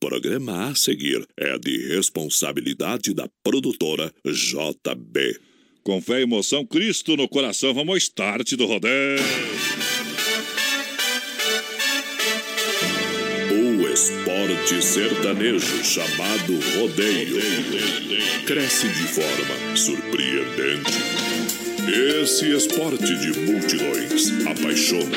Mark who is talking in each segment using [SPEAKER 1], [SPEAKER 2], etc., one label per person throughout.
[SPEAKER 1] programa a seguir é de responsabilidade da produtora JB.
[SPEAKER 2] Com fé e emoção, Cristo no coração, vamos ao start do rodeio.
[SPEAKER 1] O esporte sertanejo chamado rodeio cresce de forma surpreendente. Esse esporte de multidões apaixona,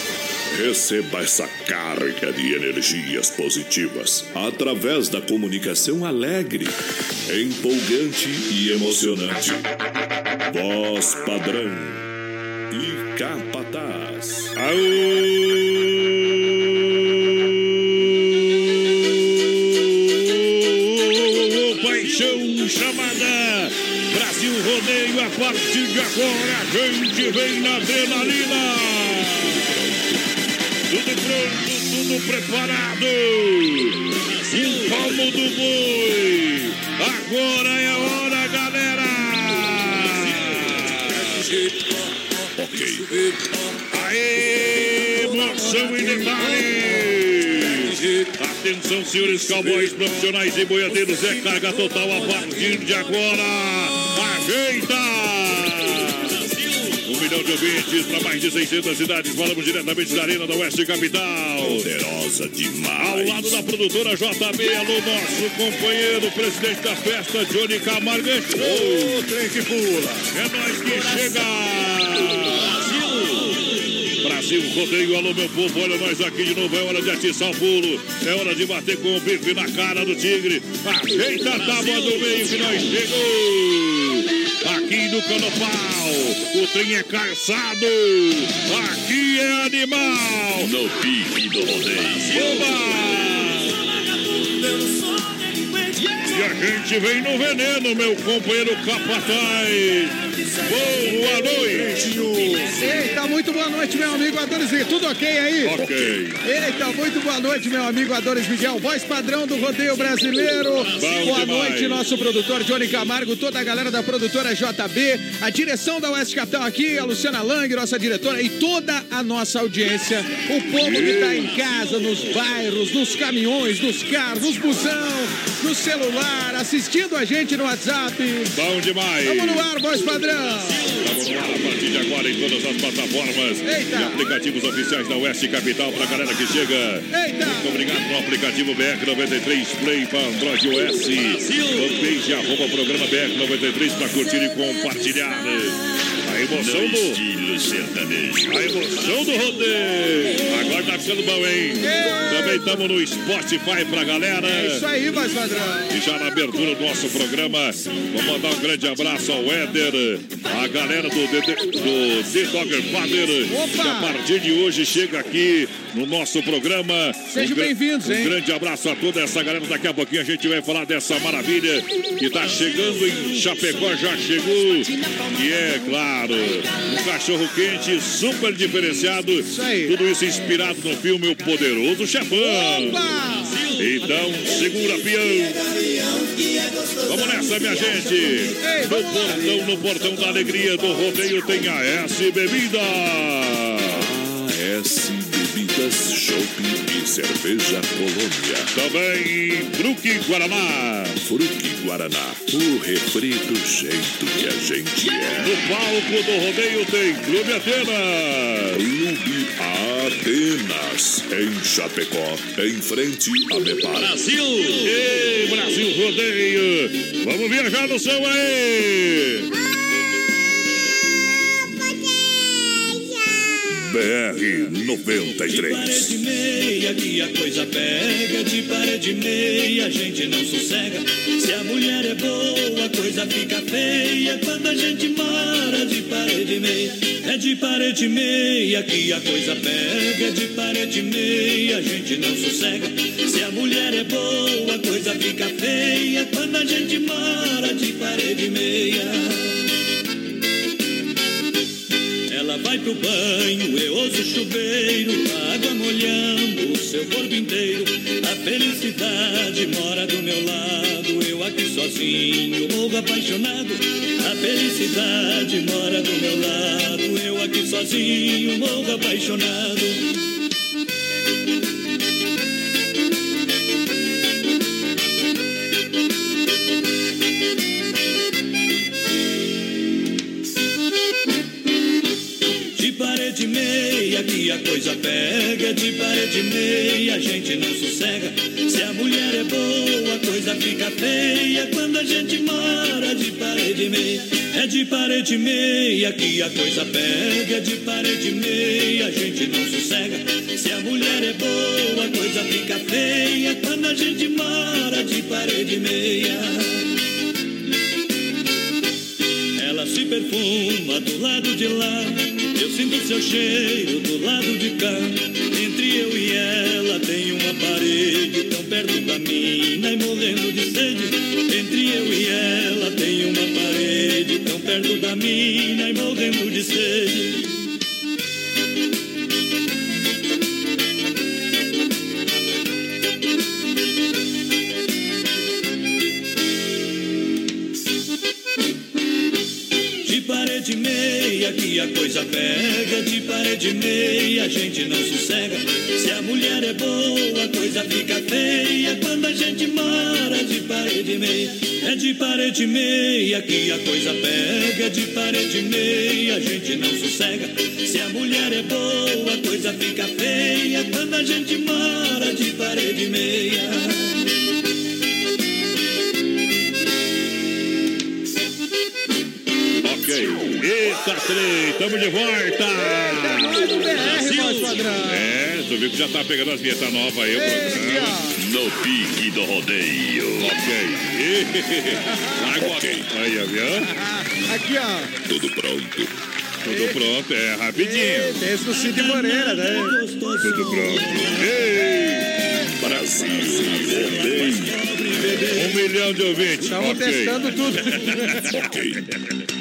[SPEAKER 1] Receba essa carga de energias positivas através da comunicação alegre, empolgante e emocionante. Voz padrão e capataz.
[SPEAKER 2] Aô, paixão chamada Brasil Rodeio. A partir de agora a gente vem na adrenalina. Tudo pronto, tudo preparado. Um palmo do boi. Agora é a hora, galera.
[SPEAKER 1] Ok.
[SPEAKER 2] Aê, emoção e detalhe. Atenção, senhores cowboys profissionais e boiadeiros, é carga total a partir de agora. Ajeita! Milhão de ouvintes para mais de 600 cidades. Falamos diretamente da Arena da Oeste Capital.
[SPEAKER 1] Poderosa
[SPEAKER 2] Ao
[SPEAKER 1] demais.
[SPEAKER 2] lado da produtora JB, alô, nosso companheiro, presidente da festa, Johnny Camargo. Ô, trem que pula. É nós que chega. Brasil, rodeio, alô, meu povo, olha nós aqui de novo. É hora de atiçar o pulo. É hora de bater com o bife na cara do tigre. Ajeita a tábua do meio que nós chegou. Aqui no Canopal, o trem é calçado. Aqui é animal.
[SPEAKER 1] No pique do rodeio.
[SPEAKER 2] E a gente vem no veneno, meu companheiro Capataz. Boa noite.
[SPEAKER 3] Eita, muito boa noite, meu amigo Adonis. Tudo ok aí?
[SPEAKER 2] Ok.
[SPEAKER 3] Eita, muito boa noite, meu amigo Adonis Miguel, voz padrão do rodeio brasileiro. boa
[SPEAKER 2] demais.
[SPEAKER 3] noite, nosso produtor Johnny Camargo, toda a galera da produtora JB, a direção da Oeste Capital aqui, a Luciana Lang, nossa diretora, e toda a nossa audiência. O povo que tá em casa, nos bairros, nos caminhões, nos carros, nos busão, no celular, assistindo a gente no WhatsApp.
[SPEAKER 2] Bom demais.
[SPEAKER 3] Vamos no ar, voz padrão.
[SPEAKER 2] Estamos no ar a partir de agora em todas as plataformas
[SPEAKER 3] Eita.
[SPEAKER 2] e aplicativos oficiais da Oeste Capital para a galera que chega.
[SPEAKER 3] Eita.
[SPEAKER 2] Muito obrigado no aplicativo BR93 Play para Android OS. Fanpage arroba programa BR93 para curtir e compartilhar. A emoção do.
[SPEAKER 1] Estilo sertanejo.
[SPEAKER 2] A emoção do rodeio. Agora tá ficando bom, hein? Também estamos no Spotify pra galera.
[SPEAKER 3] É isso aí, voz padrão.
[SPEAKER 2] E já na abertura do nosso programa, vou mandar um grande abraço ao Éder, a galera do The, do The Dogger Father,
[SPEAKER 3] Opa!
[SPEAKER 2] que a partir de hoje chega aqui no nosso programa.
[SPEAKER 3] Sejam
[SPEAKER 2] Um
[SPEAKER 3] bem-vindos,
[SPEAKER 2] Um
[SPEAKER 3] hein?
[SPEAKER 2] grande abraço a toda essa galera. Daqui a pouquinho a gente vai falar dessa maravilha que está chegando em Chapecó, já chegou. E é claro, um cachorro quente super diferenciado.
[SPEAKER 3] Isso aí.
[SPEAKER 2] Tudo isso inspirado no filme O Poderoso Chefão. Então, segura, peão. Vamos nessa, minha gente. No portão, no portão da alegria do rodeio tem a S Bebida.
[SPEAKER 1] Shopping e Cerveja Colônia.
[SPEAKER 2] Também Fruque Guaraná.
[SPEAKER 1] Fruque Guaraná, o refri do jeito que a gente é.
[SPEAKER 2] No palco do rodeio tem Clube Atenas.
[SPEAKER 1] Clube Atenas, em Chapecó, em frente a Bepar.
[SPEAKER 2] Brasil! Ei, Brasil Rodeio! Vamos viajar no céu aí!
[SPEAKER 1] BR
[SPEAKER 4] De
[SPEAKER 1] 93.
[SPEAKER 4] parede meia que a coisa pega, de parede meia a gente não sossega. Se a mulher é boa, a coisa fica feia quando a gente mora de parede meia. É de parede meia que a coisa pega, de parede meia a gente não sossega. Se a mulher é boa, a coisa fica feia quando a gente mora de parede meia. Ela vai pro banho, eu ouço o chuveiro, a água molhando o seu corpo inteiro. A felicidade mora do meu lado, eu aqui sozinho, morro apaixonado. A felicidade mora do meu lado, eu aqui sozinho, morro apaixonado. Meia que a coisa pega, de parede meia a gente não sossega. Se a mulher é boa, a coisa fica feia quando a gente mora de parede meia. É de parede meia que a coisa pega, de parede meia a gente não sossega. Se a mulher é boa, a coisa fica feia quando a gente mora de parede meia. Se perfuma do lado de lá. Eu sinto seu cheiro do lado de cá. Entre eu e ela tem uma parede tão perto da mina e morrendo de sede. Entre eu e ela tem uma parede tão perto da mina e morrendo de sede. Meia que a coisa pega, de parede meia a gente não sossega. Se a mulher é boa, a coisa fica feia quando a gente mora de parede meia. É de parede meia que a coisa pega, de parede meia a gente não sossega. Se a mulher é boa, a coisa fica feia quando a gente mora de parede meia.
[SPEAKER 2] Eita, trem, tamo de volta!
[SPEAKER 3] Mais um BR, voz padrão.
[SPEAKER 2] É, tu viu que já tá pegando as vinhetas novas aí, o
[SPEAKER 1] No pique do rodeio.
[SPEAKER 2] Ok. Agora. Aí, ó, viu?
[SPEAKER 3] ó. Aqui, ó.
[SPEAKER 1] Tudo pronto.
[SPEAKER 2] Tudo pronto, é rapidinho.
[SPEAKER 3] Tem esse do Cid Moreira, né?
[SPEAKER 2] Tudo pronto. Ei!
[SPEAKER 1] Brasil rodeio.
[SPEAKER 2] Um milhão de ouvintes.
[SPEAKER 3] Estamos
[SPEAKER 2] Ok.
[SPEAKER 3] testando tudo.
[SPEAKER 1] Ok.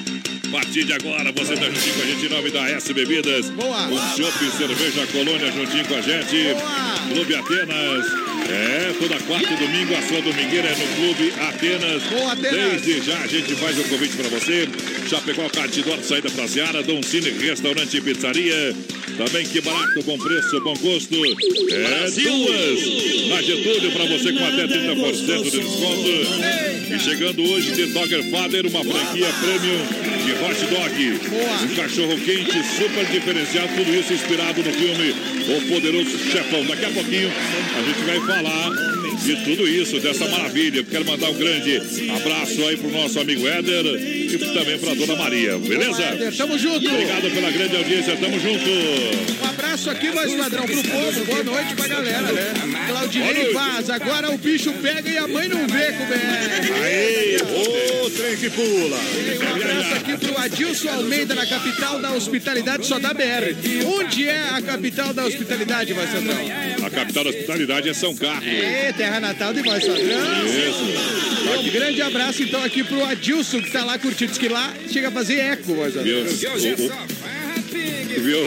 [SPEAKER 2] A partir de agora, você tá juntinho com a gente em nome da S Bebidas.
[SPEAKER 3] Boa.
[SPEAKER 2] O Chopp e Cerveja Colônia juntinho com a gente.
[SPEAKER 3] Boa.
[SPEAKER 2] Clube Atenas. É, toda quarta e domingo a sua domingueira é no Clube Atenas.
[SPEAKER 3] Boa, Atenas.
[SPEAKER 2] Desde já a gente faz um convite para você. Chapecó, Cartidor, saída pra Seara, Dom Cine, restaurante e pizzaria. Também que barato, bom preço, bom gosto. É duas na Getúlio para você com até 30% de desconto. E chegando hoje de Dogger Father, uma franquia premium de hot dog. Um cachorro quente super diferenciado, tudo isso inspirado no filme O Poderoso Chefão. Daqui a pouquinho. A gente vai falar de tudo isso, dessa maravilha. Quero mandar um grande abraço aí pro nosso amigo Éder e também pra dona Maria, beleza?
[SPEAKER 3] Éder, Tamo junto.
[SPEAKER 2] Obrigado pela grande audiência, tamo junto.
[SPEAKER 3] Um abraço aqui, voz padrão, pro povo. Boa noite pra galera, né? Claudinei Vaz, agora o bicho pega e a mãe não vê como é.
[SPEAKER 2] Aí, ô trem que pula.
[SPEAKER 3] Um abraço aqui pro Adilson Almeida, na capital da hospitalidade, só da BR. Onde é a capital da hospitalidade, voz padrão?
[SPEAKER 2] A capital da hospitalidade é São Carlos.
[SPEAKER 3] É, terra natal de voz padrão.
[SPEAKER 2] Isso.
[SPEAKER 3] Um grande abraço então aqui pro Adilson, que tá lá curtindo. Diz que lá chega a fazer eco, voz padrão.
[SPEAKER 2] Viu?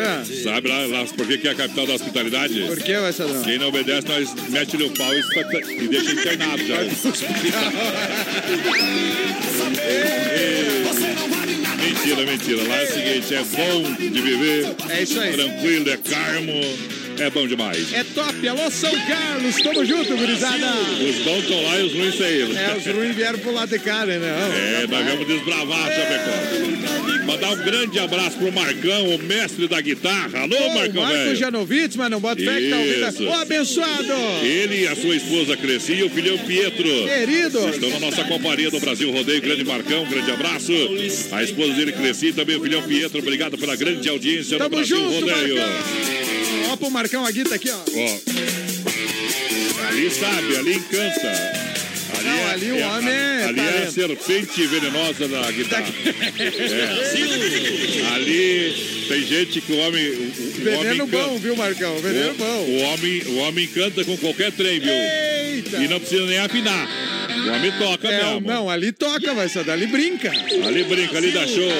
[SPEAKER 3] É.
[SPEAKER 2] Sabe lá, lá por que que é a capital da hospitalidade?
[SPEAKER 3] Por que, voz padrão?
[SPEAKER 2] Quem não obedece, nós mete-lhe o pau e, espeta- e deixa internado já. Mentira, mentira. Lá é o seguinte, é bom de viver,
[SPEAKER 3] É isso aí.
[SPEAKER 2] tranquilo, é carmo, é bom demais.
[SPEAKER 3] É top. Alô, São Carlos. Tamo junto, gurizada.
[SPEAKER 2] Os bons estão lá e os ruins saíram.
[SPEAKER 3] É, os ruins vieram pro lado de cá, né? Não.
[SPEAKER 2] É, nós vamos desbravar, Chapecó. Mandar um grande abraço pro Marcão, o mestre da guitarra. Alô,
[SPEAKER 3] Ô,
[SPEAKER 2] Marcão,
[SPEAKER 3] Marco
[SPEAKER 2] velho.
[SPEAKER 3] Janovitz, mas não bota fé que tá ouvindo. Ô, abençoado.
[SPEAKER 2] Ele e a sua esposa Cresci e o filhão Pietro.
[SPEAKER 3] Querido.
[SPEAKER 2] Estão na nossa companhia do Brasil Rodeio. Grande Marcão, grande abraço. A esposa dele Cresci e também o filhão Pietro. Obrigado pela grande audiência do
[SPEAKER 3] Tamo
[SPEAKER 2] Brasil
[SPEAKER 3] junto,
[SPEAKER 2] Rodeio.
[SPEAKER 3] Marcão. Pro Marcão, a guita aqui, ó.
[SPEAKER 2] Ó. Ali sabe, ali encanta. Ali
[SPEAKER 3] Não, ali o homem é
[SPEAKER 2] Ali é a serpente venenosa da guitarra. É. Ali tem gente que o homem. O, o
[SPEAKER 3] Veneno
[SPEAKER 2] homem
[SPEAKER 3] bom, viu, Marcão? Veneno
[SPEAKER 2] O,
[SPEAKER 3] bom.
[SPEAKER 2] o homem, o homem canta com qualquer trem, viu?
[SPEAKER 3] Eita.
[SPEAKER 2] E não precisa nem afinar. O homem toca
[SPEAKER 3] É,
[SPEAKER 2] mesmo.
[SPEAKER 3] não, ali toca, vai só ali brinca.
[SPEAKER 2] Ali brinca, ali dá show.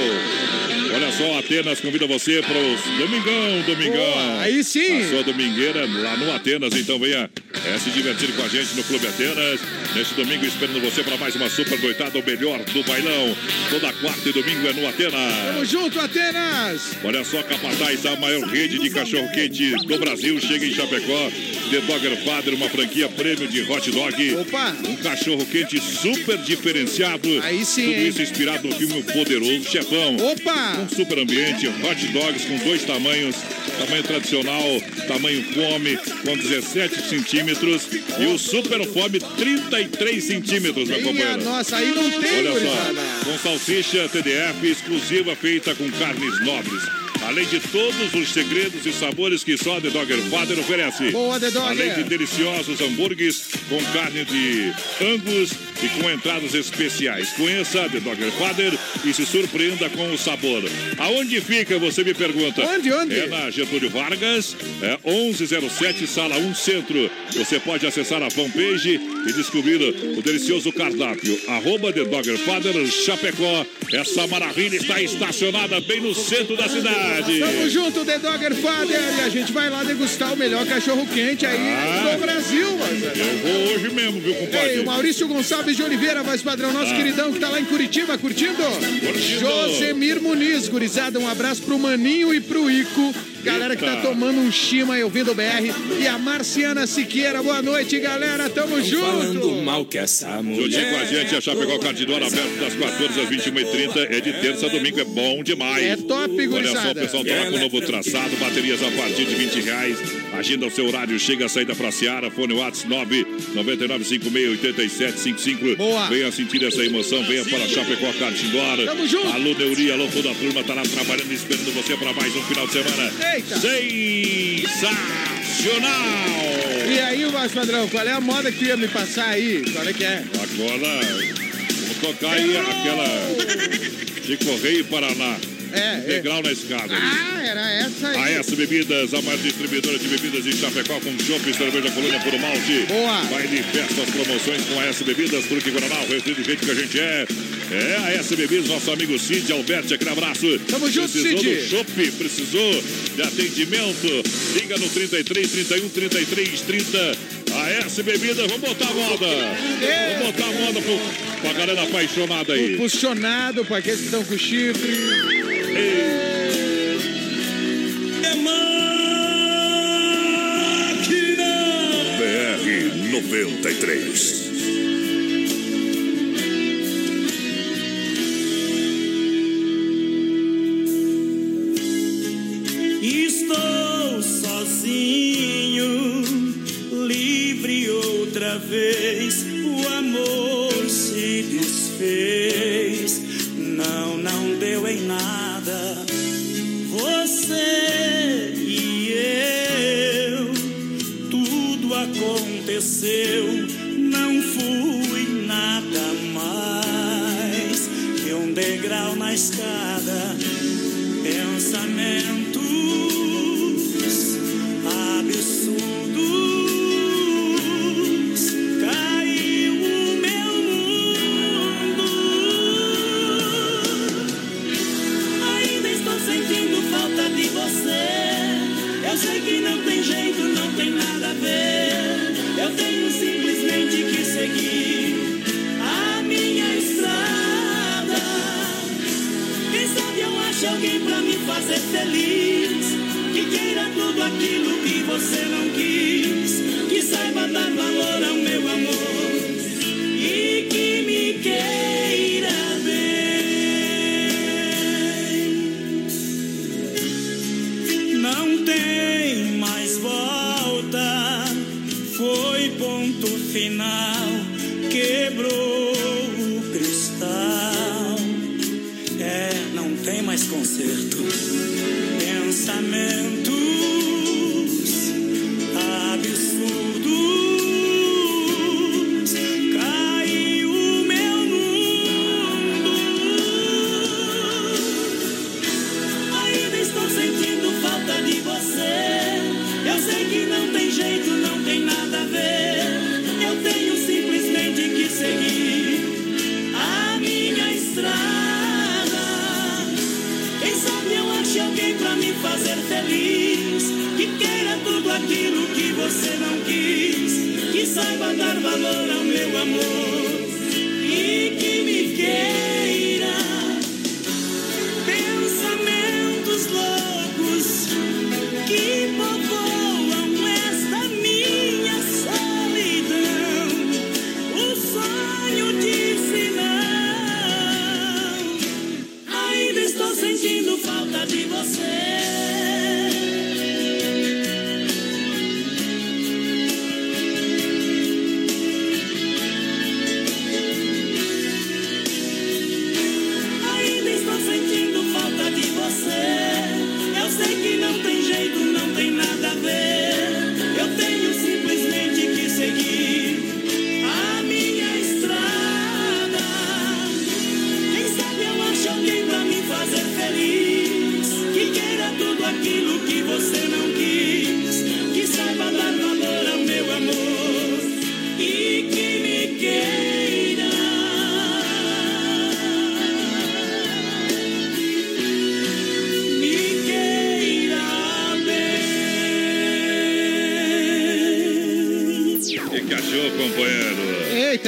[SPEAKER 2] Olha só, Atenas convida você para os Domingão, Domingão. Boa,
[SPEAKER 3] aí sim.
[SPEAKER 2] A sua domingueira lá no Atenas, então venha é, se divertir com a gente no Clube Atenas. Neste domingo, esperando você para mais uma super noitada, o melhor do bailão. Toda quarta e domingo é no Atenas.
[SPEAKER 3] Tamo junto, Atenas.
[SPEAKER 2] Olha só, Capataz, a maior rede de cachorro-quente do Brasil, chega em Chapecó. The Dogger Father, uma franquia prêmio de hot dog.
[SPEAKER 3] Opa!
[SPEAKER 2] Um cachorro-quente super diferenciado.
[SPEAKER 3] Aí sim.
[SPEAKER 2] Tudo isso inspirado no filme Poderoso Chefão.
[SPEAKER 3] Opa!
[SPEAKER 2] Um super ambiente, hot dogs com dois tamanhos. Tamanho tradicional, tamanho fome, com 17 centímetros. E o super fome, 33 centímetros, meu companheiro.
[SPEAKER 3] Nossa, aí não tem,
[SPEAKER 2] Olha só, com salsicha TDF exclusiva feita com carnes nobres. Além de todos os segredos e sabores que só The Dogger Father oferece.
[SPEAKER 3] Boa, The Dogger.
[SPEAKER 2] Além de deliciosos hambúrgueres com carne de angus e com entradas especiais. Conheça The Dogger Father e se surpreenda com o sabor. Aonde fica, você me pergunta?
[SPEAKER 3] Onde, onde?
[SPEAKER 2] É na Getúlio Vargas, é 1107, sala 1 Centro. Você pode acessar a fanpage e descobrir o delicioso cardápio. Arroba The Dogger Father Chapecó. Essa maravilha está estacionada bem no centro da cidade.
[SPEAKER 3] Tamo junto, The Dogger Father. E a gente vai lá degustar o melhor cachorro quente aí ah, do Brasil,
[SPEAKER 2] mas... Eu vou hoje mesmo, viu, compadre?
[SPEAKER 3] Ei, o Maurício Gonçalves de Oliveira, voz padrão, nosso ah. queridão que tá lá em Curitiba, curtindo?
[SPEAKER 2] Curtindo.
[SPEAKER 3] Josemir Muniz, gurizada, um abraço pro Maninho e pro Ico. Galera que tá tomando um chima aí ouvindo o BR. E a Marciana Siqueira, boa noite, galera. Tamo junto.
[SPEAKER 4] Falando mal que essa mulher.
[SPEAKER 2] Juntinho com a gente, a Chapecó Cardidor aberto das 14 às 21h30. É de terça a domingo, é bom demais.
[SPEAKER 3] É top, gurizada.
[SPEAKER 2] Olha só, o pessoal tá lá com o novo traçado, baterias a partir de 20 reais. Agenda o seu horário, chega a saída pra Seara. Fone WhatsApp 999568755.
[SPEAKER 3] Boa.
[SPEAKER 2] Venha sentir essa emoção, venha para a Chapecó Cardidor.
[SPEAKER 3] Tamo junto.
[SPEAKER 2] Alô, Neuri, alô, toda a turma tá lá trabalhando, esperando você para mais um final de semana.
[SPEAKER 3] Eita.
[SPEAKER 2] Sensacional!
[SPEAKER 3] E aí, Vasco Padrão, qual é a moda que ia me passar aí? Qual é que é?
[SPEAKER 2] Agora, vou tocar aí aquela de Correio Paraná.
[SPEAKER 3] É,
[SPEAKER 2] Degrau é. na escada.
[SPEAKER 3] Ah, era essa aí.
[SPEAKER 2] A S Bebidas, a mais distribuidora de bebidas em Chapecó, com chopp, cerveja colônia por malte.
[SPEAKER 3] Boa.
[SPEAKER 2] Baile, festas, promoções com a S Bebidas, Truque Guaraná, o refri do jeito que a gente é. É a S Bebidas, nosso amigo Cid Alberti, aquele abraço.
[SPEAKER 3] Tamo junto,
[SPEAKER 2] Precisou
[SPEAKER 3] Cid.
[SPEAKER 2] do chopp, precisou de atendimento. Liga no 33, 31, 33, 30. A S Bebidas, vamos botar a moda.
[SPEAKER 3] É.
[SPEAKER 2] Vamos botar a moda pro, pra galera apaixonada aí.
[SPEAKER 3] Funcionado pra aqueles que estão com chifre.
[SPEAKER 4] É máquina.
[SPEAKER 1] BR 93.
[SPEAKER 4] Estou sozinho, livre outra vez. O amor se desfez. Aconteceu.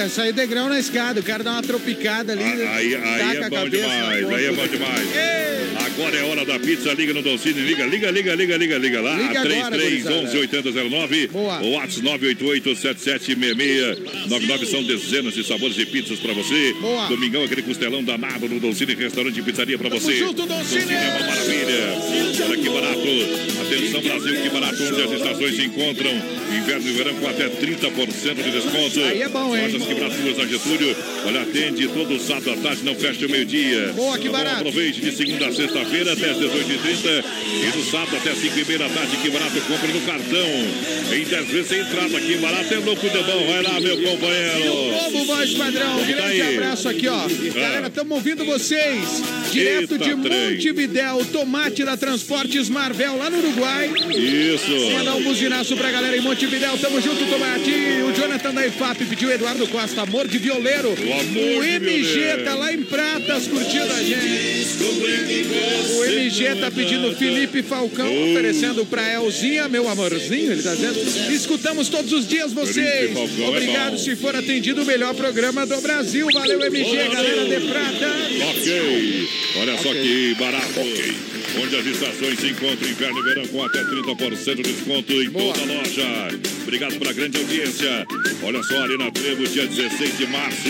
[SPEAKER 3] Eita, saiu degrau na escada. O cara dá uma tropicada ali.
[SPEAKER 2] Ah, Aí, aí é
[SPEAKER 3] a
[SPEAKER 2] bom
[SPEAKER 3] cabeça na
[SPEAKER 2] demais, aí é bom demais.
[SPEAKER 3] Ei!
[SPEAKER 2] Agora é hora da pizza, liga no Dolcine, liga, liga, liga, liga, liga, liga lá.
[SPEAKER 3] Liga agora,
[SPEAKER 2] 3311 8009,
[SPEAKER 3] Boa.
[SPEAKER 2] o WhatsApp 988 7766 99 são dezenas de sabores de pizzas pra você.
[SPEAKER 3] Boa.
[SPEAKER 2] Domingão, aquele costelão danado no Dolcine, restaurante e pizzaria pra você.
[SPEAKER 3] junto, Dolcine.
[SPEAKER 2] é uma maravilha. Olha que barato. Atenção, Brasil, que barato, onde as estações se encontram. Inverno e verão com até 30% de desconto.
[SPEAKER 3] Aí é bom, hein?
[SPEAKER 2] Lojas quebraturas na Getúlio. Olha, atende todo sábado à tarde, não fecha o meio-dia.
[SPEAKER 3] Boa, que
[SPEAKER 2] Tá
[SPEAKER 3] barato.
[SPEAKER 2] Aproveite de segunda a sexta-feira até as 18h30 e no sábado até as 5h30 da tarde. Que barato, compra no cartão. Em 10 vezes sem entrada aqui, barato é louco de bom. Vai lá, meu companheiro.
[SPEAKER 3] Povo voz padrão,
[SPEAKER 2] Como tá
[SPEAKER 3] grande abraço aqui, ó. Galera, estamos ouvindo vocês. Direto
[SPEAKER 2] Eita,
[SPEAKER 3] de. Montevidéu, tomate da Transportes Marvel, lá no Uruguai.
[SPEAKER 2] Isso.
[SPEAKER 3] Mandar um buzinaço pra galera em Montevidéu. Tamo junto, Tomate. O Jonathan da IFAP pediu Eduardo Costa, amor de violeiro.
[SPEAKER 2] amor
[SPEAKER 3] o MG
[SPEAKER 2] violeiro.
[SPEAKER 3] tá lá em Pratas curtindo a gente. O MG tá pedindo Felipe Falcão, oferecendo pra Elzinha, meu amorzinho, ele tá dizendo. Escutamos todos os dias vocês.
[SPEAKER 2] É
[SPEAKER 3] Obrigado se for atendido o melhor programa do Brasil. Valeu, MG, galera de Prata.
[SPEAKER 2] Ok. Olha só que barato. Onde as estações se encontram inverno e verão com até 30% de desconto em
[SPEAKER 3] Boa.
[SPEAKER 2] toda a loja. Obrigado pela grande audiência. Olha só, Arena Trevo, dia 16 de março.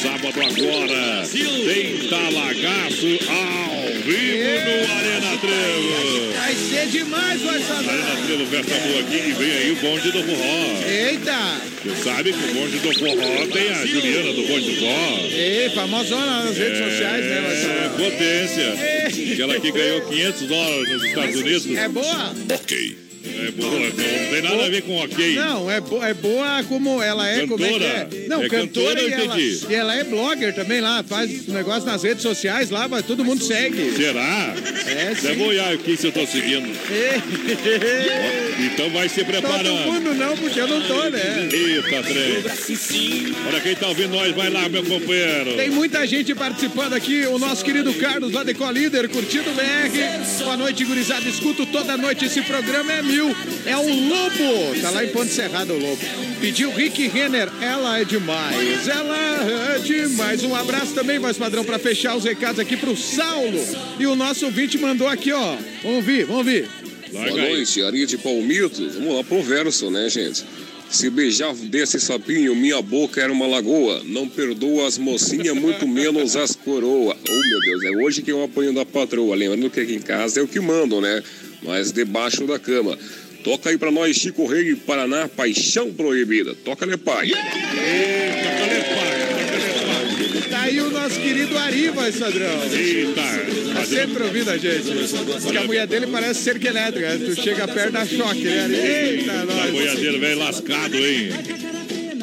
[SPEAKER 2] Sábado agora. Tem talagaço ao vivo no Arena Trevo.
[SPEAKER 3] Vai ser demais, vai saber.
[SPEAKER 2] Arena Trevo, festa boa aqui e vem aí o bonde do forró.
[SPEAKER 3] Eita!
[SPEAKER 2] Você sabe que o bonde do forró tem a Juliana do bonde do forró.
[SPEAKER 3] Ei, famosona nas redes sociais, né,
[SPEAKER 2] É, potência. Aquela que ganhou 500 dólares nos Estados Unidos.
[SPEAKER 3] É boa?
[SPEAKER 1] Ok.
[SPEAKER 2] É boa, não tem nada a ver com ok.
[SPEAKER 3] Não, é, bo é boa como ela é, como é que é.
[SPEAKER 2] Cantora.
[SPEAKER 3] Não,
[SPEAKER 2] É
[SPEAKER 3] cantora,
[SPEAKER 2] cantora,
[SPEAKER 3] e, ela, e ela é blogger também lá, faz negócio nas redes sociais lá, mas todo mundo segue.
[SPEAKER 2] Será?
[SPEAKER 3] É,
[SPEAKER 2] Você
[SPEAKER 3] sim.
[SPEAKER 2] boiar aqui se eu tô seguindo. Então vai se
[SPEAKER 3] Todo
[SPEAKER 2] preparando.
[SPEAKER 3] mundo não, porque eu não tô, né?
[SPEAKER 2] Eita, trem. Olha quem tá ouvindo nós, vai lá, meu companheiro.
[SPEAKER 3] Tem muita gente participando aqui, o nosso querido Carlos lá de Colíder, curtindo o BR. Boa noite, gurizada. Escuto toda noite esse programa, é mil. É o Lobo, tá lá em Ponte Serrada o Lobo. Pediu Rick Renner, ela é demais. Ela é demais. Um abraço também, voz padrão, pra fechar os recados aqui pro Saulo. E o nosso ouvinte mandou aqui, ó. Vamos ouvir, vamos ouvir.
[SPEAKER 5] Boa noite, Ari de Palmito. Vamos lá pro verso, né, gente? Se beijar desse sapinho, minha boca era uma lagoa. Não perdoa as mocinhas, muito menos as coroa. Oh, meu Deus, é hoje que eu apanho da patroa. Lembrando que aqui em casa é o que mandam, né? Mas debaixo da cama. Toca aí pra nós, Chico Rei, Paraná, Paixão Proibida. Toca, né, pai?
[SPEAKER 2] Eita, cadê pai?
[SPEAKER 3] Tá aí o nosso querido Ari, voz padrão.
[SPEAKER 2] Eita.
[SPEAKER 3] Tá sempre ouvindo a gente. Diz que a mulher dele parece cerca elétrica. Tu chega perto da choque, né? Ari? Eita,
[SPEAKER 2] Tá
[SPEAKER 3] nós.
[SPEAKER 2] boiadeiro velho lascado, hein?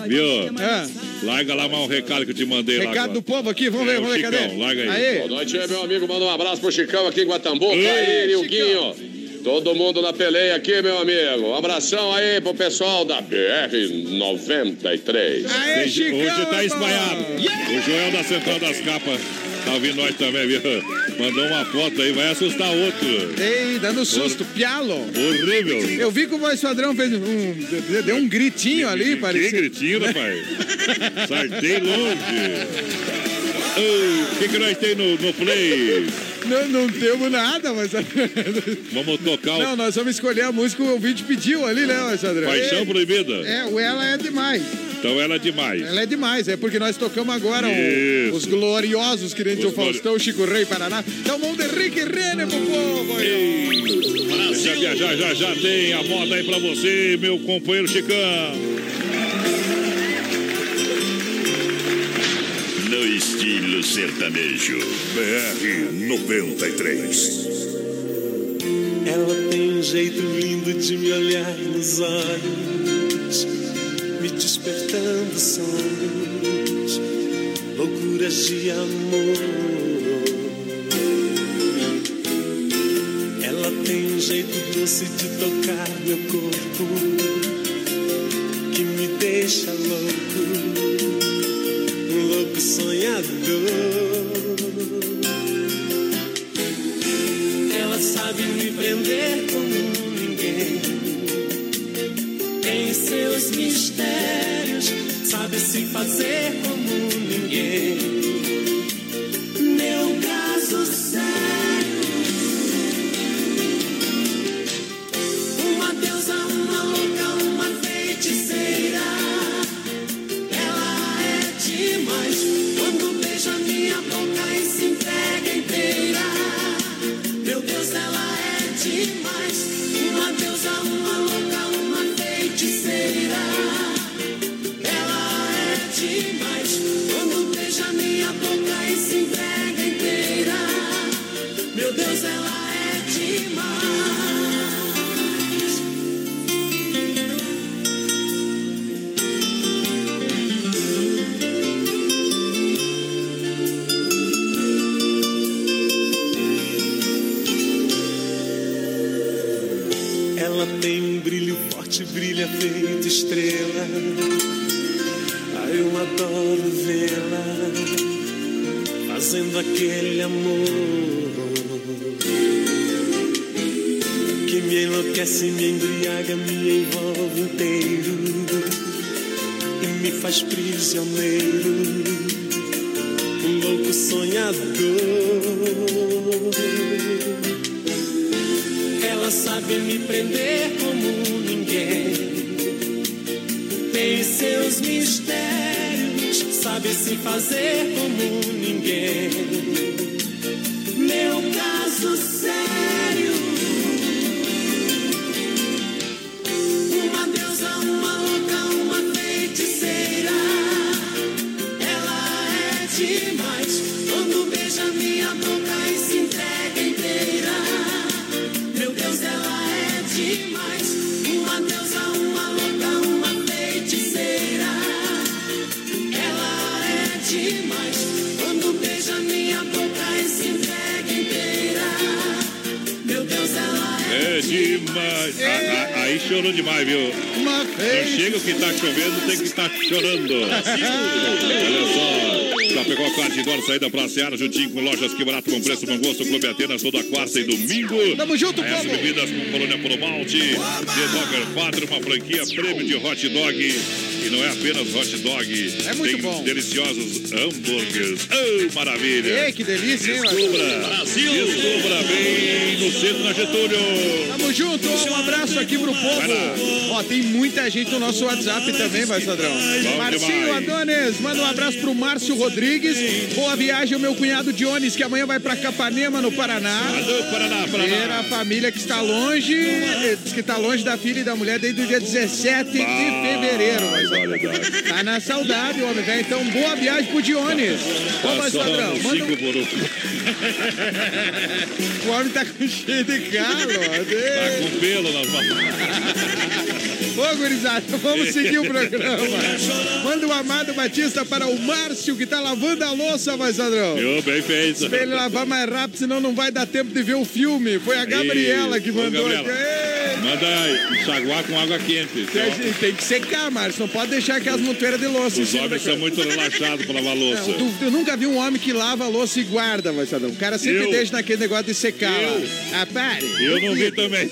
[SPEAKER 2] Viu?
[SPEAKER 3] Ah,
[SPEAKER 2] Larga lá mais um recado que eu te mandei lá.
[SPEAKER 3] recado do povo aqui, vamos
[SPEAKER 2] É,
[SPEAKER 3] ver, vamos ver, cadê?
[SPEAKER 2] larga aí.
[SPEAKER 5] Boa noite, meu amigo. Manda um abraço pro Chicão aqui em Guatambuca.
[SPEAKER 2] Ei,
[SPEAKER 5] Aí,
[SPEAKER 3] Chicão.
[SPEAKER 5] Nilguinho.
[SPEAKER 6] Todo mundo na peleia aqui, meu amigo. Um abração aí pro pessoal da BR-93.
[SPEAKER 3] Aê, Chicão,
[SPEAKER 2] Hoje tá espalhado.
[SPEAKER 3] bom.
[SPEAKER 2] O Joel da Central das Capas tá ouvindo nós também, viu? Mandou uma foto aí, vai assustar outro.
[SPEAKER 3] Ei, dando susto, pialo.
[SPEAKER 2] Horrível.
[SPEAKER 3] Eu vi que o voz padrão fez um. Deu um gritinho ali,
[SPEAKER 2] Que
[SPEAKER 3] parecia.
[SPEAKER 2] gritinho, rapaz. Sartei longe. O que, que nós tem no, no play?
[SPEAKER 3] Não, não temos nada, mas.
[SPEAKER 2] Vamos tocar o
[SPEAKER 3] Não, nós vamos escolher a música que o ouvinte pediu ali, né, padrão?
[SPEAKER 2] Paixão Proibida.
[SPEAKER 3] É, o Ela é demais.
[SPEAKER 2] Então ela é demais.
[SPEAKER 3] Ela é demais, é porque nós tocamos agora o- os gloriosos, que nem
[SPEAKER 2] Os
[SPEAKER 3] o Faustão, Chico Rei, Paraná. Então vamos de Rick Renner pro povo.
[SPEAKER 2] Já, já, já, já, já tem a moda aí pra você, meu companheiro Chicão.
[SPEAKER 1] Estilo sertanejo.
[SPEAKER 7] BR 93.
[SPEAKER 8] Ela tem um jeito lindo de me olhar nos olhos, me despertando sonhos, loucuras de amor. Ela tem um jeito doce de tocar meu corpo, que me deixa louco, sonhador. Ela sabe me prender como ninguém. Tem seus mistérios, sabe se fazer como ninguém. Prisioneiro, um louco sonhador. Ela sabe me prender como ninguém. Tem seus mistérios, sabe se fazer como ninguém. Meu caso sério. Demais.
[SPEAKER 2] A- a- aí chorou demais, viu? Não chega o que tá chovendo, tem que estar chorando. Olha só. Já pegou a quarta de saída pra Seara, juntinho com lojas que barato com preço bom gosto, Clube Atenas, toda quarta e domingo.
[SPEAKER 3] Tamo junto,
[SPEAKER 2] As bebidas com Colônia Polo Malte, The Dogger Padre, uma franquia prêmio de hot dog. E não é apenas hot dog.
[SPEAKER 3] É muito
[SPEAKER 2] Tem
[SPEAKER 3] bom.
[SPEAKER 2] deliciosos hambúrgueres. Oh, maravilha.
[SPEAKER 3] Ei, que delícia, hein,
[SPEAKER 2] Descubra.
[SPEAKER 3] Brasil?
[SPEAKER 2] Descubra bem no centro da Getúlio.
[SPEAKER 3] Tamo junto, um abraço aqui pro
[SPEAKER 2] Vai
[SPEAKER 3] povo. Ó, tem muita gente no nosso WhatsApp também, vai, Sadrão. Marcinho. Adonis, manda um abraço pro Márcio Rodrigues. Boa viagem, meu cunhado Dionis, que amanhã vai pra Capanema, no Paraná.
[SPEAKER 2] Alô, Paraná,
[SPEAKER 3] Ver a
[SPEAKER 2] Paraná.
[SPEAKER 3] família que está longe, eh, diz que está longe da filha e da mulher desde o dia 17 de fevereiro. Mas Tá na saudade, homem, velho. Então, boa viagem pro Dionis. Mais
[SPEAKER 2] Passando
[SPEAKER 3] padrão, manda um...
[SPEAKER 2] por um.
[SPEAKER 3] O homem tá com cheio de ó.
[SPEAKER 2] Tá com pelo mãos.
[SPEAKER 3] Ô, gurizada, vamos seguir o programa. Manda o Amado Batista para o Márcio, que tá lavando a louça, vai, Sadrão.
[SPEAKER 2] Eu, bem feito.
[SPEAKER 3] Pra ele lavar mais rápido, senão não vai dar tempo de ver o filme. Foi a Gabriela que mandou aqui.
[SPEAKER 2] Manda enxaguar com água quente.
[SPEAKER 3] Tem, tem que secar, Márcio. Não pode deixar aquelas montoeiras de louça.
[SPEAKER 2] Os homens são muito relaxados para lavar louça.
[SPEAKER 3] Não, eu nunca vi um homem que lava a louça e guarda, Marcelão. O cara sempre
[SPEAKER 2] Eu.
[SPEAKER 3] deixa naquele negócio de secar
[SPEAKER 2] Eu.
[SPEAKER 3] lá. Ah, pare.
[SPEAKER 2] Eu não vi também.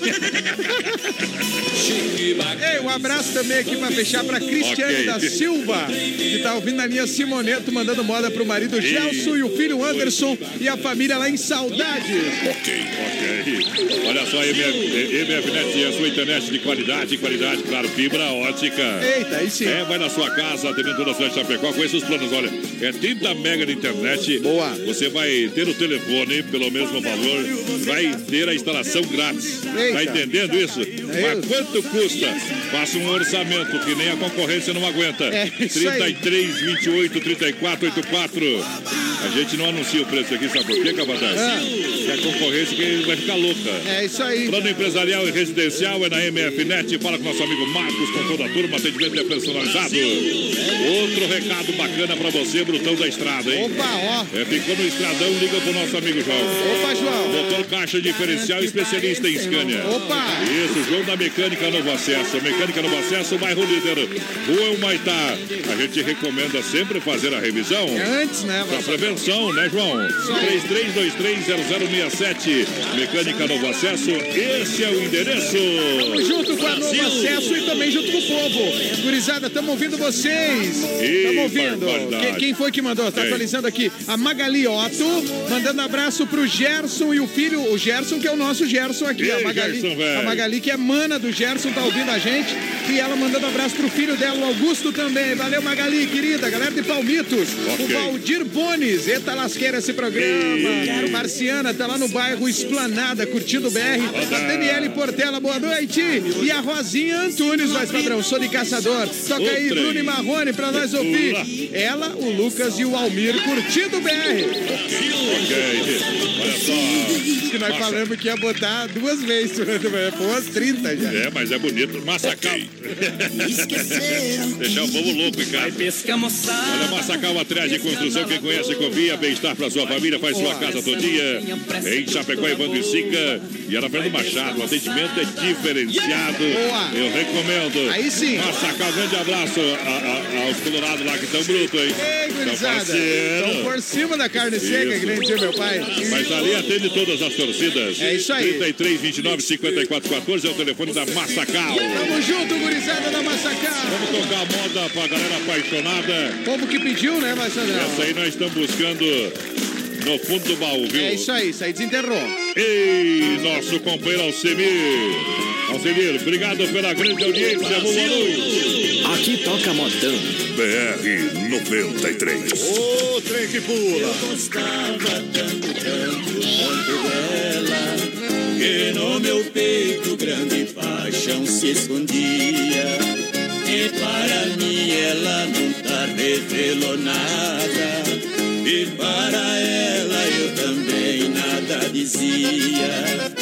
[SPEAKER 3] Ei, um abraço também aqui pra fechar pra Cristiane
[SPEAKER 2] Ok.
[SPEAKER 3] da Silva, que tá ouvindo a linha Simoneto, mandando moda pro marido Gelson e o filho Anderson e a família lá em Saudades.
[SPEAKER 1] Ok.
[SPEAKER 2] Ok. Olha só, MF, A sua internet de qualidade, qualidade, claro, fibra ótica.
[SPEAKER 3] Eita, aí sim.
[SPEAKER 2] É, vai na sua casa, atendendo toda a cidade de Chapecó, conheça os planos, olha, é 30 mega de internet.
[SPEAKER 3] Boa.
[SPEAKER 2] Você vai ter o telefone pelo mesmo valor, vai ter a instalação grátis.
[SPEAKER 3] Eita.
[SPEAKER 2] Tá entendendo isso?
[SPEAKER 3] É
[SPEAKER 2] Mas quanto custa? Faça um orçamento que nem a concorrência não aguenta.
[SPEAKER 3] É isso aí.
[SPEAKER 2] 33, 28, 34, 84. A gente não anuncia o preço aqui, sabe por quê, Capataz? Que a concorrência que vai ficar louca.
[SPEAKER 3] É isso aí.
[SPEAKER 2] Plano empresarial e residencial é na MFNet. Fala com nosso amigo Marcos, com toda a turma. Atendimento é personalizado. Outro recado bacana pra você, Brutão da Estrada, hein?
[SPEAKER 3] Opa, ó.
[SPEAKER 2] É, ficou no Estradão, liga pro nosso amigo João.
[SPEAKER 3] Opa, João.
[SPEAKER 2] Motor caixa diferencial especialista em Scania.
[SPEAKER 3] Opa.
[SPEAKER 2] Isso, João da Mecânica Novo Acesso. Mecânica Novo Acesso, bairro líder. Rua Humaitá. A gente recomenda sempre fazer a revisão.
[SPEAKER 3] É antes, né?
[SPEAKER 2] Pra prevenção, né, João? 33230067. Mecânica Novo Acesso, esse é o endereço.
[SPEAKER 3] Junto com a Novo Acesso e também junto com o povo. Gurizada, estamos ouvindo vocês. Estamos ouvindo. Quem, quem foi que mandou? Está atualizando aqui. A Magali Otto, mandando abraço pro Gerson e o filho, o Gerson, que é o nosso Gerson aqui.
[SPEAKER 2] Ei,
[SPEAKER 3] a, Magali,
[SPEAKER 2] Gerson,
[SPEAKER 3] a Magali, que é mana do Gerson, tá ouvindo a gente. E ela mandando abraço pro filho dela, o Augusto também. Valeu, Magali, querida. Galera de Palmitos.
[SPEAKER 2] Ok.
[SPEAKER 3] O Valdir Bones. Eita lasqueira esse programa. Marciana tá lá no bairro Esplanada, curtindo o BR. A Daniele Portela, boa noite. E a Rosinha Antunes, mais padrão. Sou de caçador. Toca
[SPEAKER 2] aí.
[SPEAKER 3] Bruno e Marrone, pra nós ouvir. Ela, o Lucas e o Almir curtindo o BR.
[SPEAKER 2] Ok. Olha só.
[SPEAKER 3] Que nós
[SPEAKER 2] Massa-
[SPEAKER 3] falamos que ia botar duas vezes durante o. Foi umas 30 já.
[SPEAKER 2] É, mas é bonito. Massacal. Deixar o povo louco em casa. Olha, Massacal, atrás de construção. Quem conhece, confia. Bem-estar pra sua família. Faz sua casa todinha. Em Chapecó, Evandro e Sica. E Ana Fernando Machado. O atendimento é diferenciado.
[SPEAKER 3] Boa.
[SPEAKER 2] Eu recomendo.
[SPEAKER 3] Aí sim.
[SPEAKER 2] Massacal, grande abraço a- a- aos colorados lá que estão brutos, hein?
[SPEAKER 3] Ei, gurizada. Estão por cima da carne seca,
[SPEAKER 2] Isso.
[SPEAKER 3] que nem meu pai.
[SPEAKER 2] Mas ali atende todas as torcidas.
[SPEAKER 3] É isso aí.
[SPEAKER 2] 33, 29, 54, 14 é o telefone da Massacal.
[SPEAKER 3] Tamo junto, gurizada da Massacal.
[SPEAKER 2] Vamos tocar a moda pra galera apaixonada.
[SPEAKER 3] Povo que pediu, né, Marcelo?
[SPEAKER 2] Essa aí nós estamos buscando no fundo do baú, viu?
[SPEAKER 3] É isso aí, isso aí desenterrou.
[SPEAKER 2] Ei, nosso companheiro Alcemir. Alcemir, obrigado pela grande audiência. Boa noite.
[SPEAKER 9] Aqui toca modão.
[SPEAKER 1] BR 93.
[SPEAKER 2] Ô, trem que pula.
[SPEAKER 10] gostava tanto, tanto, tanto dela Que no meu peito grande paixão se escondia E para mim ela nunca revelou nada E para ela eu também nada dizia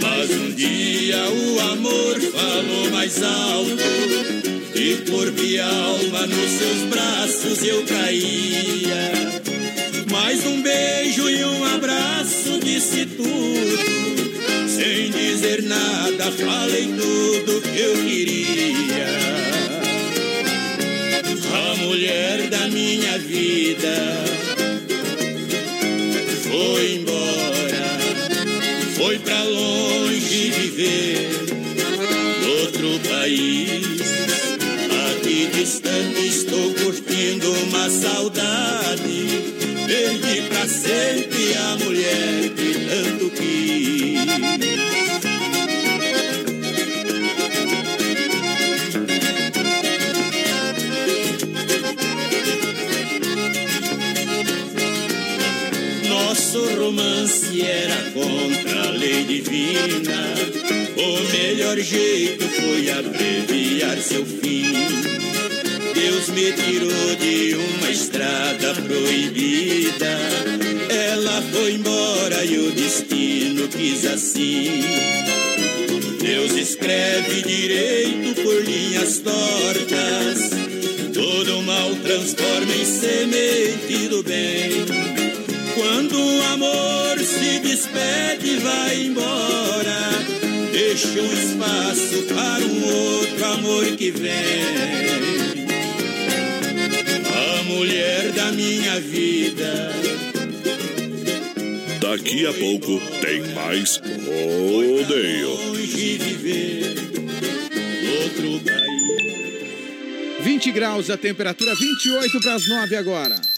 [SPEAKER 10] Mas um dia o amor falou mais alto E corpo e alma nos seus braços eu caía mais um beijo e um abraço disse tudo. Sem dizer nada, falei tudo que eu queria. A mulher da minha vida sempre a mulher que tanto quis. Nosso romance era contra a lei divina. O melhor jeito foi abreviar seu fim. Deus me tirou de uma estrada proibida. Ela foi embora e o destino quis assim. Deus escreve direito por linha
[SPEAKER 4] linhas tortas. Todo mal transforma em semente do bem. Quando o amor se despede e vai embora, deixa um espaço para um outro amor que vem. Da minha vida.
[SPEAKER 1] Daqui a pouco tem mais rodeio.
[SPEAKER 4] Longe viver outro país.
[SPEAKER 3] 20 graus a temperatura, 28 para as 9 agora.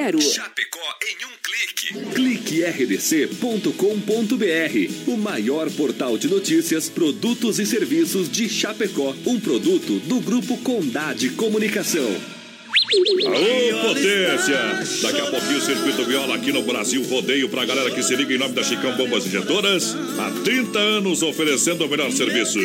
[SPEAKER 11] 3328-3100.
[SPEAKER 12] Chapecó em um clique. Clique rdc.com.br, o maior portal de notícias, produtos e serviços de Chapecó, um produto do grupo Condade Comunicação.
[SPEAKER 2] Aô, potência! Daqui a pouquinho o Circuito Viola aqui no Brasil Rodeio pra galera que se liga em nome da Chicão Bombas Injetoras. Há 30 anos oferecendo o melhor serviço.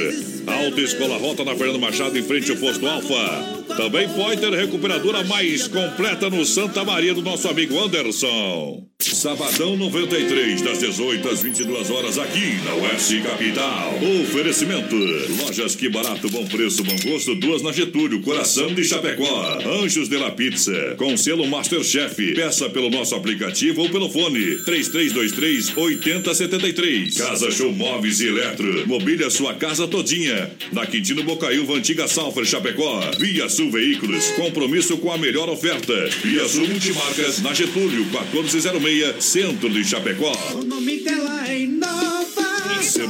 [SPEAKER 2] Autoescola Rota na Fernando Machado em frente ao posto Alfa. Também Pointer Recuperadora mais completa no Santa Maria do nosso amigo Anderson. Sabadão 93, das 18 às 22 horas aqui na Oeste Capital. Oferecimento: Lojas Que Barato, Bom Preço, Bom Gosto, duas na Getúlio, Coração de Chapecó. Anjos de la Pizza, com selo Masterchef. Peça pelo nosso aplicativo ou pelo fone 3323 8073. Casa Show Móveis e Eletro. Mobília sua casa todinha. Na Quintino Bocaiúva, Antiga Salfer, Chapecó. Via Sul Veículos, compromisso com a melhor oferta. Via Sul Multimarcas, na Getúlio, 1406, Centro de Chapecó.
[SPEAKER 4] O nome dela é.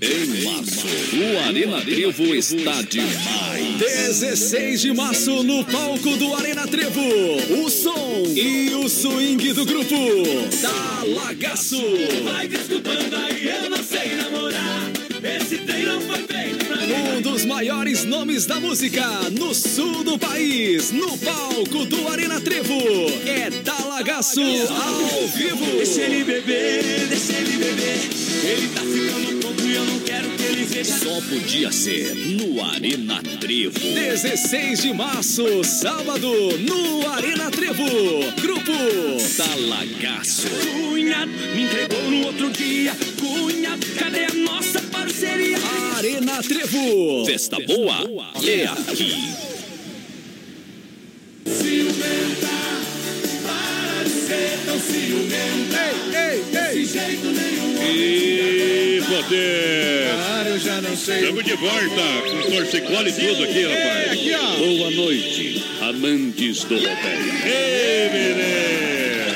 [SPEAKER 12] Em março, o Arena Trevo está demais.
[SPEAKER 13] 16 de março no palco do Arena Trevo. O som e o swing do grupo Talagaço.
[SPEAKER 4] Vai desculpando aí, eu não sei namorar. Esse trem não foi feito pra mim.
[SPEAKER 13] Um dos maiores nomes da música no sul do país, no palco do Arena Trevo. É Talagaço ao vivo.
[SPEAKER 4] Deixa ele beber, deixa ele beber. Ele tá
[SPEAKER 12] Só podia ser no Arena Trevo.
[SPEAKER 13] 16 de março, sábado, no Arena Trevo. Grupo
[SPEAKER 12] Talagaço.
[SPEAKER 4] Cunha me entregou no outro dia. Cunha, cadê a nossa parceria?
[SPEAKER 13] Arena Trevo.
[SPEAKER 12] Festa boa é aqui.
[SPEAKER 4] Ciumenta, para de ser tão ciumenta.
[SPEAKER 3] Ei, ei,
[SPEAKER 4] De jeito nenhum.
[SPEAKER 2] E poder.
[SPEAKER 3] Eu já não sei.
[SPEAKER 2] Estamos de volta com torcicolo e tudo aqui, rapaz.
[SPEAKER 3] Aqui, ó.
[SPEAKER 12] Boa noite, amantes do rodeio.
[SPEAKER 2] Ei, menino!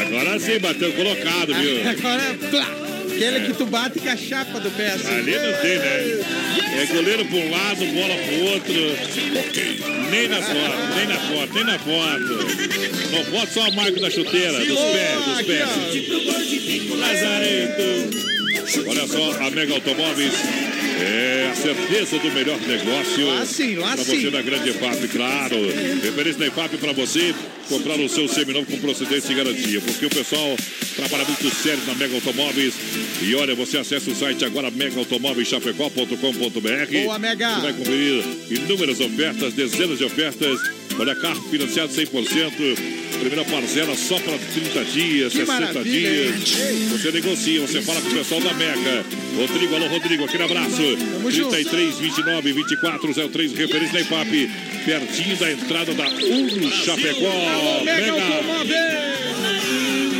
[SPEAKER 2] Agora sim, bateu colocado, viu?
[SPEAKER 3] Agora é plá. Aquele que tu bate com a chapa do pé assim.
[SPEAKER 2] Ali não tem, né? É goleiro pra um lado, bola pro outro. Nem na foto, nem na foto, nem na foto. Não pode só a marca da chuteira, dos pés, dos
[SPEAKER 3] Aqui,
[SPEAKER 2] pés.
[SPEAKER 3] ó.
[SPEAKER 2] Olha só, a Mega Automóveis é a certeza do melhor negócio.
[SPEAKER 3] Lá sim, lá
[SPEAKER 2] Pra
[SPEAKER 3] sim.
[SPEAKER 2] você da grande EFAP, claro. Referência da EFAP pra você comprar o seu seminovo com procedência e garantia. Porque o pessoal trabalha muito sério na Mega Automóveis. E olha, você acessa o site agora megaautomóveischapecó.com.br.
[SPEAKER 3] Boa, Mega.
[SPEAKER 2] Você vai conferir inúmeras ofertas, dezenas de ofertas. Olha, carro financiado 100%. Primeira parcela só para 30 dias,
[SPEAKER 3] Que
[SPEAKER 2] 60
[SPEAKER 3] maravilha,
[SPEAKER 2] dias.
[SPEAKER 3] hein?
[SPEAKER 2] Você negocia, você fala com o pessoal da Mega. Rodrigo, alô Rodrigo, aquele abraço.
[SPEAKER 3] Tamo junto.
[SPEAKER 2] 33, 29, 24, 03, referência da IPAP. Pertinho da entrada da Uno Chapecó.
[SPEAKER 3] Mega
[SPEAKER 2] Mega.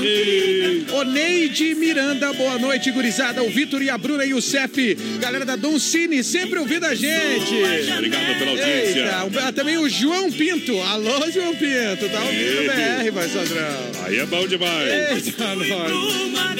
[SPEAKER 2] Ei.
[SPEAKER 3] Oneide Miranda, boa noite, gurizada. O Vitor e a Bruna e o Cef. Galera da Don Cine, sempre ouvindo a gente.
[SPEAKER 2] Obrigado pela audiência.
[SPEAKER 3] Eita, também o João Pinto. Alô, João Pinto. Tá ouvindo o BR, vai, Sandrão.
[SPEAKER 2] Aí é bom demais.
[SPEAKER 3] Eita, nós.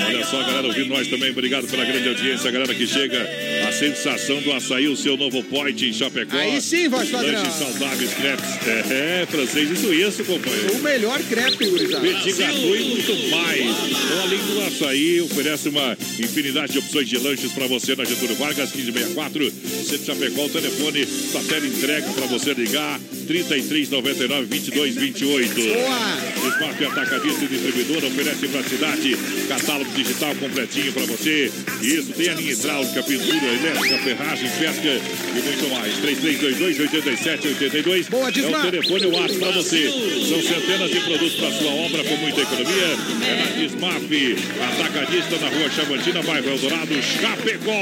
[SPEAKER 2] Olha só, galera, ouvindo nós também. Obrigado pela grande audiência. A galera que chega, a sensação do açaí, o seu novo point em Chapecó.
[SPEAKER 3] Aí sim, voz padrão.
[SPEAKER 2] Lanches saudáveis, crepes. É, é, francês, isso, isso, companheiro.
[SPEAKER 3] O melhor crepe, gurizada.
[SPEAKER 2] Petit gâteau e muito mais. Então, além do açaí, oferece uma infinidade de opções de lanches para você na Getúlio Vargas, 1564. Centro Chapecó, o telefone da tela entrega para você ligar. 3399 2228.
[SPEAKER 3] Boa!
[SPEAKER 2] Smart Atacadista e Distribuidora oferece para a cidade catálogo digital completinho para você. Isso, tem a linha hidráulica, pintura, elétrica, ferragem, pesca e muito mais. 3322 8782.
[SPEAKER 3] Boa,
[SPEAKER 2] É o
[SPEAKER 3] Dismar.
[SPEAKER 2] telefone o para você. São centenas de produtos para sua obra com muita economia. É na Dismaf, Atacadista na rua Chavantina, bairro Eldorado, Chapecó.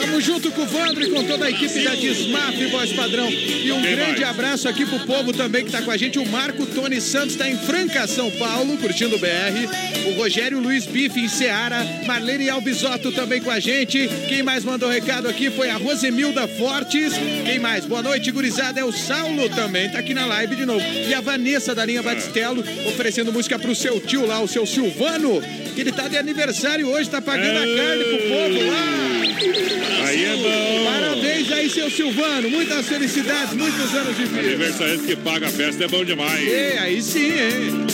[SPEAKER 3] Tamo junto com o Vandro e com toda a equipe da Dismaf, voz padrão. E um
[SPEAKER 2] Quem
[SPEAKER 3] grande abraço aqui pro povo também que tá com a gente. O Marco Tony Santos tá em Franca, São Paulo, curtindo o BR. O Rogério Luiz Bife em Seara. Marlene Albisotto também com a gente. Quem mais mandou recado aqui foi a Rosemilda Fortes. Quem mais? Boa noite, gurizada. É o Saulo também, tá aqui na live de novo. E a Vanessa da linha Batistello oferecendo música pro seu tio lá, o seu Silvano, que ele tá de aniversário hoje, tá pagando a carne pro povo lá.
[SPEAKER 2] Aí é bom.
[SPEAKER 3] Parabéns aí, seu Silvano. Muitas felicidades, muitos anos de vida.
[SPEAKER 2] Aniversariante que paga a festa é bom demais.
[SPEAKER 3] É, aí sim, hein?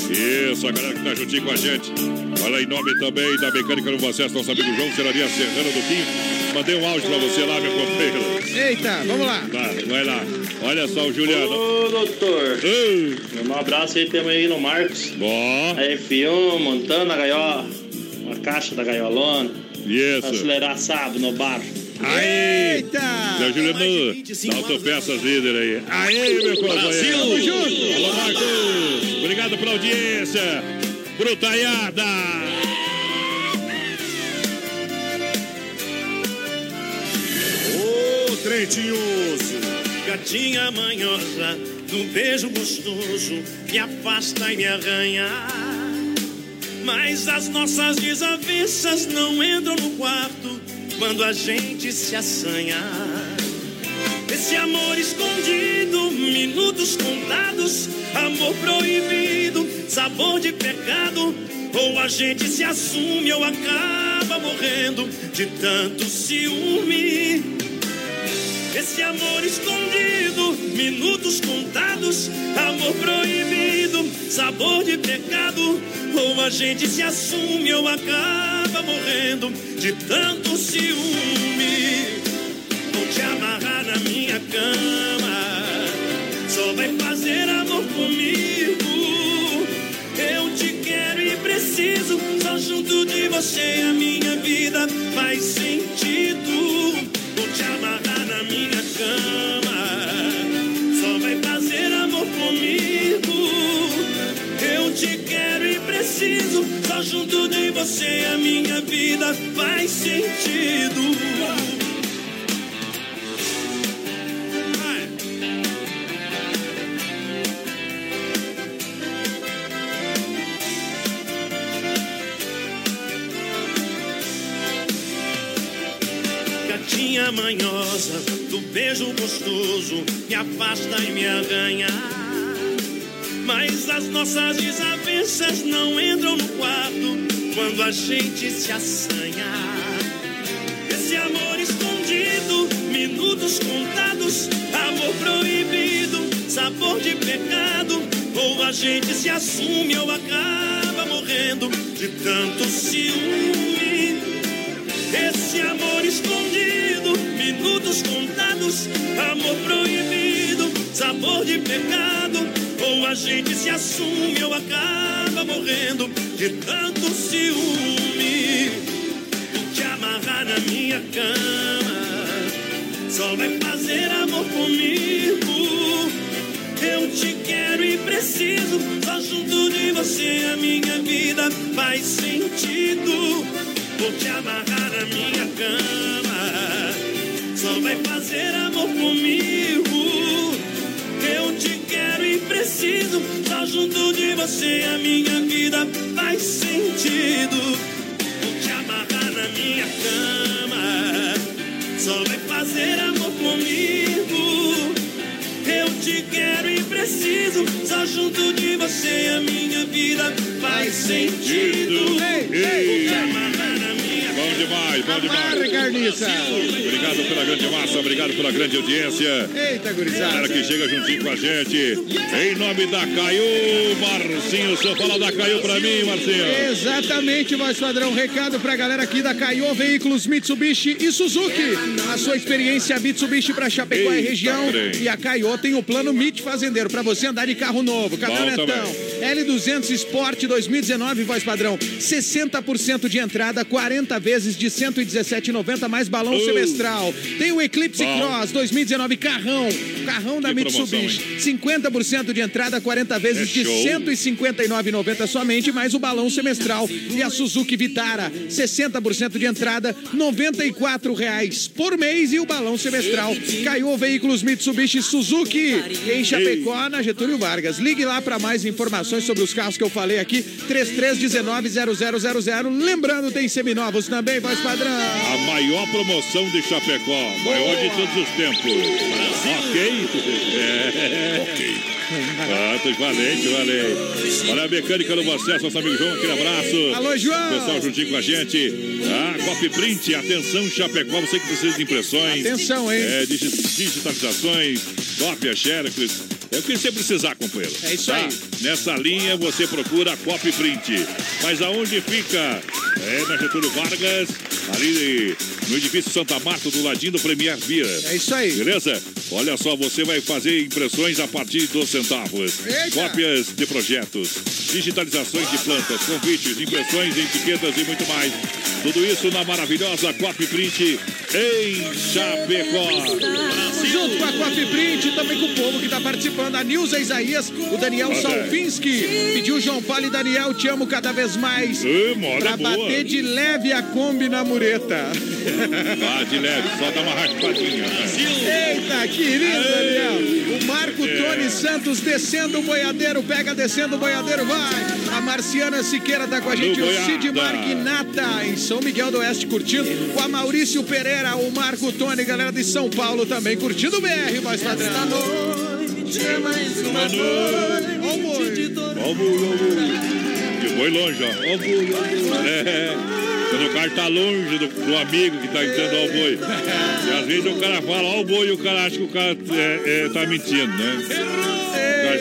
[SPEAKER 2] Isso, a galera que tá juntinho com a gente. Olha, em nome também da Mecânica no Acesso, nosso amigo João Serraria Serrano do Quinho. Mandei um áudio pra você lá, meu companheiro.
[SPEAKER 3] Eita, vamos lá.
[SPEAKER 2] Tá, vai lá. Olha só o Juliano.
[SPEAKER 14] Ô, doutor. Um abraço aí temos aí no Marcos.
[SPEAKER 2] Bom.
[SPEAKER 14] A F1, montando a gaiola. A caixa da gaiolona.
[SPEAKER 2] Isso.
[SPEAKER 14] Acelerar sábado no bar.
[SPEAKER 2] Aí!
[SPEAKER 3] Eita!
[SPEAKER 2] Seu Juliano, da Autopeças Líder aí. Aí, meu companheiro.
[SPEAKER 3] Tamo junto.
[SPEAKER 2] Alô, Marcos. Obrigado pela audiência. Brutaiada.
[SPEAKER 15] Ô, trem tinhoso, gatinha manhosa, num beijo gostoso, me afasta e me arranha. Mas as nossas desavenças não entram no quarto quando a gente se assanha. Esse amor escondido, minutos contados, amor proibido, sabor de pecado. Ou a gente se assume ou acaba morrendo de tanto ciúme. Esse amor escondido, minutos contados, amor proibido, sabor de pecado. Ou a gente se assume ou acaba morrendo de tanto ciúme. Vou te amarrar na minha cama, só vai fazer amor comigo. Eu te quero e preciso, só junto de você a minha vida faz sentido. Vou te amarrar minha cama, só vai fazer amor comigo. Eu te quero e preciso, só junto de você a minha vida faz sentido. Manhosa, do beijo gostoso, me afasta e me arranha. Mas as nossas desavenças não entram no quarto quando a gente se assanha. Esse amor escondido, minutos contados, amor proibido, sabor de pecado. Ou a gente se assume ou acaba morrendo de tanto ciúme. Esse amor escondido, minutos contados, amor proibido, sabor de pecado. Ou a gente se assume ou acaba morrendo de tanto ciúme. Vou te amarrar na minha cama, só vai fazer amor comigo. Eu te quero e preciso, só junto de você a minha vida faz sentido. Vou te amarrar na minha cama, só vai fazer amor comigo. Eu te quero e preciso, só junto de você a minha vida faz sentido.
[SPEAKER 4] minha cama. Só vai fazer amor comigo. Eu te quero e preciso. Só junto de você a minha vida faz sentido.
[SPEAKER 2] Ei.
[SPEAKER 4] Te amarrar na minha
[SPEAKER 2] Bom demais, bom demais.
[SPEAKER 3] Carniça.
[SPEAKER 2] Obrigado pela grande massa, obrigado pela grande audiência.
[SPEAKER 3] Eita, gurizada.
[SPEAKER 2] Galera que chega juntinho com a gente. Em nome da Caiu, Marcinho, só fala da Caiu pra mim, Marcinho.
[SPEAKER 3] Exatamente, voz padrão. Recado pra galera aqui da Caio Veículos Mitsubishi e Suzuki. A sua experiência Mitsubishi pra Chapecó e região.
[SPEAKER 2] trem.
[SPEAKER 3] E a Caio tem o plano MIT Fazendeiro pra você andar de carro novo. Caminhonetão. L200 Sport 2019, voz padrão. 60% de entrada, 40 vezes de 117,90 mais balão
[SPEAKER 2] Uh.
[SPEAKER 3] semestral. Tem o Eclipse
[SPEAKER 2] Bom.
[SPEAKER 3] Cross 2019 carrão. Carrão da
[SPEAKER 2] Que
[SPEAKER 3] Mitsubishi.
[SPEAKER 2] promoção,
[SPEAKER 3] 50% de entrada, 40 vezes
[SPEAKER 2] É
[SPEAKER 3] de
[SPEAKER 2] show.
[SPEAKER 3] 159,90 somente, mais o balão semestral. E a Suzuki Vitara, 60% de entrada, 94 reais por mês e o balão semestral. Caiu Veículos Mitsubishi Suzuki em Chapecó, na Getúlio Vargas. Ligue lá para mais informações sobre os carros que eu falei aqui, 3319-0000. Lembrando, tem seminovos também, voz padrão.
[SPEAKER 2] A maior promoção de Chapecó, maior de todos os tempos. Ok? É. Ok. Ah, valente, valente. Olha a mecânica no acesso, nosso amigo João, aquele abraço.
[SPEAKER 3] Alô, João.
[SPEAKER 2] Pessoal juntinho com a gente. Ah, Copy Print, atenção Chapecó, você que precisa de impressões.
[SPEAKER 3] Atenção, hein?
[SPEAKER 2] É, digi- digitalizações, cópia, xerox. É o que você precisar, companheiro.
[SPEAKER 3] É isso
[SPEAKER 2] Tá?
[SPEAKER 3] aí.
[SPEAKER 2] Nessa linha você procura a Copy Print. Mas aonde fica? É na Getúlio Vargas, ali no edifício Santa Marta, do ladinho do Premier Beer.
[SPEAKER 3] É isso aí.
[SPEAKER 2] Beleza? Olha só, você vai fazer impressões a partir dos centavos.
[SPEAKER 3] Eita!
[SPEAKER 2] Cópias de projetos, digitalizações de plantas, convites, impressões, etiquetas e muito mais. Tudo isso na maravilhosa Copy Print em Chapecó.
[SPEAKER 3] Junto com a Coffee Print, também com o povo que está participando, a Nilza Isaías, o Daniel. Salvinski, pediu João Paulo e Daniel, te amo cada vez mais.
[SPEAKER 2] Moda
[SPEAKER 3] Pra
[SPEAKER 2] boa.
[SPEAKER 3] bater de leve a Kombi na mureta.
[SPEAKER 2] Ah, de leve, só dá uma raspadinha.
[SPEAKER 3] Eita, querido Daniel. O Marco
[SPEAKER 2] É.
[SPEAKER 3] Tony Santos descendo o boiadeiro, pega descendo o boiadeiro, vai. A Marciana Siqueira tá com a gente, o. Cid Marquinata, em São Miguel do Oeste, curtindo. O Amaurício Pereira, o Marco Tony, galera de São Paulo também, curtindo o BR, voz padrão.
[SPEAKER 4] É mais uma noite
[SPEAKER 3] Ó o boi.
[SPEAKER 4] de dor.
[SPEAKER 2] Ó o boi, ó o boi. Longe, ó. Ó o boi, ó o boi. É. Quando o cara tá longe do, do amigo que tá entrando ó o boi. E às vezes o cara fala, ó o boi, e o cara acha que o cara é, é, tá mentindo, né?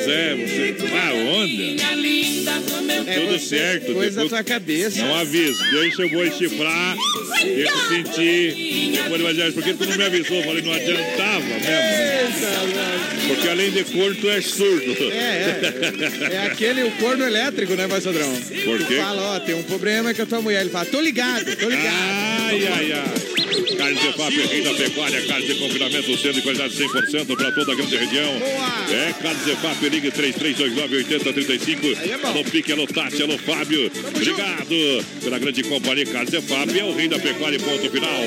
[SPEAKER 2] Mas é, você. Ah, onda.
[SPEAKER 3] É
[SPEAKER 2] Tudo
[SPEAKER 3] você,
[SPEAKER 2] certo.
[SPEAKER 3] Coisa da
[SPEAKER 2] depois-
[SPEAKER 3] tua cabeça.
[SPEAKER 2] Não aviso, deixa o boi chifrar, deixa eu sentir. Depois ele vai dizer, por que tu não me avisou? Eu falei, não adiantava mesmo. Porque além de corno, tu és surdo.
[SPEAKER 3] É, é. É aquele, o corno elétrico, né, voz padrão?
[SPEAKER 2] Por
[SPEAKER 3] Tu
[SPEAKER 2] quê?
[SPEAKER 3] fala, ó, tem um problema com a tua mulher. Ele fala, tô ligado, tô ligado.
[SPEAKER 2] Ai, ai, ai. Carne de FAP, rei da pecuária, carne de confinamento, sendo de qualidade 100% para toda a grande região.
[SPEAKER 3] Boa.
[SPEAKER 2] É, carne de FAP, ligue 3329-8035.
[SPEAKER 3] Aí é.
[SPEAKER 2] Alô, Pique, alô, Tati, alô, Fábio. Obrigado pela grande companhia. Carne de FAP é o rei da pecuária, ponto final.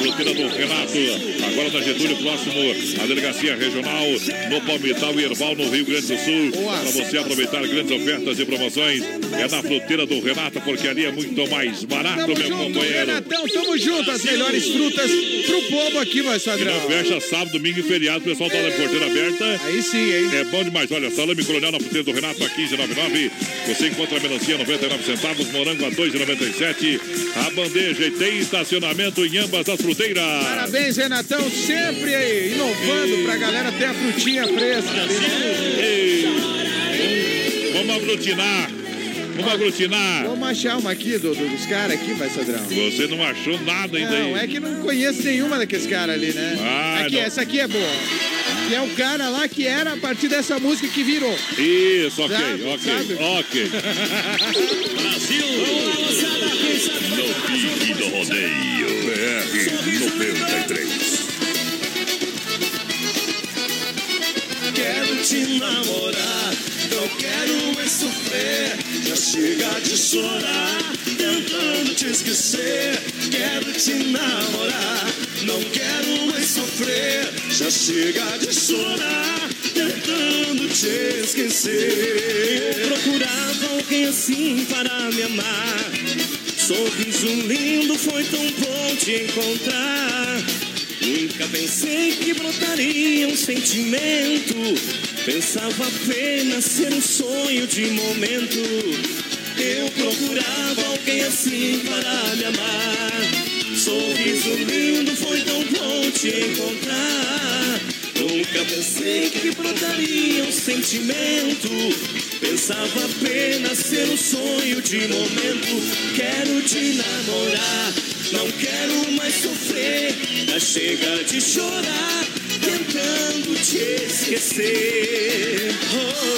[SPEAKER 2] Fruteira do Renato, agora na Getúlio, próximo à delegacia regional, no Palmital e Herbal, no Rio Grande do Sul. Para você aproveitar grandes ofertas e promoções, é na fruteira do Renato, porque ali é muito mais barato,
[SPEAKER 3] Tamo
[SPEAKER 2] meu
[SPEAKER 3] junto,
[SPEAKER 2] companheiro.
[SPEAKER 3] Renatão, tamo junto. As melhores frutas pro povo aqui, voz
[SPEAKER 2] E
[SPEAKER 3] padrão.
[SPEAKER 2] não fecha sábado, domingo e feriado, o pessoal tá na porteira aberta.
[SPEAKER 3] Aí sim, hein?
[SPEAKER 2] É bom demais. Olha, salame coronel na fruteira do Renato a 15,99. Você encontra a melancia a 99 centavos, morango a 2,97. A bandeja e tem estacionamento em ambas as fruteiras.
[SPEAKER 3] Parabéns, Renatão, sempre aí, inovando pra galera ter a frutinha fresca?
[SPEAKER 2] Ei, Vamos aglutinar. Vamos aglutinar.
[SPEAKER 3] Vamos achar uma aqui do, do- dos caras aqui, vai, Sadrão.
[SPEAKER 2] Você não achou nada ainda
[SPEAKER 3] Não,
[SPEAKER 2] aí.
[SPEAKER 3] é que não conheço nenhuma daqueles caras ali, né?
[SPEAKER 2] Ah,
[SPEAKER 3] aqui,
[SPEAKER 2] não.
[SPEAKER 3] essa aqui é boa. Que é o cara lá que era a partir dessa música que virou.
[SPEAKER 2] Isso, ok,
[SPEAKER 3] Sabe,
[SPEAKER 2] ok,
[SPEAKER 3] sabe?
[SPEAKER 2] ok.
[SPEAKER 16] No pique do rodeio. BR 93.
[SPEAKER 4] Quero te namorar, não quero mais sofrer. Já chega de chorar, tentando te esquecer. Quero te namorar, não quero mais sofrer. Já chega de chorar, tentando te esquecer. Eu procurava alguém assim para me amar. Sorriso lindo, foi tão bom te encontrar. Nunca pensei que brotaria um sentimento. Pensava apenas ser um sonho de momento. Eu procurava alguém assim para me amar. Sorriso lindo, foi tão bom te encontrar. Nunca pensei que brotaria um sentimento. Pensava apenas ser um sonho de momento. Quero te namorar, não quero mais sofrer. Já chega de chorar, tentando te esquecer. Oh,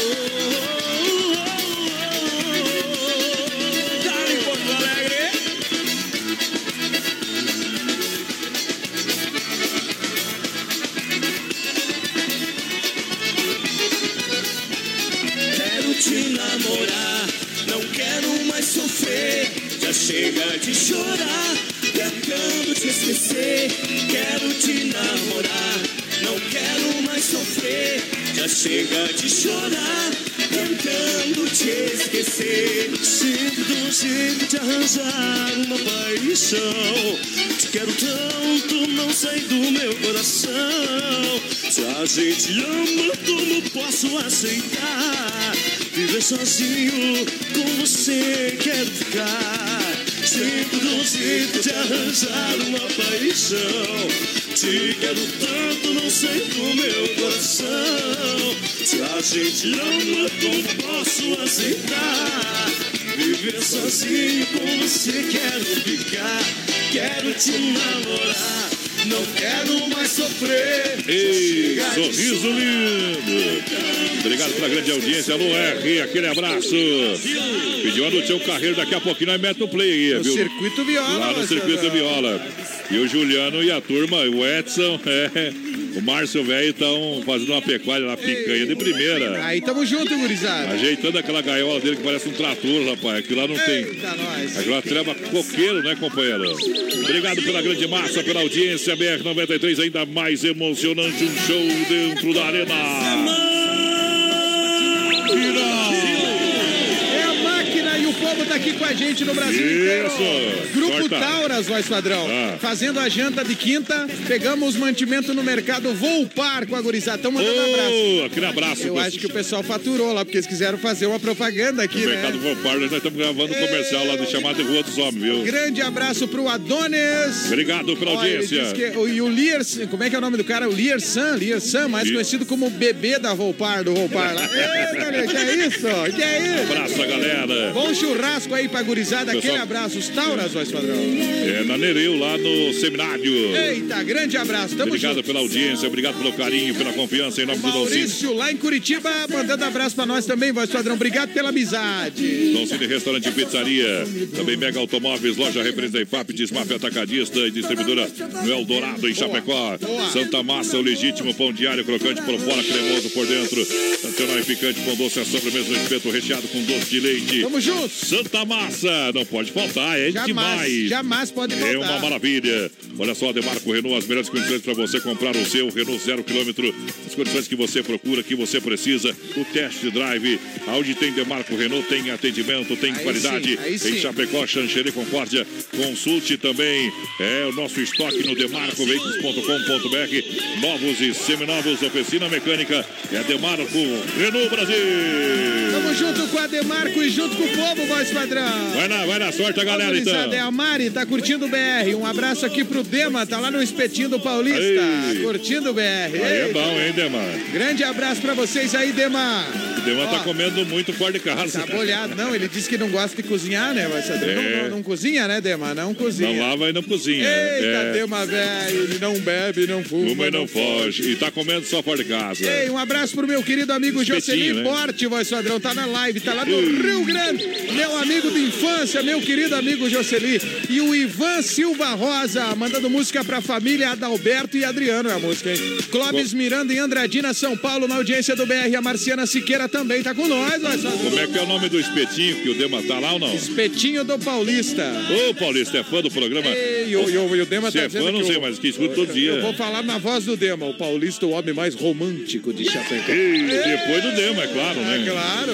[SPEAKER 4] chega de chorar, tentando te esquecer. Sempre dou um jeito de arranjar uma paixão. Te quero tanto, não sai do meu coração. Se a gente ama, como posso aceitar? Viver sozinho, com você quero ficar. Sempre dou um jeito de arranjar uma paixão. Te quero tanto, não sei do meu coração. Se a gente ama, como posso aceitar? Viver sozinho, com você quero ficar. Quero te namorar, não quero mais sofrer.
[SPEAKER 2] Ei, sorriso lindo. Obrigado pela grande audiência. Alô, R, aquele abraço. Pediu a do seu carreiro, daqui a pouquinho nós metemos o play aí,
[SPEAKER 3] No
[SPEAKER 2] viu?
[SPEAKER 3] Circuito Viola,
[SPEAKER 2] Lá no
[SPEAKER 3] vai
[SPEAKER 2] Circuito. Viola. E o Juliano e a turma, o Edson, é, o Márcio velho estão fazendo uma pecuária na picanha de primeira.
[SPEAKER 3] Aí tamo junto, gurizada.
[SPEAKER 2] Ajeitando aquela gaiola dele que parece um trator, rapaz. Aquilo lá não tem. Aquilo lá treva coqueiro, né, companheiro? Obrigado pela grande massa, pela audiência. BR-93, ainda mais emocionante. Um show dentro da arena.
[SPEAKER 3] O aqui com a gente no Brasil inteiro.
[SPEAKER 2] Isso.
[SPEAKER 3] Grupo
[SPEAKER 2] Corta.
[SPEAKER 3] Tauras, voz padrão.
[SPEAKER 2] Ah.
[SPEAKER 3] Fazendo a janta de quinta, pegamos mantimento no mercado Volpar com a gurizada. Estão mandando
[SPEAKER 2] Ô,
[SPEAKER 3] abraço.
[SPEAKER 2] aquele abraço.
[SPEAKER 3] Eu acho que o pessoal faturou lá, porque eles quiseram fazer uma propaganda aqui,
[SPEAKER 2] No
[SPEAKER 3] né?
[SPEAKER 2] Mercado Vopar, nós estamos gravando um comercial lá de chamada Rua dos Homens, viu?
[SPEAKER 3] Grande abraço pro Adonis.
[SPEAKER 2] Obrigado pela audiência.
[SPEAKER 3] disse que- o- e o Lier, como é que é o nome do cara? O Lier San, Lier San, mais conhecido como bebê da Volpar, do Volpar lá. Eita, né? que é isso? Que é isso?
[SPEAKER 2] Abraço galera.
[SPEAKER 3] Bom churrasco aí pra gurizada, aquele
[SPEAKER 2] Pessoal-
[SPEAKER 3] abraço. Os Tauras, voz padrão.
[SPEAKER 2] É na Nereu, lá no seminário.
[SPEAKER 3] Eita, grande abraço. Tamo
[SPEAKER 2] Obrigado
[SPEAKER 3] junto.
[SPEAKER 2] pela audiência, obrigado pelo carinho, pela confiança em nome do Dolcine.
[SPEAKER 3] Maurício, lá em Curitiba, mandando abraço pra nós também, voz padrão. Obrigado pela amizade.
[SPEAKER 2] Dolcine Restaurante e Pizzaria. Também Mega Automóveis, loja referência da IFAP, Desmaf Atacadista e distribuidora no Eldorado, em Chapecó. Santa Massa, o legítimo pão diário, crocante por fora, cremoso por dentro. Nacional e picante com doce a sobremesa no espeto recheado com doce de leite.
[SPEAKER 3] Tamo junto.
[SPEAKER 2] Santa Massa, não pode faltar, é
[SPEAKER 3] Jamais,
[SPEAKER 2] demais.
[SPEAKER 3] jamais pode faltar.
[SPEAKER 2] É uma maravilha. Olha só, Demarco Renault, as melhores condições para você comprar o seu Renault zero quilômetro. As condições que você procura, que você precisa. O test drive, aonde tem Demarco Renault, tem atendimento, tem
[SPEAKER 3] Aí
[SPEAKER 2] qualidade.
[SPEAKER 3] sim,
[SPEAKER 2] em
[SPEAKER 3] sim.
[SPEAKER 2] Chapecó, Xanxerê, Concórdia. Consulte também é, o nosso estoque no demarcoveículos.com.br. Novos e seminovos, oficina mecânica. É Demarco Renault Brasil.
[SPEAKER 3] Tamo junto com a Demarco e junto com o povo, voz padrão.
[SPEAKER 2] Vai na, vai na sorte a galera, então.
[SPEAKER 3] É a Mari, tá curtindo o BR. Um abraço aqui pro Dema, tá lá no espetinho do Paulista.
[SPEAKER 2] Ei.
[SPEAKER 3] Curtindo o BR.
[SPEAKER 2] Aí é bom, hein, Demar?
[SPEAKER 3] Grande abraço pra vocês aí, Dema.
[SPEAKER 2] O Demar tá
[SPEAKER 3] Ó,
[SPEAKER 2] comendo muito fora de casa.
[SPEAKER 3] Tá bolhado. Não, ele disse que não gosta de cozinhar, né, padrão?
[SPEAKER 2] É.
[SPEAKER 3] Não, não, não cozinha, né, Dema? Não cozinha.
[SPEAKER 2] Não lava e não cozinha.
[SPEAKER 3] Eita,
[SPEAKER 2] é.
[SPEAKER 3] Dema, velho. Ele não bebe, não fuma.
[SPEAKER 2] Uma e não foge. E tá comendo só fora de casa.
[SPEAKER 3] Ei, um abraço pro meu querido amigo
[SPEAKER 2] Espetinho,
[SPEAKER 3] Jocely
[SPEAKER 2] né?
[SPEAKER 3] Porte, voz padrão, tá na live, tá lá no Rio Grande. Meu amigo de infância, meu querido amigo Jocely. E o Ivan Silva Rosa, mandando música pra família Adalberto e Adriano, é a música, hein? Clóvis Miranda em Andradina, São Paulo, na audiência do BR. A Marciana Siqueira também tá com nós.
[SPEAKER 2] Como é que é o nome do espetinho que o Dema tá lá ou não?
[SPEAKER 3] Espetinho do Paulista.
[SPEAKER 2] Ô, Paulista, é fã do programa?
[SPEAKER 3] Ei, e o, e o- e o Dema
[SPEAKER 2] Se
[SPEAKER 3] tá
[SPEAKER 2] é fã, não sei,
[SPEAKER 3] o-
[SPEAKER 2] mas que escuta todo
[SPEAKER 3] Eu
[SPEAKER 2] dia.
[SPEAKER 3] vou falar na voz do Dema, o Paulista, o homem mais romântico de Chapecó.
[SPEAKER 2] E depois do Dema, é claro,
[SPEAKER 3] É
[SPEAKER 2] né?
[SPEAKER 3] claro.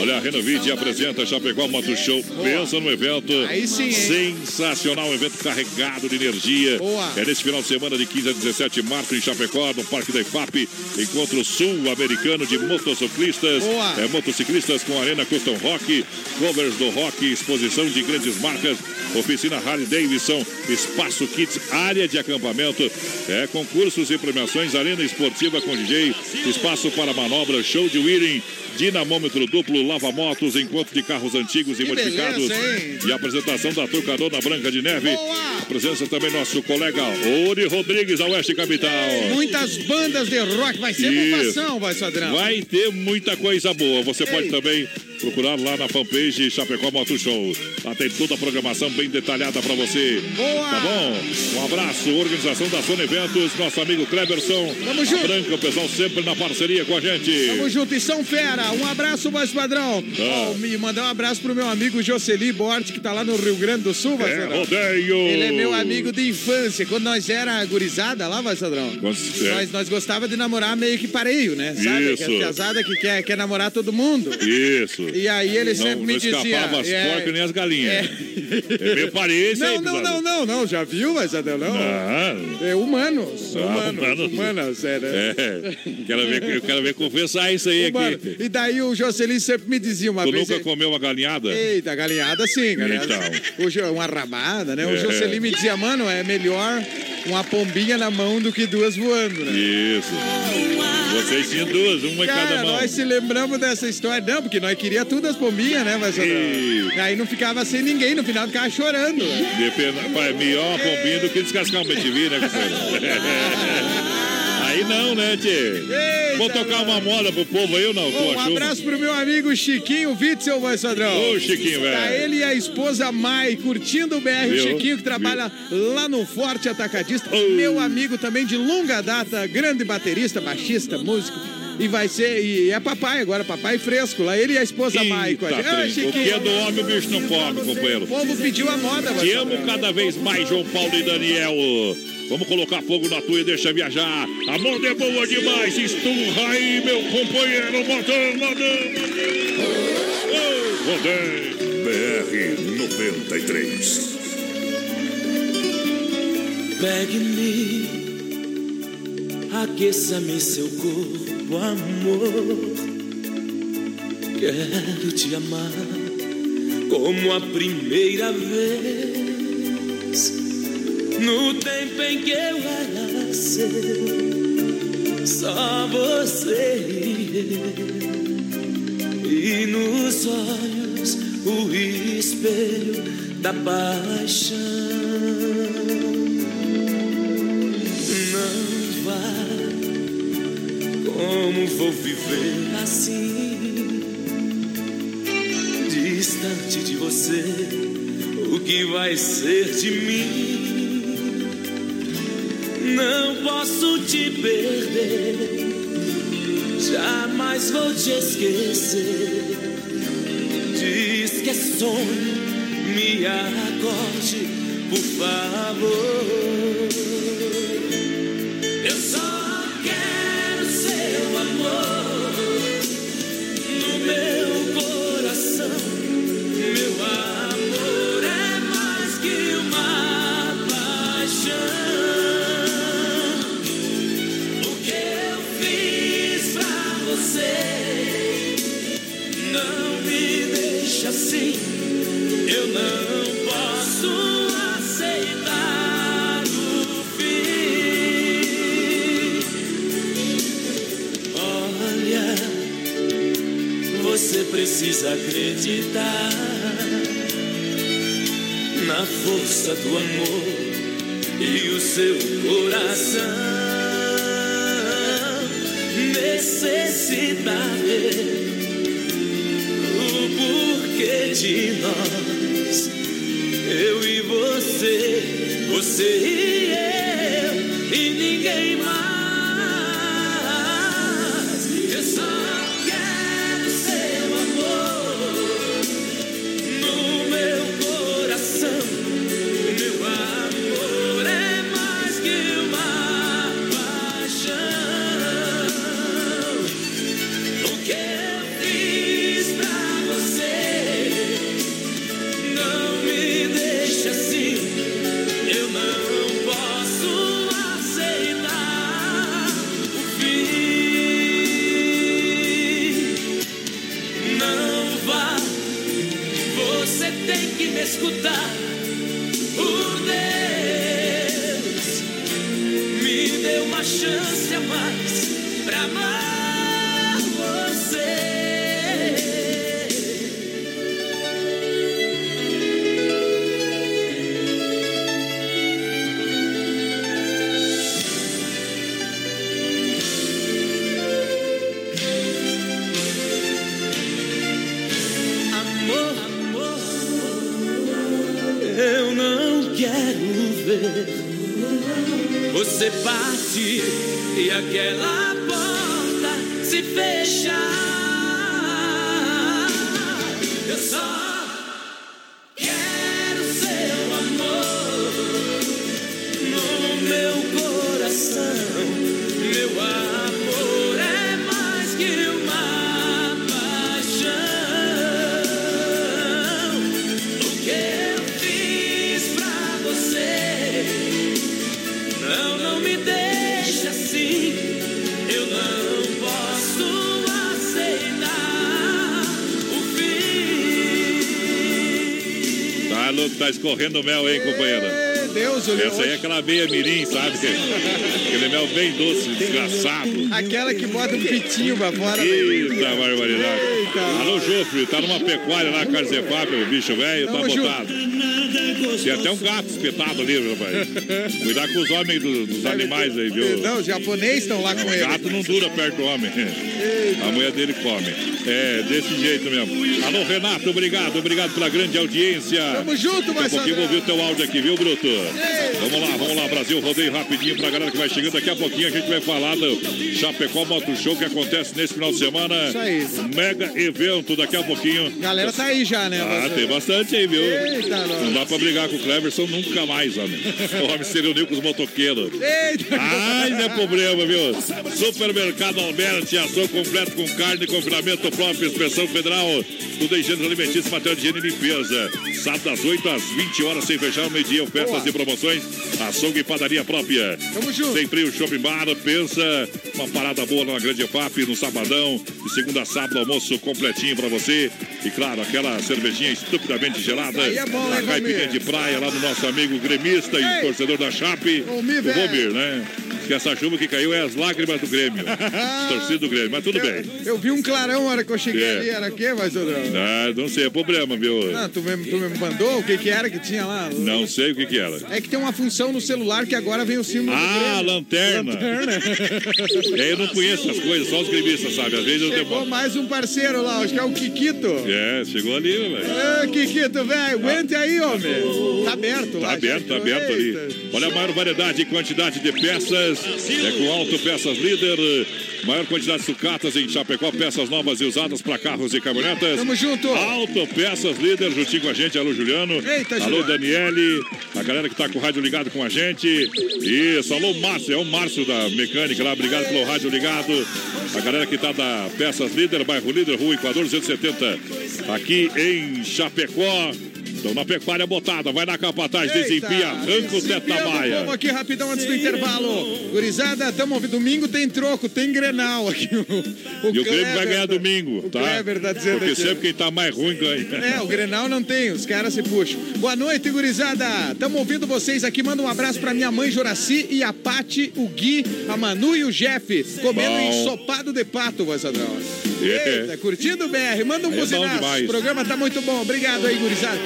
[SPEAKER 2] Olha, a Renovide apresenta Chapecó Motor Moto Show. Pensa no evento.
[SPEAKER 3] Aí sim?
[SPEAKER 2] Sensacional, um evento carregado de energia.
[SPEAKER 3] Boa.
[SPEAKER 2] É nesse final de semana de 15 a 17 de março em Chapecó, no Parque da IFAP. Encontro sul-americano de motociclistas.
[SPEAKER 3] Boa.
[SPEAKER 2] É, motociclistas com Arena Custom Rock, covers do rock, exposição de grandes marcas, oficina Harley Davidson, espaço Kids, área de acampamento, é, concursos e premiações, arena esportiva com DJ, espaço para manobras, show de wheeling, dinamômetro duplo, lava-motos, encontro de carros antigos e
[SPEAKER 3] Que
[SPEAKER 2] modificados
[SPEAKER 3] beleza,
[SPEAKER 2] e apresentação da Trucadona Branca de Neve. A presença também nosso colega Ori Rodrigues, da Oeste Capital.
[SPEAKER 3] Muitas bandas de rock, vai ser
[SPEAKER 2] Isso.
[SPEAKER 3] vai, Sadrão.
[SPEAKER 2] Vai ter muita coisa boa. Você pode também procurar lá na fanpage Chapecó Moto Show. Lá tem toda a programação bem detalhada pra você.
[SPEAKER 3] Boa!
[SPEAKER 2] Tá bom? Um abraço, organização da Sony Eventos, nosso amigo Kleberson.
[SPEAKER 3] Tamo junto.
[SPEAKER 2] Branca, o pessoal sempre na parceria com a gente.
[SPEAKER 3] Tamo junto e São Fera. Um abraço, voz padrão.
[SPEAKER 2] Ah.
[SPEAKER 3] Ó, me mandar um abraço pro meu amigo Jocely Bort, que tá lá no Rio Grande do Sul, vai,
[SPEAKER 2] É, rodeio!
[SPEAKER 3] Ele é meu amigo de infância. Quando nós era gurizada lá.
[SPEAKER 2] Quando- é.
[SPEAKER 3] Nós, nós gostava de namorar meio que pareio, né? Sabe?
[SPEAKER 2] Isso.
[SPEAKER 3] Que piazada que quer, quer namorar todo mundo.
[SPEAKER 2] Isso.
[SPEAKER 3] E aí ele
[SPEAKER 2] não,
[SPEAKER 3] sempre me
[SPEAKER 2] não
[SPEAKER 3] dizia.
[SPEAKER 2] escapava as
[SPEAKER 3] é,
[SPEAKER 2] porcas nem as galinhas. É, meio parecido aí,
[SPEAKER 3] Não, não, não, não, não. Já viu, vai, Sadrão? Não.
[SPEAKER 2] Ah,
[SPEAKER 3] É humanos.
[SPEAKER 2] Ah,
[SPEAKER 3] Humanos.
[SPEAKER 2] humanos.
[SPEAKER 3] É, né?
[SPEAKER 2] é. Quero ver, eu quero ver confessar isso aí
[SPEAKER 3] Humano.
[SPEAKER 2] aqui.
[SPEAKER 3] E daí o Jocely sempre me dizia uma
[SPEAKER 2] Tu
[SPEAKER 3] vez.
[SPEAKER 2] nunca comeu uma galinhada?
[SPEAKER 3] Eita, galinhada sim, galinhada.
[SPEAKER 2] Então.
[SPEAKER 3] Uma rabada, né? O
[SPEAKER 2] É.
[SPEAKER 3] Jocely me dizia, mano, é melhor uma pombinha na mão do que duas voando, né?
[SPEAKER 2] Isso. Vocês tinham duas, uma em cada
[SPEAKER 3] Cara,
[SPEAKER 2] mão.
[SPEAKER 3] nós se lembramos dessa história. Não, porque nós queríamos tudo as pombinhas, né, mas
[SPEAKER 2] E-
[SPEAKER 3] Aí não ficava sem ninguém, no final ficava chorando.
[SPEAKER 2] Depende, pai, melhor pombinha do que descascar um BTV, né, companheiro? Aí não, né, tchê? Vou tocar uma moda pro povo aí ou não? Tu
[SPEAKER 3] Um abraço pro meu amigo Chiquinho Witzel, vai, Sadrão.
[SPEAKER 2] Ô, Chiquinho, velho.
[SPEAKER 3] Tá ele e a esposa Mai curtindo o BR. O
[SPEAKER 2] Viu?
[SPEAKER 3] Chiquinho que trabalha lá no Forte Atacadista. Meu amigo também de longa data, grande baterista, baixista, músico. E vai ser, e é papai agora, papai fresco lá. Ele e a esposa Mai com a
[SPEAKER 2] Eita,
[SPEAKER 3] gente. Ô,
[SPEAKER 2] trem. O que é do homem, o bicho não come, companheiro.
[SPEAKER 3] O povo pediu a moda, vai,
[SPEAKER 2] Te amo cada vez mais, João Paulo e Daniel. Vamos colocar fogo na tua e deixa viajar. A moda é boa demais. Esturra aí, meu companheiro. Modão, modão. Rodeio.
[SPEAKER 17] BR 93.
[SPEAKER 4] Pegue-me, aqueça-me seu corpo, amor. Quero te amar como a primeira vez. No tempo em que eu era seu, só você e. E nos olhos o espelho da paixão. Não como vou viver assim? Distante de você, o que vai ser de mim? Não posso te perder, jamais vou te esquecer. Diz que é sonho, me acorde, por favor. Eu só quero seu amor do amor e o seu coração. chance a mais pra mais.
[SPEAKER 2] Escorrendo mel, hein, companheira?
[SPEAKER 3] Deus, o
[SPEAKER 2] Essa aí é aquela meia mirim, sabe? Aquele mel bem doce, desgraçado.
[SPEAKER 3] Aquela que bota um pitinho pra fora.
[SPEAKER 2] Eita, barbaridade. Alô, Jofre, tá numa pecuária lá, Carzefap, o bicho velho, tá botado. Tem até um gato espetado ali, rapaz. Cuidar com os homens do- dos animais aí, viu?
[SPEAKER 3] Não, os japoneses estão lá com
[SPEAKER 2] O
[SPEAKER 3] ele.
[SPEAKER 2] gato não dura perto do homem. A mulher dele come. É, desse jeito mesmo. Alô, Renato, obrigado, obrigado pela grande audiência.
[SPEAKER 3] Tamo junto,
[SPEAKER 2] Daqui a
[SPEAKER 3] Marcelo.
[SPEAKER 2] pouquinho vou ouvir o teu áudio aqui, viu, Bruto? Vamos lá, vamos lá, Brasil, rodeio rapidinho pra galera que vai chegando. Daqui a pouquinho a gente vai falar do Chapecó Moto Show que acontece nesse final de semana.
[SPEAKER 3] Isso aí.
[SPEAKER 2] Mega evento, daqui a pouquinho.
[SPEAKER 3] Galera tá aí já, né?
[SPEAKER 2] Ah,
[SPEAKER 3] você?
[SPEAKER 2] tem bastante aí, viu?
[SPEAKER 3] Eita.
[SPEAKER 2] Não dá pra brigar com o Cleverson nunca mais, homem. O homem se reuniu com os motoqueiros.
[SPEAKER 3] Eita!
[SPEAKER 2] Ai, não é problema, viu? Supermercado Alberti, ação completo com carne, confinamento próprio, inspeção federal. Tudo em gêneros alimentícios, material de higiene e limpeza. Sábado das 8 às 20 horas, sem fechar o meio-dia, ofertas
[SPEAKER 3] Boa.
[SPEAKER 2] e promoções. Açougue e padaria própria.
[SPEAKER 3] Tamo junto.
[SPEAKER 2] Sem frio, shopping bar, pensa. Uma parada boa na Grande FAP, no sabadão. De segunda a sábado, almoço completinho pra você. E claro, aquela cervejinha estupidamente gelada.
[SPEAKER 3] Aí é bom, hein,
[SPEAKER 2] caipirinha de praia, lá do nosso amigo gremista e
[SPEAKER 3] Ei.
[SPEAKER 2] torcedor da Chape. O. Vomir, né? Que essa chuva que caiu é as lágrimas do Grêmio. Torcida do Grêmio, mas tudo bem.
[SPEAKER 3] Eu vi um clarão na hora que eu cheguei
[SPEAKER 2] É.
[SPEAKER 3] ali. Era o quê, mais Sodrão?
[SPEAKER 2] Ah, não sei, é problema, viu?
[SPEAKER 3] Ah, tu me, tu me mandou o que que era que tinha lá?
[SPEAKER 2] Não sei o que que era.
[SPEAKER 3] É que tem uma função no celular que agora vem o símbolo do
[SPEAKER 2] Ah,
[SPEAKER 3] Grêmio.
[SPEAKER 2] lanterna.
[SPEAKER 3] Lanterna.
[SPEAKER 2] É, eu não conheço as coisas, só os gremistas, sabe? Às vezes eu
[SPEAKER 3] Chegou
[SPEAKER 2] demoro.
[SPEAKER 3] mais um parceiro lá, acho que é o Kikito.
[SPEAKER 2] É, chegou ali, velho.
[SPEAKER 3] Ô, Kikito, velho, aguente aí, homem. Tá aberto lá.
[SPEAKER 2] Tá aberto, tá aberto ali. Olha a maior variedade e quantidade de peças. É com Auto Peças Líder. Maior quantidade de sucatas em Chapecó, peças novas e usadas para carros e caminhonetas.
[SPEAKER 3] Tamo junto.
[SPEAKER 2] Auto Peças Líder, juntinho com a gente. Alô, Juliano.
[SPEAKER 3] Eita,
[SPEAKER 2] Alô,
[SPEAKER 3] Juliano.
[SPEAKER 2] Daniele. A galera que tá com o rádio ligado com a gente. Isso, alô, Márcio. É o Márcio da mecânica lá. Obrigado pelo rádio ligado. A galera que tá da Peças Líder, bairro Líder, Rua Equador 270. Aqui em Chapecó. Estão na pecuária botada, vai na capataz, desempia, arranca o
[SPEAKER 3] Desempenho do
[SPEAKER 2] teta-maia.
[SPEAKER 3] povo aqui rapidão antes do intervalo. Gurizada, tamo ouvindo. Domingo tem troco, tem Grenal aqui. O,
[SPEAKER 2] E o Grêmio vai ganhar
[SPEAKER 3] tá-
[SPEAKER 2] domingo,
[SPEAKER 3] o
[SPEAKER 2] tá?
[SPEAKER 3] Kleber tá dizendo
[SPEAKER 2] Porque
[SPEAKER 3] aqui.
[SPEAKER 2] sempre quem tá mais ruim ganha.
[SPEAKER 3] É, o Grenal não tem, os caras se puxam. Boa noite, gurizada. Tamo ouvindo vocês aqui. Manda um abraço pra minha mãe Joraci e a Pati, o Gui, a Manu e o Jeff. Comendo
[SPEAKER 2] Bom.
[SPEAKER 3] ensopado de pato, voz padrão.
[SPEAKER 2] É.
[SPEAKER 3] Eita, curtindo o BR. Manda um
[SPEAKER 2] é bom
[SPEAKER 3] buzinaço. o programa tá muito bom. Obrigado aí, gurizada.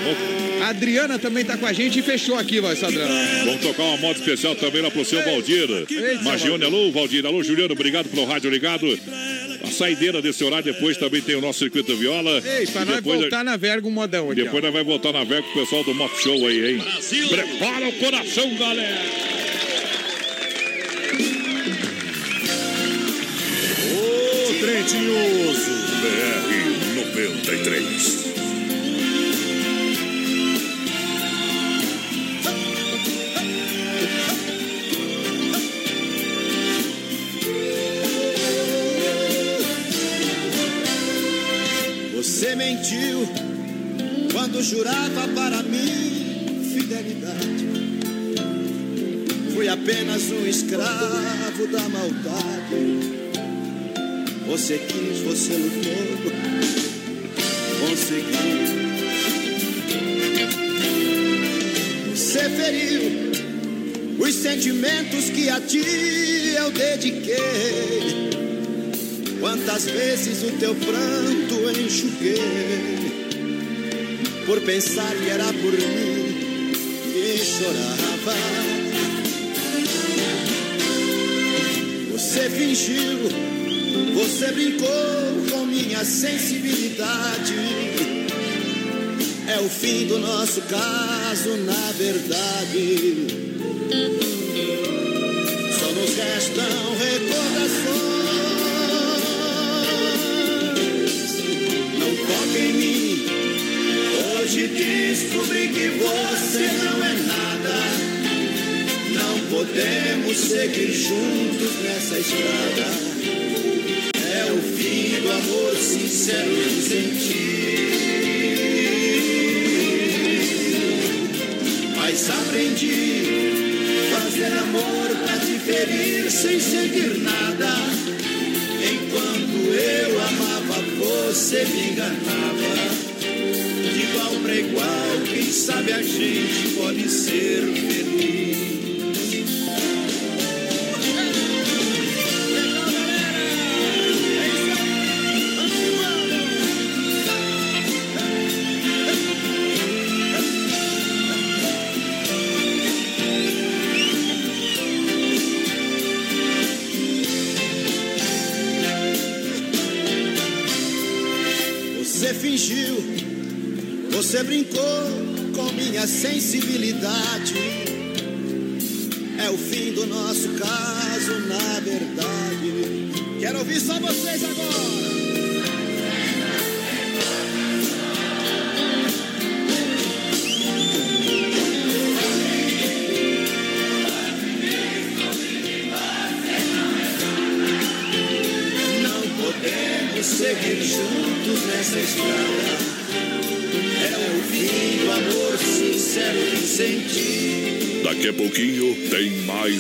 [SPEAKER 3] A Adriana também tá com a gente e fechou aqui, voz padrão.
[SPEAKER 2] Vamos tocar uma moda especial também lá pro seu Valdir. Magione, alô, Valdir. Alô, Juliano, obrigado pelo rádio ligado. A saideira desse horário, depois também tem o nosso circuito viola.
[SPEAKER 3] Ei, pra nós
[SPEAKER 2] depois,
[SPEAKER 3] voltar na verga um modão aqui.
[SPEAKER 2] depois
[SPEAKER 3] ó.
[SPEAKER 2] nós vai voltar na Vega com o pessoal do Moto Show aí, hein? Prepara o coração, galera!
[SPEAKER 18] O Trentinhoso BR 93.
[SPEAKER 19] Mentiu quando jurava para mim fidelidade. Fui apenas um escravo da maldade. Você quis, você lutou, conseguiu. Você feriu os sentimentos que a ti eu dediquei. Quantas vezes o teu pranto enxuguei por pensar que era por mim que chorava. Você fingiu, você brincou com minha sensibilidade. É o fim do nosso caso, na verdade. Só nos restam recordações. Descobri que você não é nada. Não podemos seguir juntos nessa estrada. É o fim do amor sincero que senti. Mas aprendi fazer amor pra te ferir sem sentir nada. Enquanto eu amava, você me enganava. Sabe a gente pode ser feliz. Você fingiu, você brincou minha sensibilidade. É o fim do nosso caso, na verdade. Quero ouvir só vocês agora.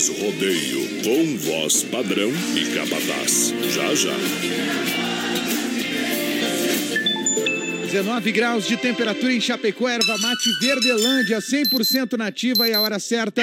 [SPEAKER 1] Mais rodeio com voz padrão e capataz. Já já.
[SPEAKER 3] 19 graus de temperatura em Chapecó, erva mate Verdelândia, 100% nativa e a hora certa,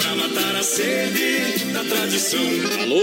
[SPEAKER 20] Pra matar a sede da tradição.
[SPEAKER 21] Alô,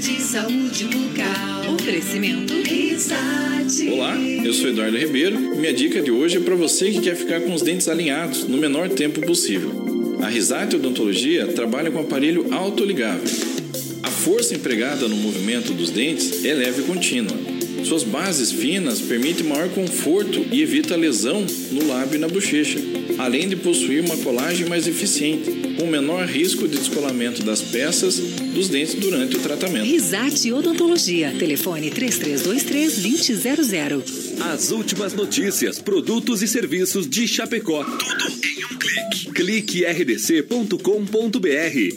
[SPEAKER 11] De saúde bucal. Oferecimento Risate.
[SPEAKER 22] Olá, eu sou Eduardo Ribeiro e minha dica de hoje é para você que quer ficar com os dentes alinhados no menor tempo possível. A Risate Odontologia trabalha com aparelho autoligável. A força empregada no movimento dos dentes é leve e contínua. Suas bases finas permitem maior conforto e evita lesão no lábio e na bochecha, além de possuir uma colagem mais eficiente, com menor risco de descolamento das peças dos dentes durante o tratamento.
[SPEAKER 11] Risate Odontologia. Telefone 3323-2000.
[SPEAKER 12] As últimas notícias, produtos e serviços de Chapecó. Tudo em um clique. Clique rdc.com.br.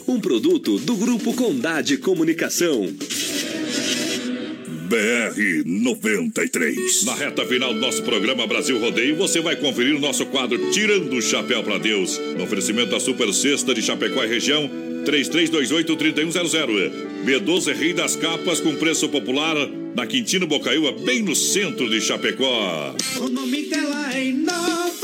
[SPEAKER 12] Um produto do Grupo Condade Comunicação.
[SPEAKER 2] BR 93.
[SPEAKER 21] Na reta final do nosso programa Brasil Rodeio, você vai conferir o nosso quadro Tirando o Chapéu para Deus. No oferecimento da Super Sexta de Chapecó e região, 3328-3100. B12 Rei das Capas com preço popular na Quintino Bocaiúva, bem no centro de Chapecó.
[SPEAKER 16] O nome dela é Inova.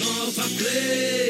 [SPEAKER 23] Vem pra Nova Play.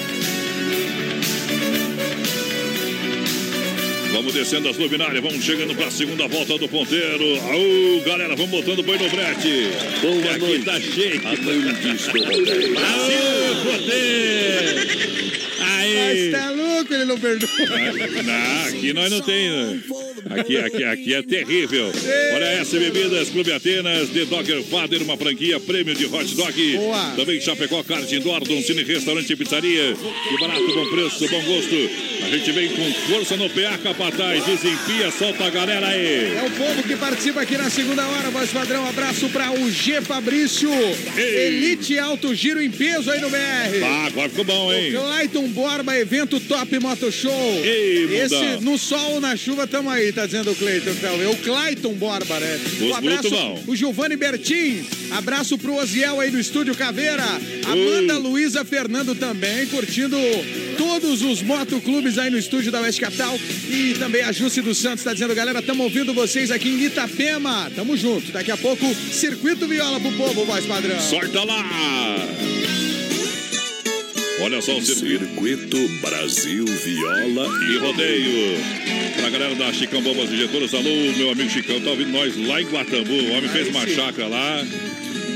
[SPEAKER 2] Vamos descendo as luminárias, vamos chegando para a segunda volta do ponteiro. Aô, galera, vamos botando boi no brete. Boa aqui noite. tá cheio. Amantes do! Aí.
[SPEAKER 3] Mas tá louco, ele não perdoa.
[SPEAKER 2] Não, aqui nós não tem. né? Aqui, aqui, aqui é terrível. Olha essa bebidas, Clube Atenas, The Dogger Father, uma franquia prêmio de hot dog.
[SPEAKER 3] Boa.
[SPEAKER 2] Também Chapecó, Kart Indoor, Cine Restaurante e Pizzaria. Que barato, bom preço, bom gosto. A gente vem com força no PA Capataz. Desempia, solta a galera aí.
[SPEAKER 3] É o povo que participa aqui na segunda hora, voz padrão. Abraço pra o G Fabrício. Elite Alto Giro em peso aí no BR.
[SPEAKER 2] Ah, agora ficou bom, hein?
[SPEAKER 3] Clayton Borba, evento Top Moto Show.
[SPEAKER 2] Ei,
[SPEAKER 3] Esse, no sol, na chuva, tamo aí, tá dizendo o Cleiton. É o Clayton Borba, né? Um abraço, o Giovanni Bertin. Abraço pro Oziel aí do Estúdio Caveira. Amanda Luísa Fernando também, curtindo todos os motoclubes aí no estúdio da Oeste Capital. E também a Jusce dos Santos tá dizendo, galera, tamo ouvindo vocês aqui em Itapema. Tamo junto. Daqui a pouco, Circuito Viola pro povo, voz padrão.
[SPEAKER 2] Sorta lá! Olha só o circuito Brasil Viola e Rodeio. Pra galera da Chicão Bombas Injetoras, alô, meu amigo Chicão, tá ouvindo nós lá em Guatambu. O homem fez uma chácara lá.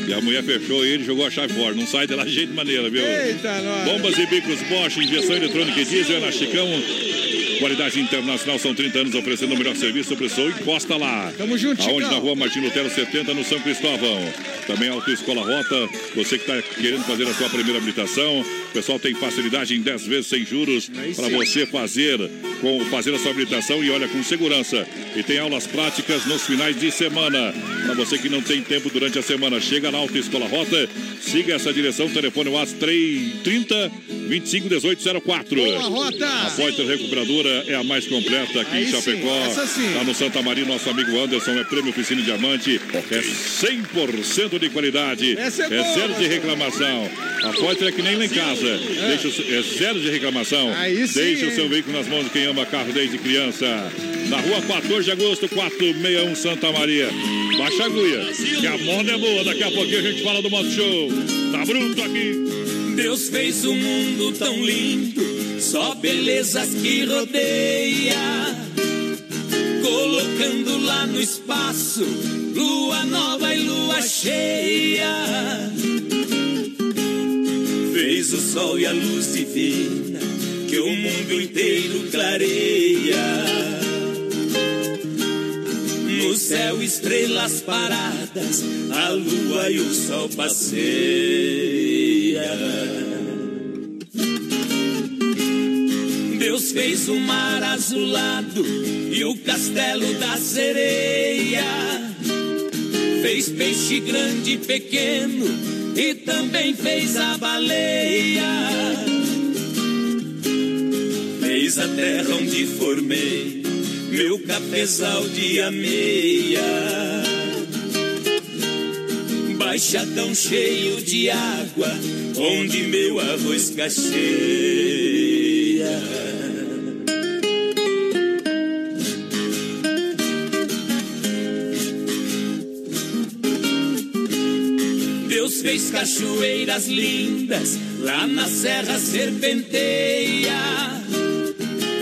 [SPEAKER 2] E a mulher fechou ele e jogou a chave fora. Não sai de lá de jeito maneira, viu?
[SPEAKER 3] Eita, nós.
[SPEAKER 2] Bombas e bicos Bosch, injeção eletrônica e diesel é na Chicão. Qualidade internacional, são 30 anos oferecendo o melhor serviço. Preçou, encosta lá.
[SPEAKER 3] Tamo junto,
[SPEAKER 2] Aonde na rua Martin Lutero 70, no São Cristóvão. Também Autoescola Rota. Você que está querendo fazer a sua primeira habilitação. O pessoal tem facilidade em 10 vezes sem juros para você fazer, com, fazer a sua habilitação e olha com segurança. E tem aulas práticas nos finais de semana. Para você que não tem tempo durante a semana, chega na Autoescola Rota. Siga essa direção. Telefone WhatsApp 330 25 18 04.
[SPEAKER 3] Boa, Rota!
[SPEAKER 2] A Poiter Recuperadora é a mais completa aqui
[SPEAKER 3] Aí
[SPEAKER 2] em
[SPEAKER 3] sim,
[SPEAKER 2] Chapecó.
[SPEAKER 3] essa sim.
[SPEAKER 2] Tá no Santa Maria, nosso amigo Anderson é prêmio Oficina Diamante. É 100% de qualidade.
[SPEAKER 3] Essa é boa,
[SPEAKER 2] zero de
[SPEAKER 3] Marcelo.
[SPEAKER 2] reclamação. A Poiter é que nem lá em casa. Deixa o é zero de reclamação.
[SPEAKER 3] Aí sim,
[SPEAKER 2] Deixa o seu
[SPEAKER 3] hein?
[SPEAKER 2] veículo nas mãos de quem ama carro desde criança. Na rua 14 de agosto, 461 Santa Maria. Baixa a agulha, que a moda é boa. Daqui a pouquinho a gente fala do Moto Show. Tá bruto aqui.
[SPEAKER 24] Deus fez o mundo tão lindo, só belezas que rodeia. Colocando lá no espaço, lua nova e lua cheia. Fez o sol e a luz divina, que o mundo inteiro clareia. No céu, estrelas paradas, a lua e o sol passeia. Deus fez o mar azulado e o castelo da sereia. Fez peixe grande e pequeno e também fez a baleia. Fez a terra onde formei meu cafezal de ameia. Baixadão cheio de água, onde meu arroz cacheia. fez cachoeiras lindas lá na Serra Serpenteia.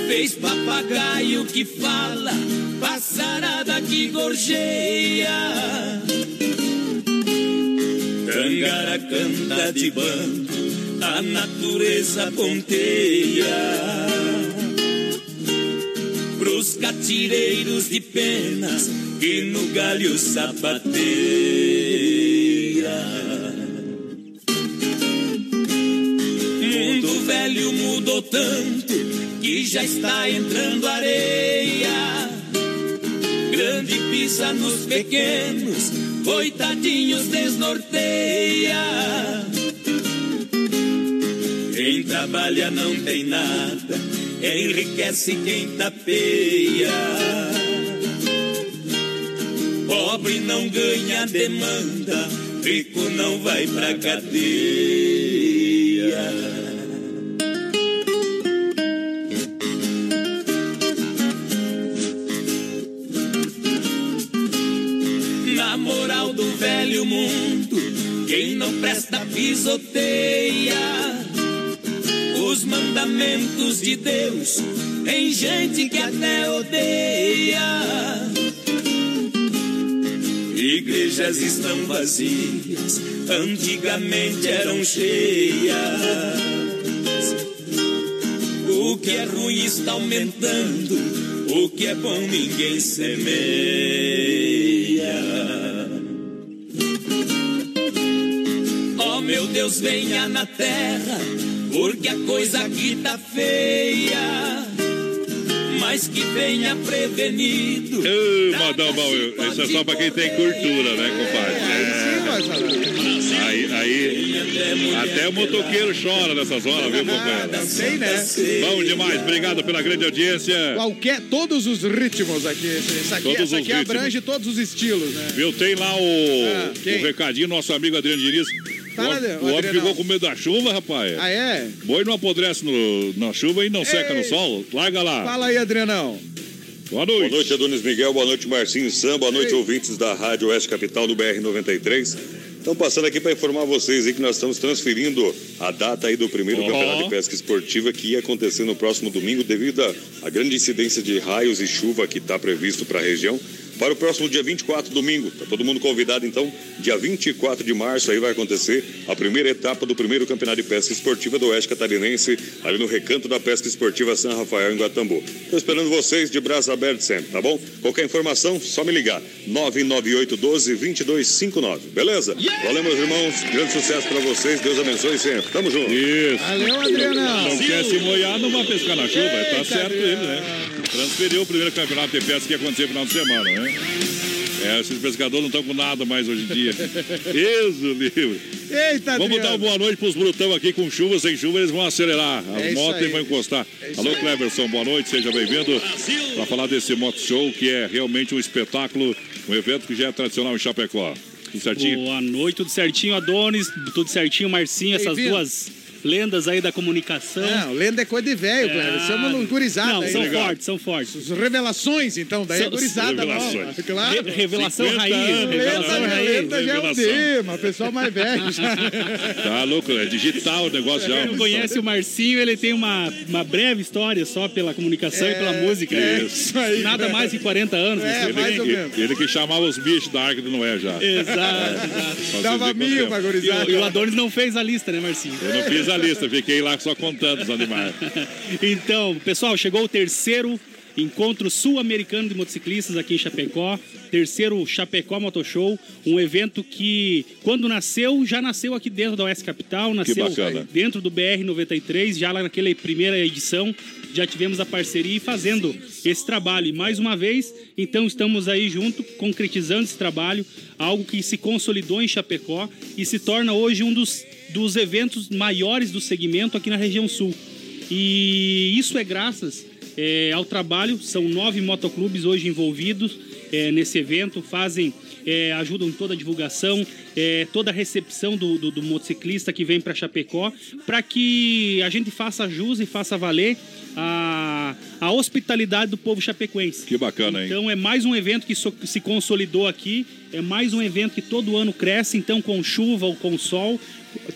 [SPEAKER 24] Fez papagaio que fala, passarada que gorjeia. Tangara canta de bando, a natureza ponteia. Pros catireiros de penas que no galho sapateia. Mundo velho mudou tanto que já está entrando areia. Grande pisa nos pequenos, coitadinhos desnorteia. Quem trabalha não tem nada, enriquece quem tapeia. Pobre não ganha demanda, rico não vai pra cadeia. Velho mundo, quem não presta pisoteia os mandamentos de Deus. Tem gente que até odeia. Igrejas estão vazias, antigamente eram cheias. O que é ruim está aumentando, o que é bom ninguém semeia. Deus, venha na terra, porque a coisa aqui tá feia. Mas que venha prevenido.
[SPEAKER 2] Ô, Modão bom, isso é só pra quem tem cultura, né, compadre? É. Aí, aí, até o motoqueiro chora nessas horas, viu, companheiro?
[SPEAKER 3] Sei, né?
[SPEAKER 2] Bom demais, obrigado pela grande audiência.
[SPEAKER 3] Qualquer, todos os ritmos aqui. Isso aqui,
[SPEAKER 2] Todos
[SPEAKER 3] essa
[SPEAKER 2] os
[SPEAKER 3] aqui abrange todos os estilos, né?
[SPEAKER 2] Viu, tem lá o,
[SPEAKER 3] Ah,
[SPEAKER 2] o recadinho, nosso amigo Adriano Diniz.
[SPEAKER 3] Fala,
[SPEAKER 2] o, homem- o homem ficou com medo da chuva, rapaz.
[SPEAKER 3] Ah, é?
[SPEAKER 2] Boi não apodrece no, na chuva e não seca no sol. Larga lá.
[SPEAKER 3] Fala aí, Adrianão.
[SPEAKER 2] Boa noite.
[SPEAKER 25] Boa noite, Adonis Miguel. Boa noite, Marcinho Sam. Boa noite, ouvintes da Rádio Oeste Capital do BR-93. Estão passando aqui para informar vocês aí que nós estamos transferindo a data aí do primeiro campeonato de pesca esportiva que ia acontecer no próximo domingo devido à grande incidência de raios e chuva que está previsto para a região. Para o próximo dia 24, domingo. Está todo mundo convidado, então. Dia 24 de março aí vai acontecer a primeira etapa do primeiro campeonato de pesca esportiva do Oeste Catarinense, ali no Recanto da Pesca Esportiva São Rafael, em Guatambu. Estou esperando vocês de braço aberto sempre, tá bom? Qualquer informação, só me ligar. 99812-2259, beleza? Valeu, meus irmãos. Grande sucesso para vocês. Deus abençoe sempre. Tamo junto.
[SPEAKER 2] Isso.
[SPEAKER 3] Valeu, Adrianão.
[SPEAKER 2] Não quer se molhar, não vai pescar na chuva. tá certo ele, né? Transferiu o primeiro campeonato de pesca que ia acontecer no final de semana, né? É, esses pescadores não estão com nada mais hoje em dia. Isso, livre.
[SPEAKER 3] Eita,
[SPEAKER 2] Vamos dar uma
[SPEAKER 3] Adriano.
[SPEAKER 2] boa noite pros brutão aqui com chuva, sem chuva, eles vão acelerar. As
[SPEAKER 3] É
[SPEAKER 2] e vão encostar.
[SPEAKER 3] isso
[SPEAKER 2] Alô. Cleverson, boa noite, seja bem-vindo. Para falar desse moto show, que é realmente um espetáculo, um evento que já é tradicional em Chapecó. Tudo certinho?
[SPEAKER 26] Boa noite, tudo certinho, Adonis, tudo certinho, Marcinho, essas duas lendas aí da comunicação.
[SPEAKER 3] Não, lenda é coisa de velho, Cleber. Somos gurizada
[SPEAKER 26] Não,
[SPEAKER 3] aí.
[SPEAKER 26] são
[SPEAKER 3] Legal.
[SPEAKER 26] fortes, são fortes.
[SPEAKER 3] As revelações, então, daí é
[SPEAKER 26] São-
[SPEAKER 3] gurizada
[SPEAKER 2] revelações.
[SPEAKER 3] nova. Claro.
[SPEAKER 26] Re- revelação
[SPEAKER 2] 50
[SPEAKER 26] raiz,
[SPEAKER 2] anos,
[SPEAKER 26] revelação
[SPEAKER 3] Lenda,
[SPEAKER 26] raiz.
[SPEAKER 3] lenda já é um
[SPEAKER 2] Revelação.
[SPEAKER 3] tema, pessoal mais velho já.
[SPEAKER 2] Tá louco, é digital o negócio já.
[SPEAKER 26] Quem não conhece o Marcinho, ele tem uma, uma breve história só pela comunicação e pela música.
[SPEAKER 3] é
[SPEAKER 26] né?
[SPEAKER 3] isso aí.
[SPEAKER 26] Nada mais que 40 anos.
[SPEAKER 3] É,
[SPEAKER 26] você vê.
[SPEAKER 3] mais ou
[SPEAKER 2] Ele,
[SPEAKER 3] menos.
[SPEAKER 2] ele que chamava os bichos da Arca de Noé já.
[SPEAKER 26] Exato, exato.
[SPEAKER 3] Dava mil pra.
[SPEAKER 26] E,
[SPEAKER 3] gurizada.
[SPEAKER 26] o- e o Adonis não fez a lista, né, Marcinho?
[SPEAKER 2] Eu não fiz a lista, fiquei lá só contando os animais.
[SPEAKER 26] Então, pessoal, chegou o terceiro encontro sul-americano de motociclistas aqui em Chapecó, terceiro Chapecó Moto Show, um evento que quando nasceu já nasceu aqui dentro da Oeste Capital, nasceu
[SPEAKER 2] bacana.
[SPEAKER 26] dentro do BR 93, já lá naquela primeira edição já tivemos a parceria e fazendo esse trabalho. E mais uma vez, então estamos aí junto concretizando esse trabalho, algo que se consolidou em Chapecó e se torna hoje um dos dos eventos maiores do segmento aqui na região sul. E isso é graças é, ao trabalho. São nove motoclubes hoje envolvidos é, nesse evento, fazem, é, ajudam em toda a divulgação, é, toda a recepção do, do, do motociclista que vem para Chapecó, para que a gente faça jus e faça valer a, a hospitalidade do povo chapecoense.
[SPEAKER 2] Que bacana, hein?
[SPEAKER 26] Então é mais um evento que so- se consolidou aqui, é mais um evento que todo ano cresce, então com chuva ou com sol.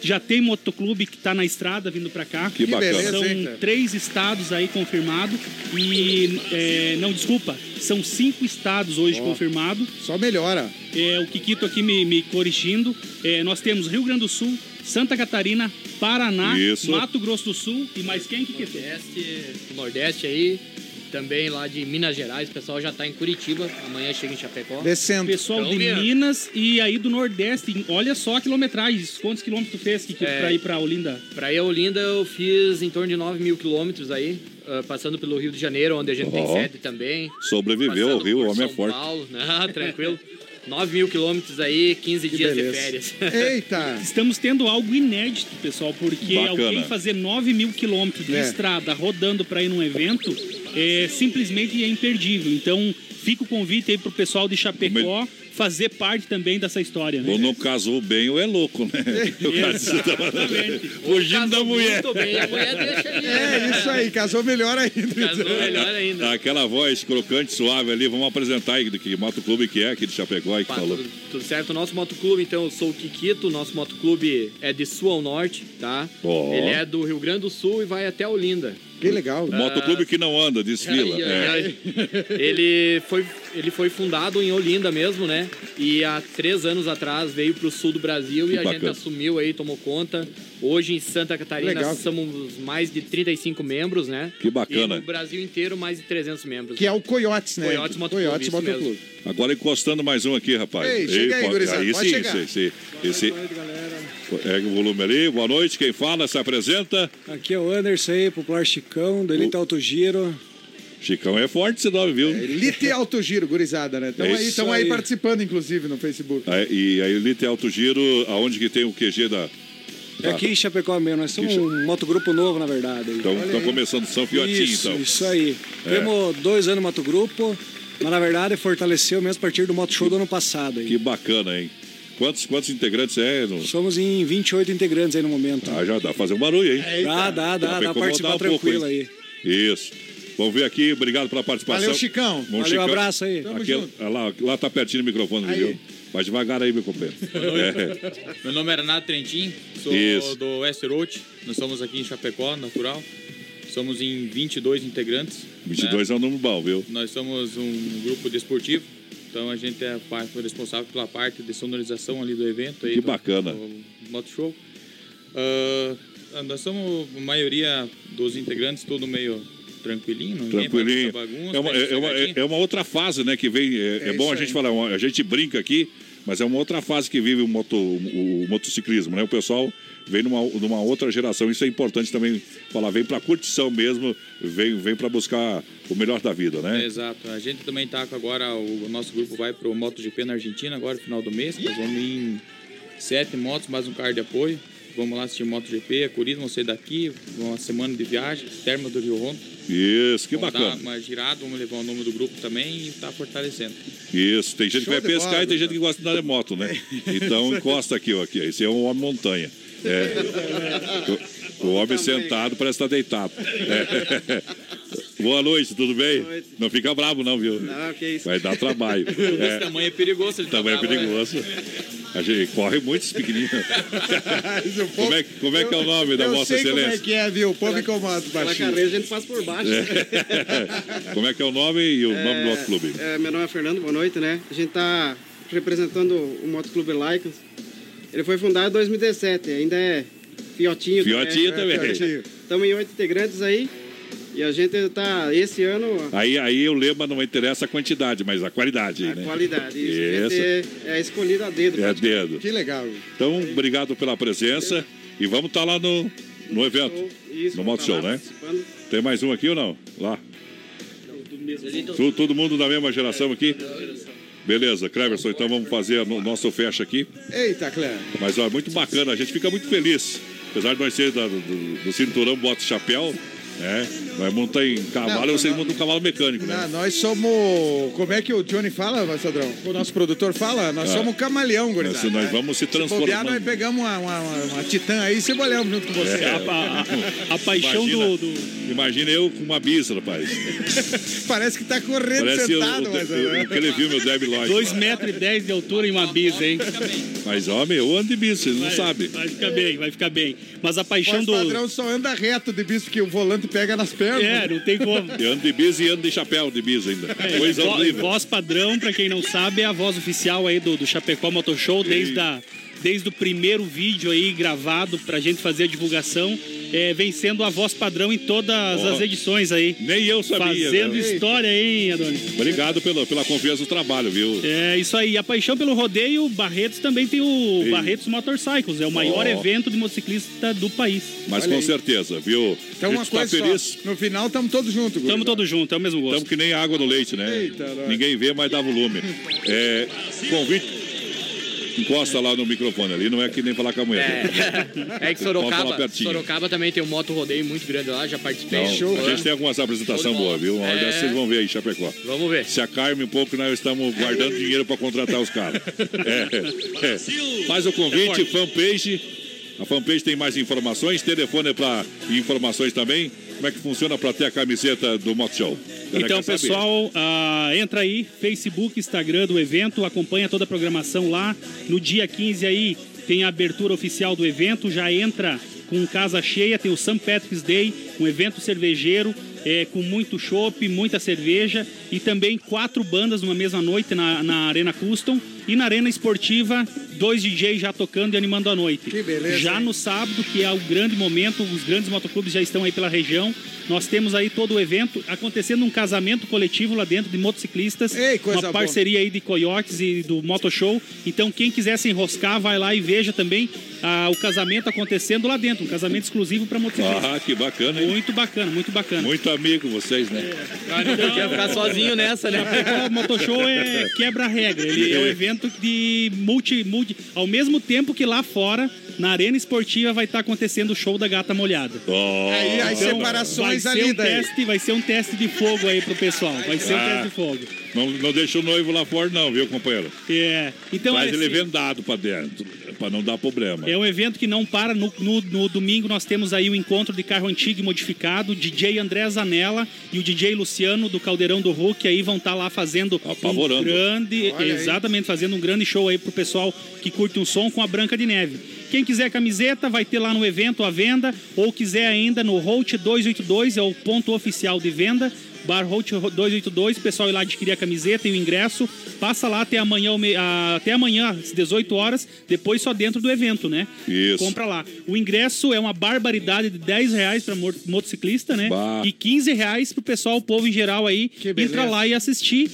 [SPEAKER 26] Já tem motoclube que está na estrada vindo para cá.
[SPEAKER 2] Que bacana. beleza,
[SPEAKER 26] São três estados aí confirmados. E, é, não, desculpa, são cinco estados hoje
[SPEAKER 3] Ó,
[SPEAKER 26] confirmados.
[SPEAKER 3] Só melhora.
[SPEAKER 26] É, o Kikito aqui me, me corrigindo. É, nós temos Rio Grande do Sul, Santa Catarina, Paraná,
[SPEAKER 27] Isso.
[SPEAKER 26] Mato Grosso do Sul e mais quem, Kikito?
[SPEAKER 27] Nordeste, Nordeste aí, também lá de Minas Gerais, o pessoal já tá em Curitiba, amanhã chega em Chapecó.
[SPEAKER 26] Pessoal
[SPEAKER 27] Então,
[SPEAKER 26] de. Minas e aí do Nordeste. Olha só a quilometragem. Quantos quilômetros tu fez, Kikito,
[SPEAKER 27] É.
[SPEAKER 26] pra ir pra Olinda?
[SPEAKER 27] Pra ir a Olinda eu fiz em torno de 9 mil quilômetros aí, ah, passando pelo Rio de Janeiro, onde a gente tem
[SPEAKER 2] Ó.
[SPEAKER 27] sede também.
[SPEAKER 2] Sobreviveu ao Rio, o homem é
[SPEAKER 27] São
[SPEAKER 2] forte.
[SPEAKER 27] Paulo, não, tranquilo. 9 mil quilômetros aí, 15 dias
[SPEAKER 26] beleza.
[SPEAKER 27] de férias.
[SPEAKER 3] Eita!
[SPEAKER 26] Estamos tendo algo inédito, pessoal, porque
[SPEAKER 27] Bacana.
[SPEAKER 26] alguém fazer 9 mil quilômetros de
[SPEAKER 27] É.
[SPEAKER 26] estrada rodando para ir num evento é simplesmente é imperdível. Então, fica o convite aí pro pessoal de Chapecó fazer parte também dessa história. Né?
[SPEAKER 2] Ou não casou bem ou é louco, né?
[SPEAKER 26] Exatamente.
[SPEAKER 2] Fugindo da mulher.
[SPEAKER 27] Muito bem, a mulher deixa aí.
[SPEAKER 3] É isso aí, casou melhor ainda.
[SPEAKER 27] Casou melhor ainda.
[SPEAKER 2] Aquela voz crocante, suave ali, vamos apresentar aí do que motoclube que é aqui de Chapecó aí que
[SPEAKER 27] Pá,
[SPEAKER 2] falou.
[SPEAKER 27] tudo, tudo certo. O nosso motoclube, então, eu sou o Kikito. Nosso motoclube é de sul ao norte, tá?
[SPEAKER 2] Ó.
[SPEAKER 27] Ele é do Rio Grande do Sul e vai até Olinda.
[SPEAKER 3] Que legal.
[SPEAKER 2] Motoclube que não anda, desfila. É.
[SPEAKER 27] ai, ai. Ele, foi, ele foi fundado em Olinda mesmo, né? E há três anos atrás veio para o sul do Brasil
[SPEAKER 2] Que
[SPEAKER 27] e a gente assumiu aí, tomou conta. Hoje em Santa Catarina
[SPEAKER 3] Legal.
[SPEAKER 27] somos mais de 35 membros, né?
[SPEAKER 2] Que bacana.
[SPEAKER 27] E no Brasil inteiro mais de 300 membros.
[SPEAKER 3] Que é o Coyotes, né?
[SPEAKER 27] Coyotes Motoclube,
[SPEAKER 3] Coyotes Motoclube.
[SPEAKER 2] Agora encostando mais um aqui, rapaz.
[SPEAKER 3] Ei, chega aí,
[SPEAKER 2] pode- aí
[SPEAKER 3] pode
[SPEAKER 2] sim,
[SPEAKER 3] chegar.
[SPEAKER 2] esse, esse, esse, Pega o volume ali. Boa noite. Quem fala, se apresenta.
[SPEAKER 28] Aqui é o Anderson aí, popular Chicão, do Elite Alto Giro.
[SPEAKER 2] Chicão é forte esse nome, viu?
[SPEAKER 3] Elite Alto Giro, gurizada, né? Estão
[SPEAKER 2] É
[SPEAKER 3] aí, tão aí
[SPEAKER 2] aí.
[SPEAKER 3] participando, inclusive, no Facebook.
[SPEAKER 2] Aí- E a Elite Alto Giro, aonde que tem o QG da...
[SPEAKER 28] É aqui em Chapecó mesmo, nós somos um motogrupo novo, na verdade. aí.
[SPEAKER 2] Então, estão começando São Fiotinho,
[SPEAKER 28] isso,
[SPEAKER 2] então.
[SPEAKER 28] Isso aí.
[SPEAKER 2] É.
[SPEAKER 28] Temos dois anos no motogrupo, mas na verdade fortaleceu mesmo a partir do Moto Show do ano passado. Aí.
[SPEAKER 2] Que bacana, hein? Quantos, quantos integrantes é? No...
[SPEAKER 28] Somos em 28 integrantes aí no momento.
[SPEAKER 2] Ah, já dá pra fazer um barulho, hein?
[SPEAKER 28] Dá, dá, dá,
[SPEAKER 2] pra
[SPEAKER 28] dá pra participar
[SPEAKER 2] um pouco,
[SPEAKER 28] tranquilo
[SPEAKER 2] hein?
[SPEAKER 28] aí.
[SPEAKER 2] Isso. Vamos ver aqui, obrigado pela participação.
[SPEAKER 3] Valeu, Chicão.
[SPEAKER 2] Bom,
[SPEAKER 28] Valeu, abraço aí. Tamo
[SPEAKER 2] Aqui,
[SPEAKER 28] junto.
[SPEAKER 2] lá, lá tá pertinho do microfone,
[SPEAKER 3] Aí.
[SPEAKER 2] viu? Vai devagar aí, meu companheiro. É.
[SPEAKER 29] Meu nome é Renato Trentin, sou
[SPEAKER 2] Isso.
[SPEAKER 29] do Westerote. Nós estamos aqui em Chapecó, natural. Somos em 22 integrantes.
[SPEAKER 2] 22 é um número bom, viu?
[SPEAKER 29] Nós somos um grupo desportivo, então a gente é parte responsável pela parte de sonorização ali do evento. Aí
[SPEAKER 2] Que
[SPEAKER 29] do-
[SPEAKER 2] bacana.
[SPEAKER 29] Do Moto Show. Ah, nós somos, a maioria dos integrantes, todo meio tranquilinho, ninguém faz
[SPEAKER 2] Tranquilinho.
[SPEAKER 29] bagunça,
[SPEAKER 2] É uma,
[SPEAKER 29] bem
[SPEAKER 2] é, uma,
[SPEAKER 29] sossegadinho.
[SPEAKER 2] é uma outra fase, né, que vem. É, é
[SPEAKER 29] É
[SPEAKER 2] bom a gente
[SPEAKER 29] aí.
[SPEAKER 2] falar, a gente brinca aqui, mas é uma outra fase que vive o, moto, o, o motociclismo, né? O pessoal vem numa, numa outra geração. Isso é importante também falar. Vem pra curtição mesmo, vem, vem para buscar o melhor da vida, né?
[SPEAKER 29] Exato. A gente também tá com agora, o nosso grupo vai pro MotoGP na Argentina agora, no final do mês. Nós vamos em sete motos, mais um carro de apoio. Vamos lá assistir MotoGP, a Corrida, vamos sair daqui, uma semana de viagem, termo do Rio Rondo.
[SPEAKER 2] Isso, que
[SPEAKER 29] vamos
[SPEAKER 2] bacana.
[SPEAKER 29] dar uma girada, vamos levar o nome do grupo também e tá fortalecendo.
[SPEAKER 2] Isso, tem gente
[SPEAKER 29] Show
[SPEAKER 2] que vai pescar
[SPEAKER 29] bola,
[SPEAKER 2] e tem gente que gosta de andar de moto, né? Então encosta aqui, ó. Aqui. Esse é um homem montanha. É. O, o homem sentado parece estar deitado. É. Boa noite, tudo bem? Não fica bravo, não, viu?
[SPEAKER 29] Não, que isso.
[SPEAKER 2] Vai dar trabalho.
[SPEAKER 29] Esse
[SPEAKER 2] É.
[SPEAKER 29] tamanho é perigoso. Ele tá
[SPEAKER 2] Também é
[SPEAKER 29] bravo, né?
[SPEAKER 2] perigoso. A gente corre muito esse pequenininho. como, é, como é que é o nome da
[SPEAKER 3] eu
[SPEAKER 2] Vossa
[SPEAKER 3] sei como é
[SPEAKER 2] Excelência?
[SPEAKER 3] que é, viu? O povo incomoda,
[SPEAKER 30] Pela
[SPEAKER 3] baixinho.
[SPEAKER 30] carreira a gente passa por baixo.
[SPEAKER 2] É. Como é que é o nome e o nome do outro clube?
[SPEAKER 30] É, meu nome é Fernando, boa noite, né? A gente tá representando o Motoclube Lycans. Ele foi fundado em 2017, ainda é fiotinho.
[SPEAKER 2] Fiotinho também.
[SPEAKER 30] Estamos em oito integrantes aí. E a gente tá, esse ano,
[SPEAKER 2] Aí, aí o lema não interessa a quantidade, mas a qualidade. né?
[SPEAKER 30] qualidade. Isso,
[SPEAKER 2] Isso.
[SPEAKER 30] A gente é, é escolhido a dedo.
[SPEAKER 2] É dedo.
[SPEAKER 3] Que legal.
[SPEAKER 2] Então, obrigado pela presença. E vamos estar lá no, no evento.
[SPEAKER 30] Isso,
[SPEAKER 2] no Moto
[SPEAKER 30] tá
[SPEAKER 2] Show, né? Tem mais um aqui ou não? Lá. Tu- todo mundo da mesma geração aqui? Beleza, Cleverson, então vamos fazer o nosso fecha aqui.
[SPEAKER 3] Eita, Cléber.
[SPEAKER 2] Mas ó, muito bacana, a gente fica muito feliz. Apesar de nós ser da- do, do cinturão bota chapéu, né? Vai montar em cavalo,
[SPEAKER 3] Não,
[SPEAKER 2] você
[SPEAKER 3] não.
[SPEAKER 2] monta um cavalo mecânico, né?
[SPEAKER 3] Não, nós somos. Como é que o Johnny fala, Massadrão? O nosso produtor fala? Nós
[SPEAKER 2] Ah.
[SPEAKER 3] somos camaleão, gurizada.
[SPEAKER 2] Nós- nós vamos se
[SPEAKER 3] bobear,
[SPEAKER 2] transformando.
[SPEAKER 3] nós pegamos uma, uma, uma, uma titã aí e cebolhamos junto com você.
[SPEAKER 2] É.
[SPEAKER 26] A, a- a paixão
[SPEAKER 2] Imagina-
[SPEAKER 26] do,
[SPEAKER 2] Imagina eu com uma bisa, rapaz.
[SPEAKER 3] Parece que tá correndo
[SPEAKER 2] Parece o,
[SPEAKER 3] sentado,
[SPEAKER 2] o,
[SPEAKER 3] mas.
[SPEAKER 2] o- aquele filme, o Debbie Lloyd.
[SPEAKER 26] 2 metros e 10 de altura e uma bisa, hein?
[SPEAKER 2] Mas, homem, eu ando de bisa, vocês não sabem.
[SPEAKER 26] Vai ficar bem, vai ficar bem. Mas a paixão
[SPEAKER 3] Voz
[SPEAKER 26] do.
[SPEAKER 3] padrão só anda reto de bicho, porque o volante pega nas pernas.
[SPEAKER 26] É, não tem como.
[SPEAKER 2] Eu ando de bisa e ando de chapéu de bisa ainda.
[SPEAKER 26] É,
[SPEAKER 2] Coisa
[SPEAKER 26] vo-
[SPEAKER 2] horrível.
[SPEAKER 26] voz padrão, pra quem não sabe, é a voz oficial aí do, do Chapecó Motor Show, desde, a, desde o primeiro vídeo aí gravado pra gente fazer a divulgação. É, vem sendo a voz padrão em todas
[SPEAKER 2] Ó,
[SPEAKER 26] as edições aí.
[SPEAKER 2] Nem eu sabia.
[SPEAKER 26] Fazendo
[SPEAKER 2] né?
[SPEAKER 26] história, hein, Adonis?
[SPEAKER 2] Obrigado pela, pela confiança do trabalho, viu?
[SPEAKER 26] É isso aí. A paixão pelo rodeio, Barretos também tem o
[SPEAKER 2] Sim.
[SPEAKER 26] Barretos Motorcycles. É o maior
[SPEAKER 2] Ó.
[SPEAKER 26] evento de motociclista do país.
[SPEAKER 2] Mas
[SPEAKER 3] Olha
[SPEAKER 2] com
[SPEAKER 3] aí.
[SPEAKER 2] certeza, viu?
[SPEAKER 3] Então,
[SPEAKER 2] A
[SPEAKER 3] uma
[SPEAKER 2] gente tá feliz.
[SPEAKER 3] só. No final, estamos todos juntos,
[SPEAKER 26] Estamos todos juntos, é o mesmo gosto.
[SPEAKER 2] Estamos que nem água no leite, né?
[SPEAKER 3] Eita.
[SPEAKER 2] Ninguém vê, mas dá volume. É, convite. Encosta lá no microfone ali, não é que nem falar com a mulher.
[SPEAKER 27] É, é que Sorocaba. Sorocaba também tem um moto rodeio muito grande lá, já participei.
[SPEAKER 2] Não, a gente tem algumas apresentações boas, viu? Uma
[SPEAKER 27] É.
[SPEAKER 2] vocês vão ver aí, Chapecó.
[SPEAKER 27] Vamos ver.
[SPEAKER 2] Se acalme um pouco, nós estamos guardando dinheiro para contratar os caras. É, é. Faz o convite, fanpage. A fanpage tem mais informações, telefone para informações também. Como é que funciona para ter a camiseta do Moto Show?
[SPEAKER 26] Então, pessoal, ah, entra aí, Facebook, Instagram do evento, acompanha toda a programação lá. No dia 15 aí tem a abertura oficial do evento, já entra com casa cheia, tem o St. Patrick's Day, um evento cervejeiro é, com muito chopp, muita cerveja e também quatro bandas numa mesma noite na, na Arena Custom e na Arena Esportiva, dois DJs já tocando e animando a noite.
[SPEAKER 3] Que beleza,
[SPEAKER 26] Já
[SPEAKER 3] hein?
[SPEAKER 26] no sábado, que é o grande momento, os grandes motoclubes já estão aí pela região. Nós temos aí todo o evento acontecendo um casamento coletivo lá dentro de motociclistas.
[SPEAKER 3] Ei, coisa
[SPEAKER 26] uma
[SPEAKER 3] boa.
[SPEAKER 26] parceria aí de Coyotes e do Moto Show. Então, quem quiser se enroscar, vai lá e veja também ah, o casamento acontecendo lá dentro. Um casamento exclusivo para motociclistas.
[SPEAKER 2] Ah, que bacana, hein?
[SPEAKER 26] Muito bacana, muito bacana.
[SPEAKER 2] Muito amigo vocês, né?
[SPEAKER 27] Não quer ficar sozinho nessa, né?
[SPEAKER 26] O Motoshow é quebra-regra. Ele é um evento de multi, multi. Ao mesmo tempo que lá fora, na arena esportiva, vai estar acontecendo o show da gata molhada.
[SPEAKER 2] Oh,
[SPEAKER 3] Aí as
[SPEAKER 26] Então,
[SPEAKER 3] separações
[SPEAKER 26] vai ser
[SPEAKER 3] ali
[SPEAKER 26] um
[SPEAKER 3] daí.
[SPEAKER 26] teste, vai ser um teste de fogo aí pro pessoal. Vai ser um
[SPEAKER 2] Ah.
[SPEAKER 26] teste de fogo.
[SPEAKER 2] não, não deixa o noivo lá fora, não, viu, companheiro?
[SPEAKER 26] É. Então
[SPEAKER 2] Faz
[SPEAKER 26] é,
[SPEAKER 2] ele
[SPEAKER 26] assim,
[SPEAKER 2] vendado para dentro, para não dar problema.
[SPEAKER 26] é um evento que não para. No, no- no domingo nós temos aí o encontro de carro antigo e modificado. O DJ André Zanella e o DJ Luciano do Caldeirão do Hulk aí vão estar lá fazendo um
[SPEAKER 2] Apavorando.
[SPEAKER 26] grande,
[SPEAKER 3] Olha aí.
[SPEAKER 26] exatamente, fazendo um grande show aí pro pessoal que curte um som com a Branca de Neve. Quem quiser camiseta vai ter lá no evento à venda ou quiser ainda no Holt 282 é o ponto oficial de venda. Bar Holt 282, o pessoal ir lá adquirir a camiseta e o ingresso. Passa lá até amanhã, até amanhã às 18 horas, depois só dentro do evento, né?
[SPEAKER 2] Isso.
[SPEAKER 26] Compra lá. O ingresso é uma barbaridade de 10 reais para motociclista, né?
[SPEAKER 2] Bah.
[SPEAKER 26] E 15 reais pro pessoal, o povo em geral aí, entrar lá e assistir.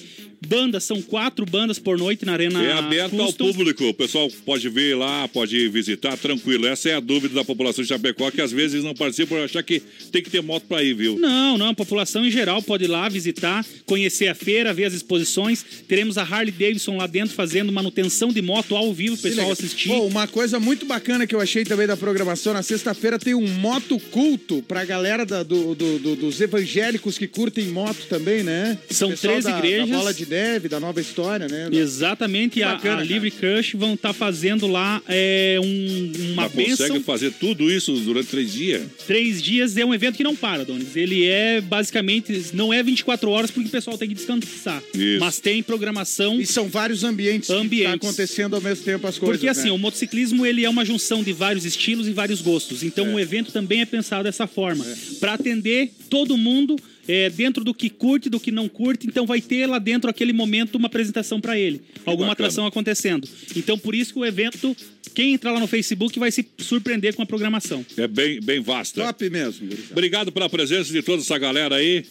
[SPEAKER 26] Bandas, são quatro bandas por noite na Arena
[SPEAKER 2] É aberto ao público, o pessoal pode ver lá, pode visitar, tranquilo. Essa é a dúvida da população de Chapecó, que às vezes não participa por achar que tem que ter moto para ir, viu?
[SPEAKER 26] Não, não, a população em geral pode ir lá visitar, conhecer a feira, ver as exposições. Teremos a Harley Davidson lá dentro fazendo manutenção de moto ao vivo, o pessoal assistir.
[SPEAKER 3] Pô, uma coisa muito bacana que eu achei também da programação, na sexta-feira tem um moto culto pra galera da- do- do- do- dos evangélicos que curtem moto também, né?
[SPEAKER 26] São três
[SPEAKER 3] da,
[SPEAKER 26] igrejas.
[SPEAKER 3] Da Bola de Da Nova História, né?
[SPEAKER 26] Exatamente, e a,
[SPEAKER 3] Bacana,
[SPEAKER 26] a. Livre Crush vão estar fazendo lá é, um- uma
[SPEAKER 2] Mas
[SPEAKER 26] bênção.
[SPEAKER 2] consegue fazer tudo isso durante três dias?
[SPEAKER 26] Três dias é um evento que não para, Donis. Ele é basicamente, não é 24 horas porque o pessoal tem que descansar.
[SPEAKER 2] Isso.
[SPEAKER 26] Mas tem programação.
[SPEAKER 3] E são vários ambientes, que
[SPEAKER 26] Ambientes.
[SPEAKER 3] tá acontecendo ao mesmo tempo as coisas.
[SPEAKER 26] Porque assim,
[SPEAKER 3] né?
[SPEAKER 26] o motociclismo ele é uma junção de vários estilos e vários gostos. Então o evento também é pensado dessa forma, para atender todo mundo é, dentro do que curte, do que não curte. Então vai ter lá dentro aquele momento uma apresentação para ele, alguma
[SPEAKER 2] bacana.
[SPEAKER 26] atração acontecendo. Então por isso que o evento, quem entrar lá no Facebook vai se surpreender com a programação.
[SPEAKER 2] É bem, bem vasta.
[SPEAKER 3] Top mesmo.
[SPEAKER 2] Obrigado pela presença de toda essa galera aí.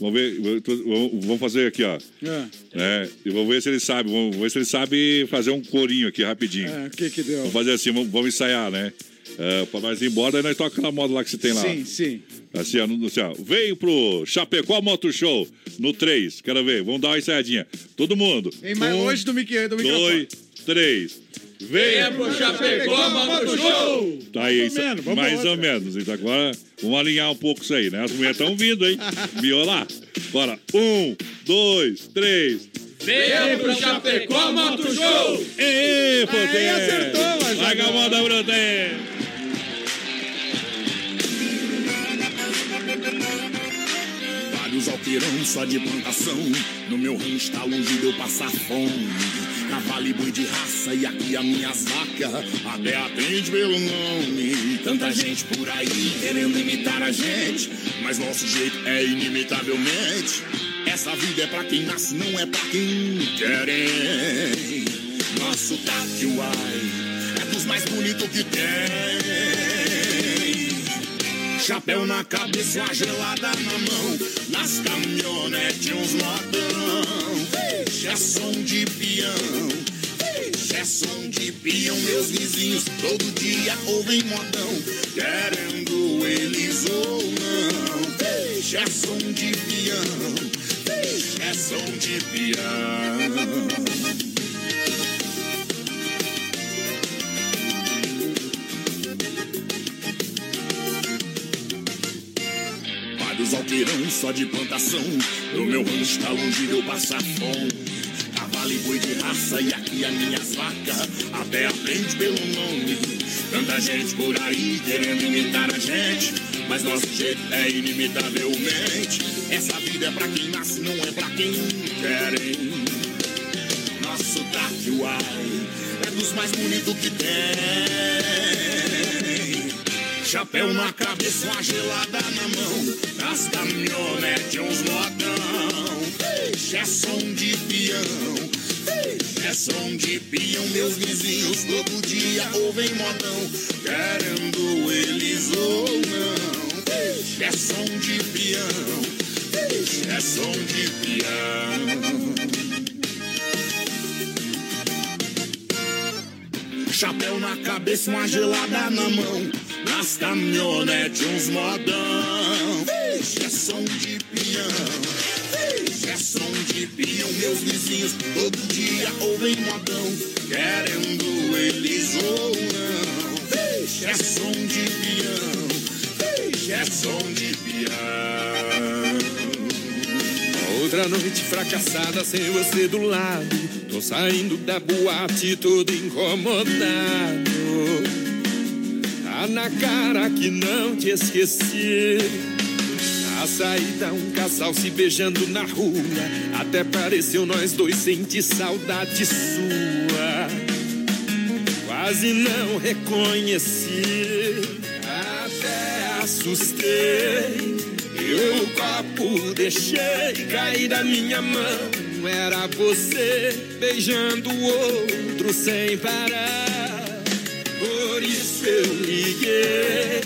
[SPEAKER 2] Vamos ver, vamos- vamos fazer aqui, ó.
[SPEAKER 3] É.
[SPEAKER 2] É, e vamos ver se ele sabe, vamos ver se ele sabe fazer um corinho aqui rapidinho.
[SPEAKER 3] É, o que que deu?
[SPEAKER 2] Vamos fazer assim, vamos, vamos ensaiar, né? É, pra nós ir embora, aí nós toca aquela moda lá que você tem lá.
[SPEAKER 3] Sim, sim.
[SPEAKER 2] Assim, ó, assim, ó, veio pro Chapecó Moto Show no 3. Quero ver, vamos dar uma ensaiadinha. Todo mundo.
[SPEAKER 3] Vem mais
[SPEAKER 2] um,
[SPEAKER 3] longe do, mic- do microfone.
[SPEAKER 2] dois, três. Venha
[SPEAKER 24] pro Chapecó Moto Show.
[SPEAKER 2] Tá aí,
[SPEAKER 24] Mais ou menos,
[SPEAKER 2] mais ou menos. Então agora vamos alinhar um pouco isso aí, né? As mulheres estão vindo, hein? Violar. Bora. Um, dois, três.
[SPEAKER 24] Venha pro Chapecó Moto Show.
[SPEAKER 2] Ê, Poder!
[SPEAKER 24] Aí acertou, mas
[SPEAKER 2] Larga a
[SPEAKER 24] agora-
[SPEAKER 2] mão
[SPEAKER 31] alqueirão só de plantação. No meu rancho tá longe de eu passar fome. Cavalo e boi de raça e aqui as minhas vacas até atende pelo nome. Tanta gente por aí querendo imitar a gente, mas nosso jeito é inimitavelmente. Essa vida é pra quem nasce, não é pra quem quer. Nosso Taquiuai é dos mais bonitos que tem. Chapéu na cabeça, gelada na mão. Nas caminhonetes, uns modão. Vixe, é som de peão. Vixe, é som de peão. Meus vizinhos todo dia ouvem modão. Querendo eles ou não. Vixe, é som de peão. Vixe, é som de peão. Só de plantação. No meu rancho tá longe de eu passar fome. Cavalo e boi de raça e aqui as minhas vacas. Até aprende pelo nome. Tanta gente por aí querendo imitar a gente. Mas nosso jeito é inimitavelmente. Essa vida é pra quem nasce, não é pra quem querem. Nosso Taquiuai é dos mais bonitos que tem. Chapéu na cabeça, uma gelada na mão. Nas caminhonetes, uns modão. É som de peão. É som de peão. Meus vizinhos todo dia ouvem modão. Querendo eles ou não. É som de. Vixe, é som de peão. Chapéu na cabeça, uma gelada na mão. Nas caminhonetes, uns modão. Vixe, é som de peão. Vixe, é som de peão. Meus vizinhos todo dia ouvem modão. Querendo eles ou não. Vixe, é som de peão. Vixe, é som de peão.
[SPEAKER 32] Outra noite fracassada sem você do lado. Tô saindo da boate todo incomodado. Tá na cara que não te esqueci. Na saída, um casal se beijando na rua. Até pareceu nós dois sentir saudade sua. Quase não reconheci. Até assustei. Eu o copo deixei cair da minha mão. Era você beijando o outro sem parar. Por isso eu liguei.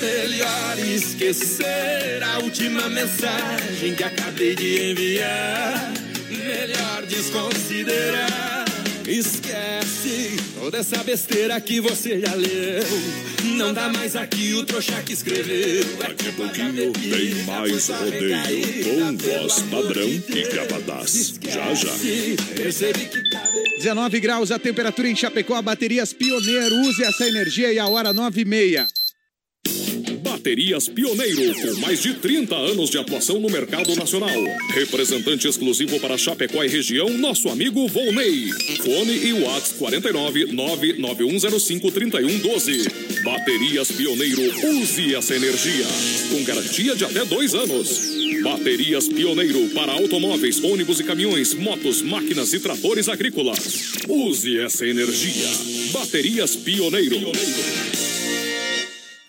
[SPEAKER 32] Melhor esquecer a última mensagem que acabei de enviar. Melhor desconsiderar. Esquece toda essa besteira que você já leu. Não dá mais aqui o trouxa que escreveu.
[SPEAKER 1] Daqui a pouquinho tem mais rodeio com voz padrão e capataz. Já já.
[SPEAKER 32] Percebi que tá
[SPEAKER 3] 19 graus a temperatura em Chapecó, baterias Pioneiro. Use essa energia e a hora 9 e meia.
[SPEAKER 1] Baterias Pioneiro, com mais de 30 anos de atuação no mercado nacional. Representante exclusivo para Chapecó e região, nosso amigo Volney. Fone e Whats 49 99105 3112. Baterias Pioneiro, use essa energia. Com garantia de até dois anos. Baterias Pioneiro para automóveis, ônibus e caminhões, motos, máquinas e tratores agrícolas. Use essa energia. Baterias Pioneiro.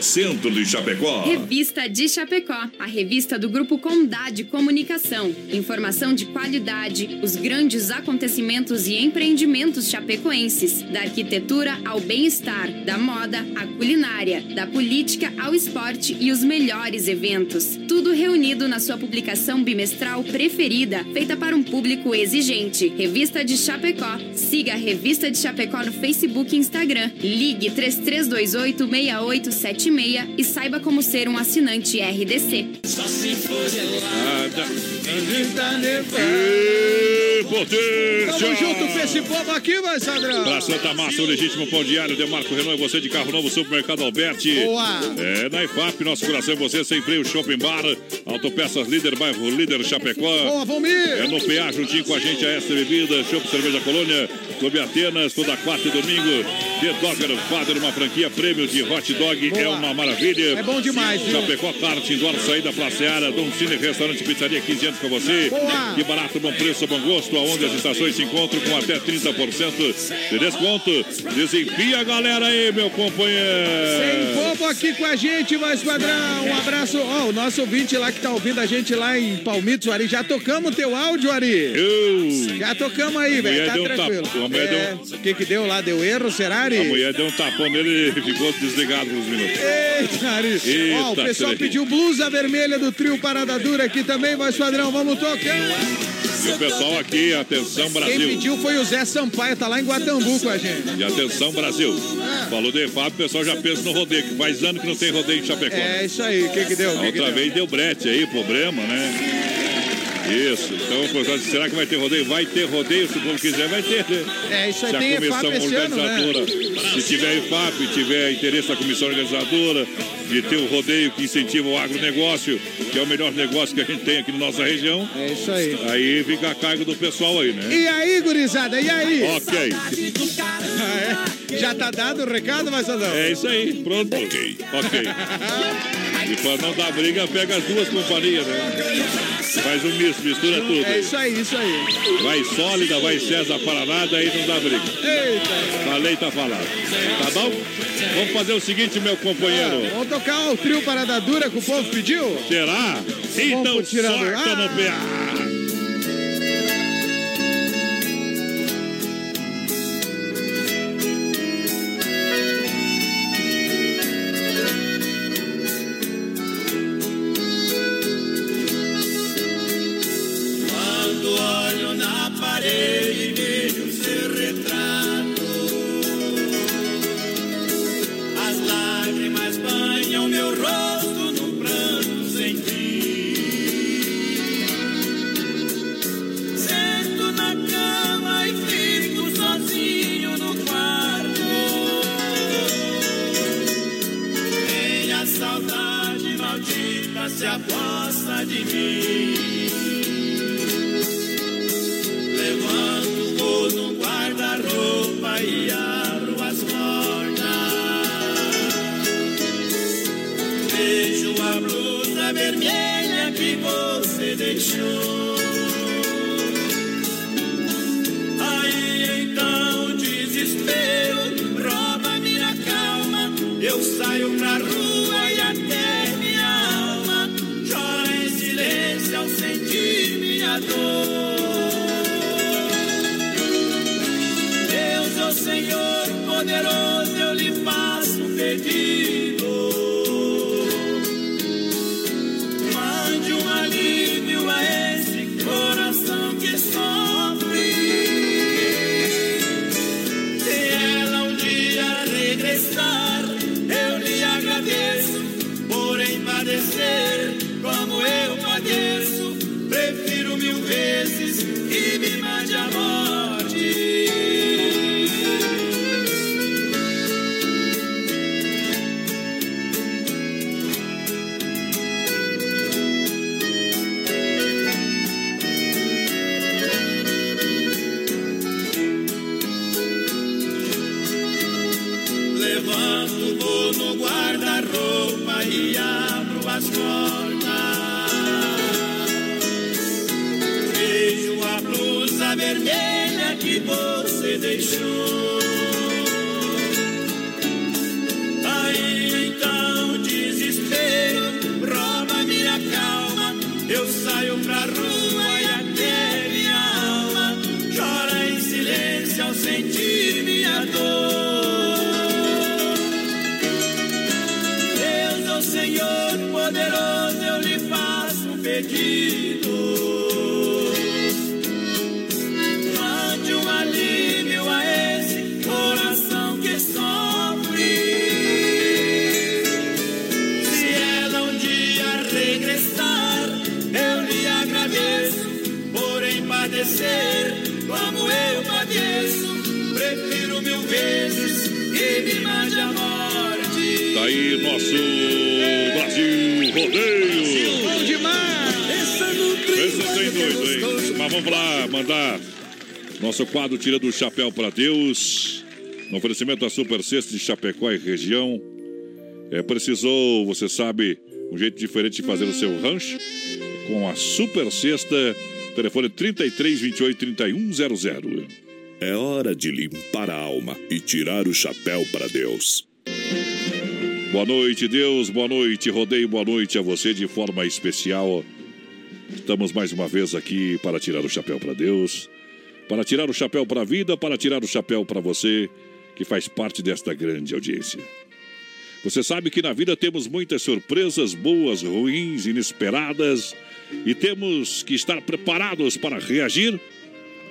[SPEAKER 16] Centro de Chapecó.
[SPEAKER 33] Revista de Chapecó, a revista do Grupo Condade Comunicação. Informação de qualidade, os grandes acontecimentos e empreendimentos chapecoenses, da arquitetura ao bem-estar, da moda à culinária, da política ao esporte e os melhores eventos. Tudo reunido na sua publicação bimestral preferida, feita para um público exigente. Revista de Chapecó. Siga a Revista de Chapecó no Facebook e Instagram. Ligue 3328 6876 e saiba como ser um assinante RDC.
[SPEAKER 2] Só se for gelada!
[SPEAKER 3] Tamo junto com esse povo aqui, vai, Sadrão.
[SPEAKER 2] Pra Santa Massa, o legítimo pão diário, Demarco Renault e você de carro novo, Supermercado Alberti.
[SPEAKER 3] Boa.
[SPEAKER 2] É, na IFAP, nosso coração é você, sem freio, Shopping Bar, Autopeças Líder, Bairro Líder, Chapecó.
[SPEAKER 3] Boa, Valmir.
[SPEAKER 2] É no PA, juntinho com a gente, a Esta Bebida, Shopping Cerveja Colônia, Clube Atenas, toda quarta e domingo. The Dogger Father, uma franquia prêmio de hot dog, é uma maravilha.
[SPEAKER 3] É bom demais, viu?
[SPEAKER 2] Chapecó, Kart, Indoor, saída pra Seara, Dom Cine, restaurante, pizzaria, 15 anos com você.
[SPEAKER 3] Boa.
[SPEAKER 2] Que barato, bom preço, bom gosto, aonde as estações se encontram com até 30% de desconto. Desempia a galera aí, meu companheiro.
[SPEAKER 3] Sem povo aqui com a gente, mais padrão. Um abraço. Ó, o nosso ouvinte lá que tá ouvindo a gente lá em Palmitos, Ari. Já tocamos teu áudio, Ari?
[SPEAKER 2] Eu.
[SPEAKER 3] Já tocamos aí, velho. Tá
[SPEAKER 2] deu
[SPEAKER 3] tranquilo.
[SPEAKER 2] mulher deu
[SPEAKER 3] É, O que que deu lá? Deu erro, será,
[SPEAKER 2] A mulher deu um tapão nele e ficou desligado por uns minutos.
[SPEAKER 3] Eita, Ari.
[SPEAKER 2] Eita,
[SPEAKER 3] Ó, o pessoal
[SPEAKER 2] trem.
[SPEAKER 3] pediu blusa vermelha do trio Parada Dura aqui também, mais padrão. Vamos tocar.
[SPEAKER 2] E o pessoal aqui, atenção
[SPEAKER 3] Quem
[SPEAKER 2] Brasil.
[SPEAKER 3] pediu foi o Zé Sampaio, tá lá em Guatambu com a gente.
[SPEAKER 2] E atenção Brasil.
[SPEAKER 3] Ah.
[SPEAKER 2] Falou de Fábio, o pessoal já pensa no rodeio, que faz ano que não tem rodeio em Chapecó.
[SPEAKER 3] É isso aí, o que que deu?
[SPEAKER 2] A
[SPEAKER 3] que que
[SPEAKER 2] outra
[SPEAKER 3] deu?
[SPEAKER 2] vez deu brete aí, problema, né? Isso. Então, o pessoal disse, será que vai ter rodeio? Vai ter rodeio, se o povo quiser, vai ter. né?
[SPEAKER 3] É, isso aí
[SPEAKER 2] Se a
[SPEAKER 3] tem
[SPEAKER 2] comissão
[SPEAKER 3] EFAP esse ano, né?
[SPEAKER 2] organizadora, se tiver IFAP, tiver interesse da comissão organizadora de ter o rodeio que incentiva o agronegócio, que é o melhor negócio que a gente tem aqui na nossa região.
[SPEAKER 3] É isso aí.
[SPEAKER 2] Aí fica a cargo do pessoal aí, né?
[SPEAKER 3] E aí, gurizada, e aí?
[SPEAKER 2] Ok.
[SPEAKER 3] Já tá dado o recado, Marcelão?
[SPEAKER 2] É isso aí, pronto. Ok. Ok. E pra não dar briga, pega as duas companhias, né? Faz um misto, mistura tudo.
[SPEAKER 3] É isso aí, isso aí.
[SPEAKER 2] Vai sólida, vai César Paranada, aí não dá briga.
[SPEAKER 3] Eita.
[SPEAKER 2] Falei, tá falado. Tá bom? Vamos fazer o seguinte, meu companheiro.
[SPEAKER 3] Vamos tocar o trio Parada Dura que o povo pediu?
[SPEAKER 2] Será? Então sorta no PA.
[SPEAKER 23] Poderoso, eu lhe faço um
[SPEAKER 2] mandar nosso quadro Tirando o Chapéu para Deus. No oferecimento da Super Sexta de Chapecó e região. É, precisou, você sabe, um jeito diferente de fazer o seu rancho. Com a Super Sexta, telefone 33 28 31 00.
[SPEAKER 1] É hora de limpar a alma e tirar o chapéu para Deus.
[SPEAKER 2] Boa noite, Deus. Boa noite, Rodeio. Boa noite a você de forma especial. Estamos mais uma vez aqui para tirar o chapéu para Deus, para tirar o chapéu para a vida, para tirar o chapéu para você que faz parte desta grande audiência. Você sabe que na vida temos muitas surpresas, boas, ruins, inesperadas, e temos que estar preparados para reagir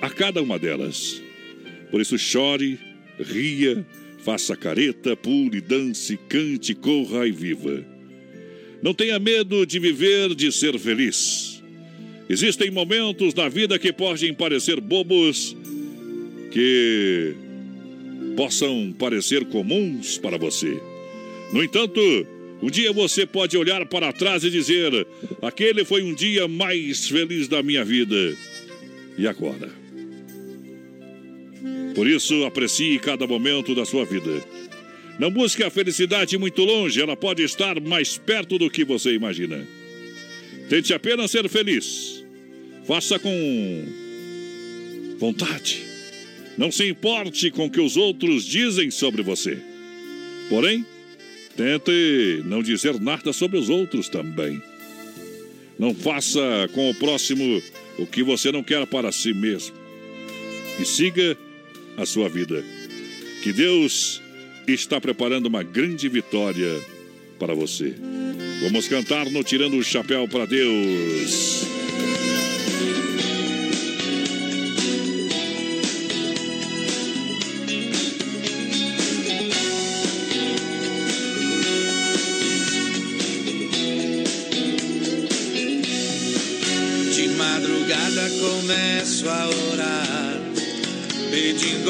[SPEAKER 2] a cada uma delas. Por isso, chore, ria, faça careta, pule, dance, cante, corra e viva. Não tenha medo de viver, de ser feliz. Existem momentos na vida que podem parecer bobos, que possam parecer comuns para você. No entanto, um dia você pode olhar para trás e dizer: aquele foi um dia mais feliz da minha vida. E agora? Por isso, aprecie cada momento da sua vida. Não busque a felicidade muito longe, ela pode estar mais perto do que você imagina. Tente apenas ser feliz. Faça com vontade. Não se importe com o que os outros dizem sobre você. Porém, tente não dizer nada sobre os outros também. Não faça com o próximo o que você não quer para si mesmo. E siga a sua vida. Que Deus está preparando uma grande vitória para você. Vamos cantar no Tirando o Chapéu para Deus.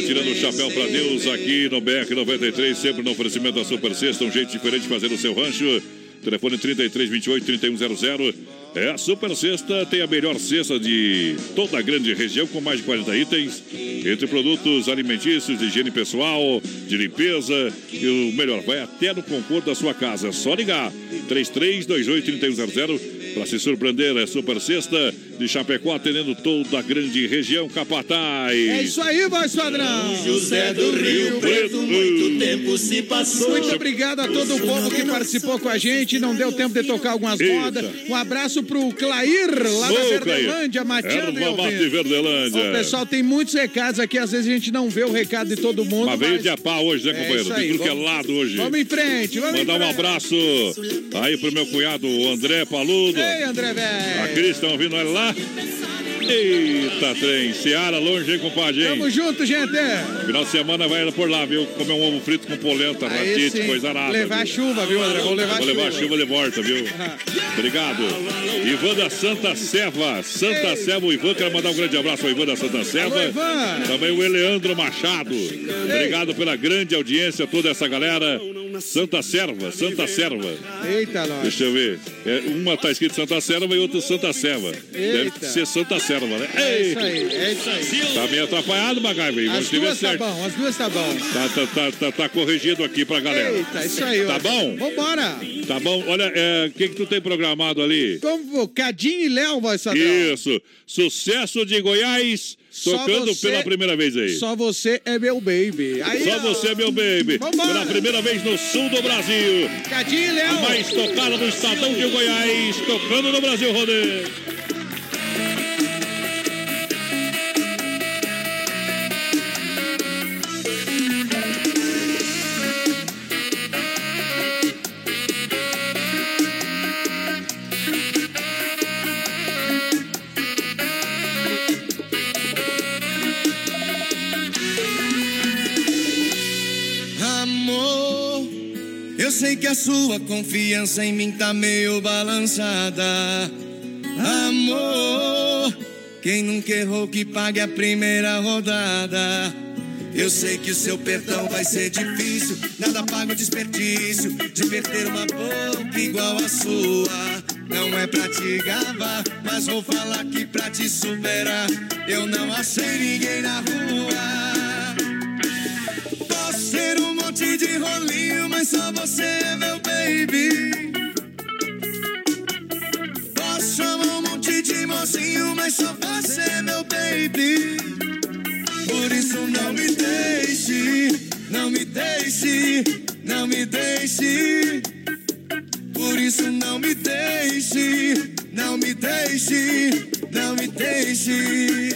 [SPEAKER 2] Tirando o chapéu pra Deus aqui no BR-93, sempre no oferecimento da Super Sexta, um jeito diferente de fazer o seu rancho. Telefone 3328 3100. É a Super Sexta, tem a melhor cesta de toda a grande região, com mais de 40 itens, entre produtos alimentícios, de higiene pessoal, de limpeza, e o melhor, vai até no conforto da sua casa. É só ligar 3328 3100 para se surpreender. É Super Sexta de Chapecó, atendendo toda a grande região Capataz.
[SPEAKER 3] É isso aí, voz padrão.
[SPEAKER 23] José do Rio Preto, muito tempo se passou.
[SPEAKER 3] Muito obrigado a todo o povo que participou com a gente. Não deu tempo de tocar algumas
[SPEAKER 2] Eita.
[SPEAKER 3] modas. Um abraço pro Clair, lá da Verdelândia,
[SPEAKER 2] Clair.
[SPEAKER 3] Mateando e
[SPEAKER 2] Mate. Verdelândia.
[SPEAKER 3] Ó, pessoal, tem muitos recados aqui. Às vezes a gente não vê o recado de todo mundo.
[SPEAKER 2] Mas veio
[SPEAKER 3] mas-
[SPEAKER 2] de a pá hoje, né,
[SPEAKER 3] É
[SPEAKER 2] companheiro?
[SPEAKER 3] isso aí,
[SPEAKER 2] Tem tudo que é lado hoje.
[SPEAKER 3] Vamos em frente, vamos
[SPEAKER 2] Mandar
[SPEAKER 3] em
[SPEAKER 2] um abraço aí pro meu cunhado o André Paludo.
[SPEAKER 3] Ei, André
[SPEAKER 2] A
[SPEAKER 3] Velho.
[SPEAKER 2] Cris, estão ouvindo ele lá? Eita, trem. Seara longe, hein, compadre? Hein?
[SPEAKER 3] Tamo junto, gente.
[SPEAKER 2] Final de semana vai por lá, viu? Comer um ovo frito com polenta, ratite, coisa arada.
[SPEAKER 3] Levar
[SPEAKER 2] viu?
[SPEAKER 3] chuva, viu, André? Vou levar
[SPEAKER 2] Vou levar
[SPEAKER 3] chuva.
[SPEAKER 2] chuva de volta, viu? Obrigado. Ivan da Santa Seva. Santa Seva, o Ivan, quero mandar um grande abraço ao Ivan da Santa Seva.
[SPEAKER 3] Alô, Ivan.
[SPEAKER 2] Também o Eleandro Machado. Obrigado pela grande audiência, toda essa galera. Santa Serva, Santa Serva.
[SPEAKER 3] Eita, nós.
[SPEAKER 2] Deixa eu ver. É, uma tá escrito Santa Serva e outra Santa Serva. Deve
[SPEAKER 3] Eita.
[SPEAKER 2] ser Santa Serva, né?
[SPEAKER 3] É isso aí, é isso aí.
[SPEAKER 2] Tá meio atrapalhado. Vamos
[SPEAKER 3] As duas tá
[SPEAKER 2] certo.
[SPEAKER 3] bom, as duas tá bom.
[SPEAKER 2] Tá, tá, tá, tá, tá corrigido aqui pra galera.
[SPEAKER 3] Eita, isso aí.
[SPEAKER 2] Tá
[SPEAKER 3] ó.
[SPEAKER 2] bom?
[SPEAKER 3] Vambora.
[SPEAKER 2] Tá bom. Olha, é, o que, que tu tem programado ali?
[SPEAKER 3] Como Cadinho e Léo, voz padrão.
[SPEAKER 2] Isso. Sucesso de Goiás, tocando
[SPEAKER 3] você-
[SPEAKER 2] pela primeira vez aí.
[SPEAKER 3] Só você é meu baby. Aí,
[SPEAKER 2] Só
[SPEAKER 3] ó.
[SPEAKER 2] você, meu baby.
[SPEAKER 3] Vambora.
[SPEAKER 2] Pela primeira vez no sul do Brasil.
[SPEAKER 3] Cadinho Léo.
[SPEAKER 2] A mais tocada do estadão de Goiás, tocando no Brasil, Rodê.
[SPEAKER 19] Sei que a sua confiança em mim tá meio balançada. Amor, quem nunca errou que pague a primeira rodada. Eu sei que o seu perdão vai ser difícil, nada paga o desperdício de perder uma boca igual a sua. Não é pra te gabar, mas vou falar que pra te superar, eu não achei ninguém na rua. Ser um monte de rolinho, mas só você é meu baby. Posso chamar um monte de mocinho, mas só você é meu baby. Por isso não me deixe, não me deixe, não me deixe. Por isso não me deixe, não me deixe, não me deixe.